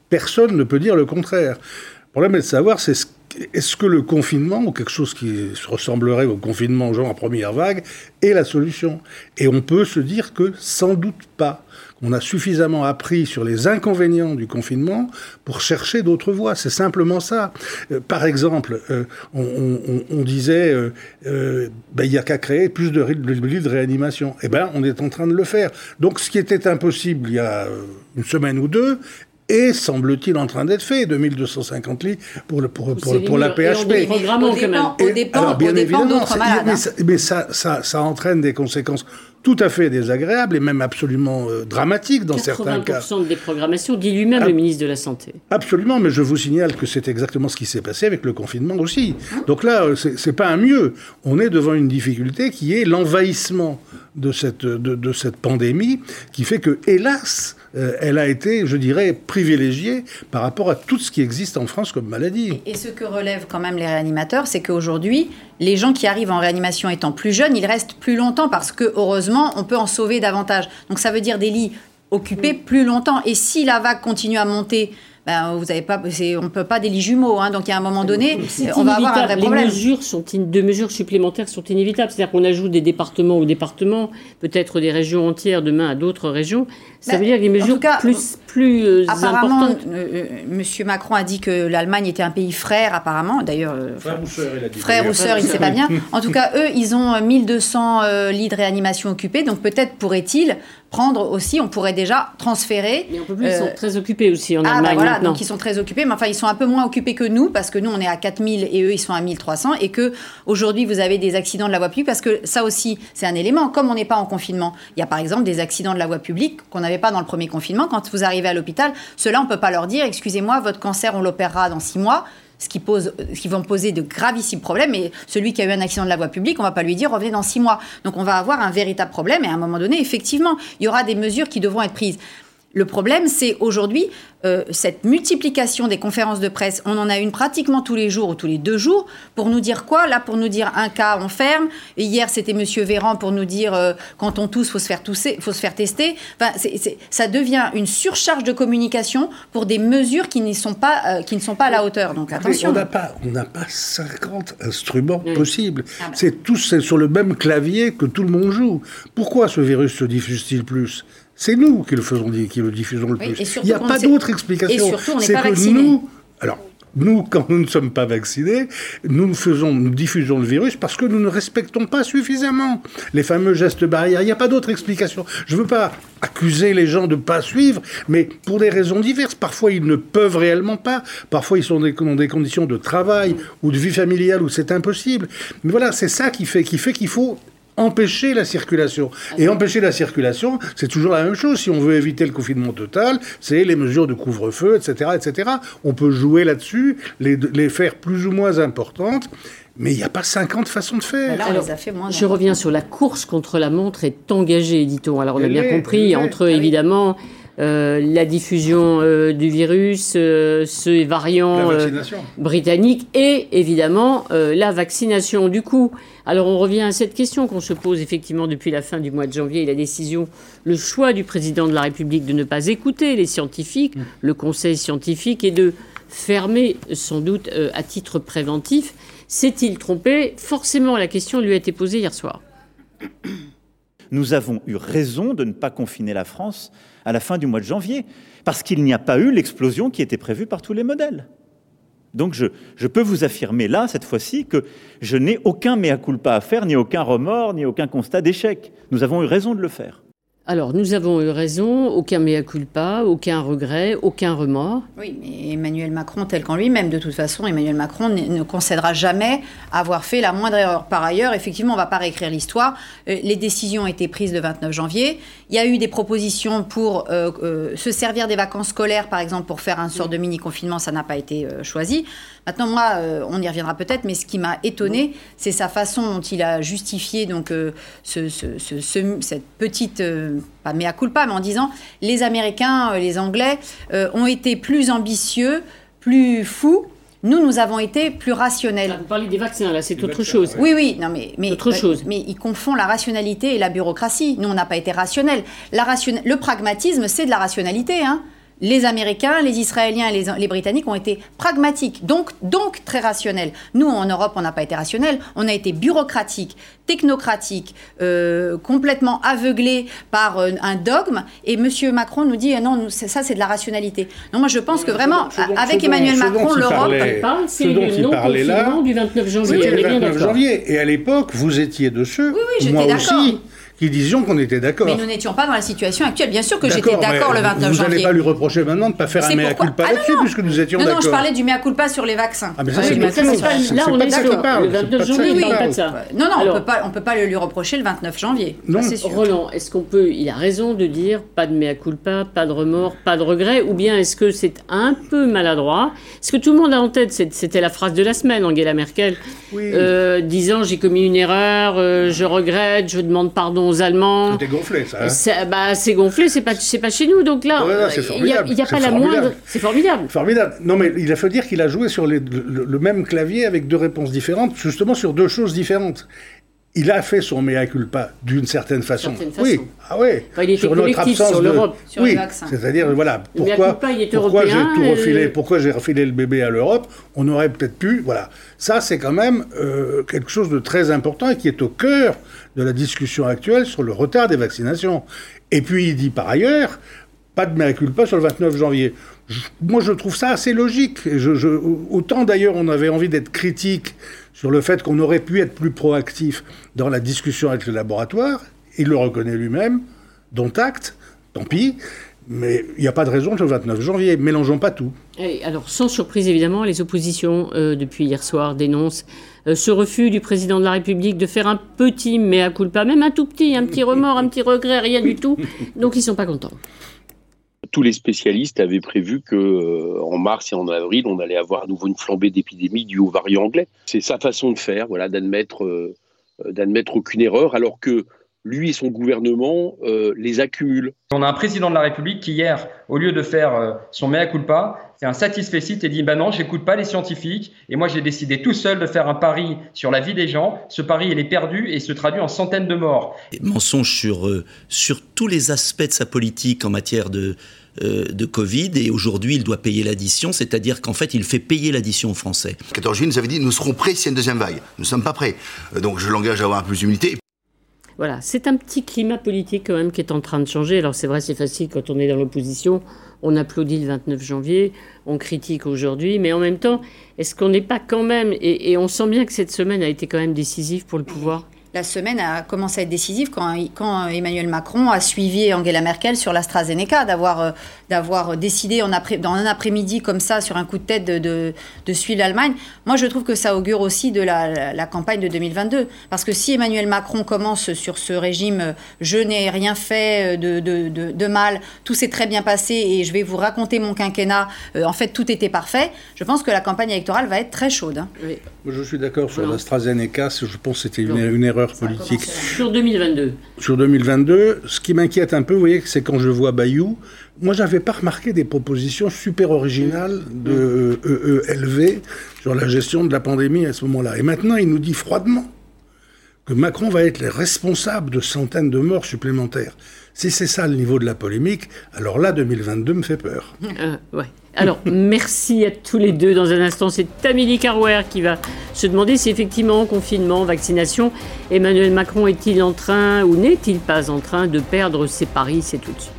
Speaker 18: personne ne peut dire le contraire. Le problème est de savoir est-ce que le confinement, ou quelque chose qui ressemblerait au confinement genre en première vague, est la solution Et on peut se dire que sans doute pas on a suffisamment appris sur les inconvénients du confinement pour chercher d'autres voies. C'est simplement ça. Euh, par exemple, euh, on, disait, euh, ben, il n'y a qu'à créer plus de, lits de réanimation. Eh bien, on est en train de le faire. Donc, ce qui était impossible il y a une semaine ou deux est, semble-t-il, en train d'être fait. 2250 lits pour, le, pour, pour, la PHP.
Speaker 13: Au dépend, bien évidemment,
Speaker 18: Mais, ça, mais ça, ça, ça entraîne des conséquences tout à fait désagréable et même absolument euh, dramatique dans certains cas.
Speaker 12: 80% des programmations, dit lui-même le ministre de la Santé.
Speaker 18: Absolument, mais je vous signale que c'est exactement ce qui s'est passé avec le confinement aussi. Donc là, euh, c'est pas un mieux. On est devant une difficulté qui est l'envahissement de cette, de, de cette pandémie, qui fait que, hélas, euh, elle a été, je dirais, privilégiée par rapport à tout ce qui existe en France comme maladie.
Speaker 13: Et, ce que relèvent quand même les réanimateurs, c'est qu'aujourd'hui, les gens qui arrivent en réanimation étant plus jeunes, ils restent plus longtemps parce que, heureusement, on peut en sauver davantage. Donc ça veut dire des lits occupés plus longtemps. Et si la vague continue à monter, ben, vous avez pas, on ne peut pas des lits jumeaux. Hein, donc, à un moment donné, on va avoir un vrai problème.
Speaker 12: Les mesures sont de mesures supplémentaires sont inévitables. C'est-à-dire qu'on ajoute des départements aux départements, peut-être des régions entières demain à d'autres régions. Ça ben, veut dire que les mesures plus, plus euh,
Speaker 13: apparemment,
Speaker 12: importantes.
Speaker 13: Euh, euh, Monsieur Macron a dit que l'Allemagne était un pays frère, apparemment. D'ailleurs, frère ou sœur, il a dit. Frère ou sœur, il ne sait pas bien. En tout cas, eux, ils ont 1200 lits de réanimation occupés. Donc, peut-être pourrait-il prendre aussi, on pourrait déjà transférer.
Speaker 12: Mais on peut plus, ils sont très occupés aussi en
Speaker 13: ah,
Speaker 12: Allemagne.
Speaker 13: Bah voilà, donc ils sont très occupés, mais enfin ils sont un peu moins occupés que nous parce que nous on est à 4000 et eux ils sont à 1300 et que aujourd'hui vous avez des accidents de la voie publique parce que ça aussi c'est un élément. Comme on n'est pas en confinement, il y a par exemple des accidents de la voie publique qu'on n'avait pas dans le premier confinement. Quand vous arrivez à l'hôpital, cela on peut pas leur dire excusez-moi votre cancer on l'opérera dans six mois ce qui, pose, qui vont poser de gravissimes problèmes. Et celui qui a eu un accident de la voie publique, on ne va pas lui dire revenez dans six mois. Donc on va avoir un véritable problème. Et à un moment donné, effectivement, il y aura des mesures qui devront être prises. Le problème, c'est aujourd'hui euh, cette multiplication des conférences de presse. On en a une pratiquement tous les jours ou tous les deux jours pour nous dire quoi? Là, pour nous dire un cas, on ferme. Et hier, c'était Monsieur Véran pour nous dire euh, quand on tousse, faut se faire tousser, faut se faire tester. Enfin, ça devient une surcharge de communication pour des mesures qui ne sont pas, euh, qui ne sont pas à la hauteur. Donc attention.
Speaker 18: on n'a pas, on n'a pas 50 instruments possibles. Ah bah. C'est tous sur le même clavier que tout le monde joue. Pourquoi ce virus se diffuse-t-il plus? C'est nous qui le, faisons, qui le diffusons le plus. Il n'y a pas d'autre explication.
Speaker 13: Et surtout, on n'est pas vaccinés. Nous,
Speaker 18: alors, nous, quand nous ne sommes pas vaccinés, nous, faisons, nous diffusons le virus parce que nous ne respectons pas suffisamment les fameux gestes barrières. Il n'y a pas d'autre explication. Je ne veux pas accuser les gens de ne pas suivre, mais pour des raisons diverses. Parfois, ils ne peuvent réellement pas. Parfois, ils sont dans des conditions de travail ou de vie familiale où c'est impossible. Mais voilà, c'est ça qui fait qu'il fait qu'il faut empêcher la circulation. Et empêcher la circulation, c'est toujours la même chose. Si on veut éviter le confinement total, c'est les mesures de couvre-feu, etc., etc. On peut jouer là-dessus, les, les faire plus ou moins importantes. Mais il n'y a pas 50 façons de faire.
Speaker 12: Là, fait moins je reviens sur la course contre la montre est engagée, dit-on. Alors on a bien compris, entre ah évidemment la diffusion du virus, ce variant britannique et évidemment la vaccination. Du coup, alors on revient à cette question qu'on se pose effectivement depuis la fin du mois de janvier et la décision, le choix du président de la République de ne pas écouter les scientifiques, mm. le conseil scientifique et de fermer sans doute à titre préventif. S'est-il trompé? Forcément, la question lui a été posée hier soir.
Speaker 21: Nous avons eu raison de ne pas confiner la France à la fin du mois de janvier, parce qu'il n'y a pas eu l'explosion qui était prévue par tous les modèles. Donc je, peux vous affirmer là, cette fois-ci, que je n'ai aucun mea culpa à faire, ni aucun remords, ni aucun constat d'échec. Nous avons eu raison de le faire.
Speaker 12: Alors, nous avons eu raison, aucun mea culpa, aucun regret, aucun remords.
Speaker 13: Oui, mais Emmanuel Macron, tel qu'en lui-même, de toute façon, Emmanuel Macron ne concédera jamais avoir fait la moindre erreur. Par ailleurs, effectivement, on ne va pas réécrire l'histoire. Euh, les décisions ont été prises le 29 janvier. Il y a eu des propositions pour euh, euh, se servir des vacances scolaires, par exemple, pour faire un sort de mini-confinement. Ça n'a pas été choisi. Maintenant, moi, on y reviendra peut-être, mais ce qui m'a étonné, c'est sa façon dont il a justifié donc, ce, cette petite pas mea culpa, mais en disant les Américains, euh, les Anglais euh, ont été plus ambitieux, plus fous. Nous, nous avation été plus rationnels.
Speaker 12: Vous parlez des vaccins, là, c'est autre chose.
Speaker 13: Oui, oui, non, mais, mais,
Speaker 12: autre chose.
Speaker 13: mais ils confondent la rationalité et la bureaucratie. Nous, on n'a pas été rationnels. La ration... Le pragmatisme, c'est de la rationalité. Hein les Américains, les Israéliens et les, Britanniques ont été pragmatiques, donc, donc très rationnels. Nous, en Europe, on n'a pas été rationnels, on a été bureaucratique, technocratique, euh, complètement aveuglé par euh, un dogme. Et M. Macron nous dit, ah non, ça, c'est de la rationalité. Non, moi, je pense que vraiment, avec Emmanuel Macron, l'Europe...
Speaker 12: C'est le non-confinement du 29 janvier.
Speaker 18: C'était le 29 janvier. Et à l'époque, vous étiez de ceux, oui, oui, moi aussi, qui disions qu'on était d'accord.
Speaker 13: Mais nous n'étions pas dans la situation actuelle. Bien sûr que j'étais d'accord le 29
Speaker 18: janvier.
Speaker 13: Vous
Speaker 18: n'allez pas lui reprocher maintenant de ne pas faire un mea culpa ah là-dessus, puisque nous étions d'accord.
Speaker 13: Non, non, je parlais du mea culpa sur les vaccins.
Speaker 18: Ah, mais ça, c'est
Speaker 12: Là, on est sur le 29 janvier, il pas de ça.
Speaker 13: Non, non, on ne peut pas le lui reprocher le 29 janvier.
Speaker 12: Non. Roland, est-ce qu'on peut. Il a raison de dire pas de mea culpa, pas de remords, pas de regrets, ou bien est-ce que c'est un peu maladroit? Est-ce que tout le monde a en tête C'était la phrase de la semaine, Angela Merkel, euh, disant j'ai commis une erreur, euh, je regrette, je demande pardon Allemands
Speaker 18: c'est gonflé, ça. Hein.
Speaker 12: Bah, c'est gonflé, c'est pas, pas chez nous. Donc là, il n'y a, pas la moindre. C'est formidable.
Speaker 18: Formidable. Non, mais il a fallu dire qu'il a joué sur le, même clavier avec deux réponses différentes, justement sur deux choses différentes il a fait son mea culpa d'une certaine façon. Oui, ah oui.
Speaker 12: il sur notre absence sur l'Europe,
Speaker 18: sur oui, c'est-à-dire voilà pourquoi pourquoi j'ai tout refilé, pourquoi j'ai refilé le bébé à l'Europe. On aurait peut-être pu, voilà. Ça c'est quand même euh, quelque chose de très important et qui est au cœur de la discussion actuelle sur le retard des vaccinations. Et puis il dit par ailleurs, pas de mea culpa sur le 29 janvier. moi je trouve ça assez logique. autant d'ailleurs on avait envie d'être critique sur le fait qu'on aurait pu être plus proactif dans la discussion avec le laboratoire. Il le reconnaît lui-même, dont acte, tant pis. Mais il n'y a pas de raison le 29 janvier. Mélangeons pas tout.
Speaker 12: Alors, sans surprise évidemment, les oppositions, euh, depuis hier soir, dénoncent euh, ce refus du président de la République de faire un petit mea culpa, même un tout petit, un petit remords, un petit regret, rien du tout. Donc, ils ne sont pas contents
Speaker 23: tous les spécialistes avaient prévu que euh, en mars et en avril, on allait avoir à nouveau une flambée d'épidémie due au variant anglais. C'est sa façon de faire, voilà, d'admettre euh, d'admettre aucune erreur, alors que lui et son gouvernement euh, les accumulent.
Speaker 24: On a un président de la République qui hier, au lieu de faire son mea culpa, un satisfait et dit ben non, j'écoute pas les scientifiques et moi j'ai décidé tout seul de faire un pari sur la vie des gens. Ce pari il est perdu et se traduit en centaines de morts.
Speaker 25: Mensonge sur sur tous les aspects de sa politique en matière de euh, de Covid et aujourd'hui il doit payer l'addition, c'est-à-dire qu'en fait il fait payer l'addition aux Français.
Speaker 26: 14 juillet, nous avait dit nous serons prêts s'il y a une deuxième vague. Nous ne sommes pas prêts. Euh, donc je l'engage à avoir un peu d'humilité.
Speaker 12: Voilà, c'est un petit climat politique quand même qui est en train de changer. Alors c'est vrai, c'est facile quand on est dans l'opposition. On applaudit le 29 janvier, on critique aujourd'hui, mais en même temps, est-ce qu'on n'est pas quand même, et, on sent bien que cette semaine a été quand même décisive pour le pouvoir?
Speaker 13: La semaine a commencé à être décisive quand, quand Emmanuel Macron a suivi Angela Merkel sur l'AstraZeneca, d'avoir euh, d'avoir décidé en après, dans un après-midi comme ça, sur un coup de tête, de, de, suivre l'Allemagne. Moi, je trouve que ça augure aussi de la, la, campagne de 2022. Parce que si Emmanuel Macron commence sur ce régime euh, je n'ai rien fait euh, de, de, de mal, tout s'est très bien passé et je vais vous raconter mon quinquennat, en fait, tout était parfait, je pense que la campagne électorale va être très chaude. Hein.
Speaker 18: Je suis d'accord sur l'AstraZeneca, je pense que c'était une, une erreur erreur politique.
Speaker 12: Sur 2022.
Speaker 18: Sur 2022, ce qui m'inquiète un peu, vous voyez, c'est quand je vois Bayou. Moi, j'avais pas remarqué des propositions super originales de EELV sur la gestion de la pandémie à ce moment-là. Et maintenant, il nous dit froidement que Macron va être le responsable de centaines de morts supplémentaires. Si c'est ça le niveau de la polémique, alors là, 2022 me fait peur.
Speaker 12: Euh. Alors, merci à tous les deux. Dans un instant, c'est Amélie Carwer qui va se demander si effectivement, confinement, vaccination, Emmanuel Macron est-il en train ou n'est-il pas en train de perdre ses paris C'est tout de suite.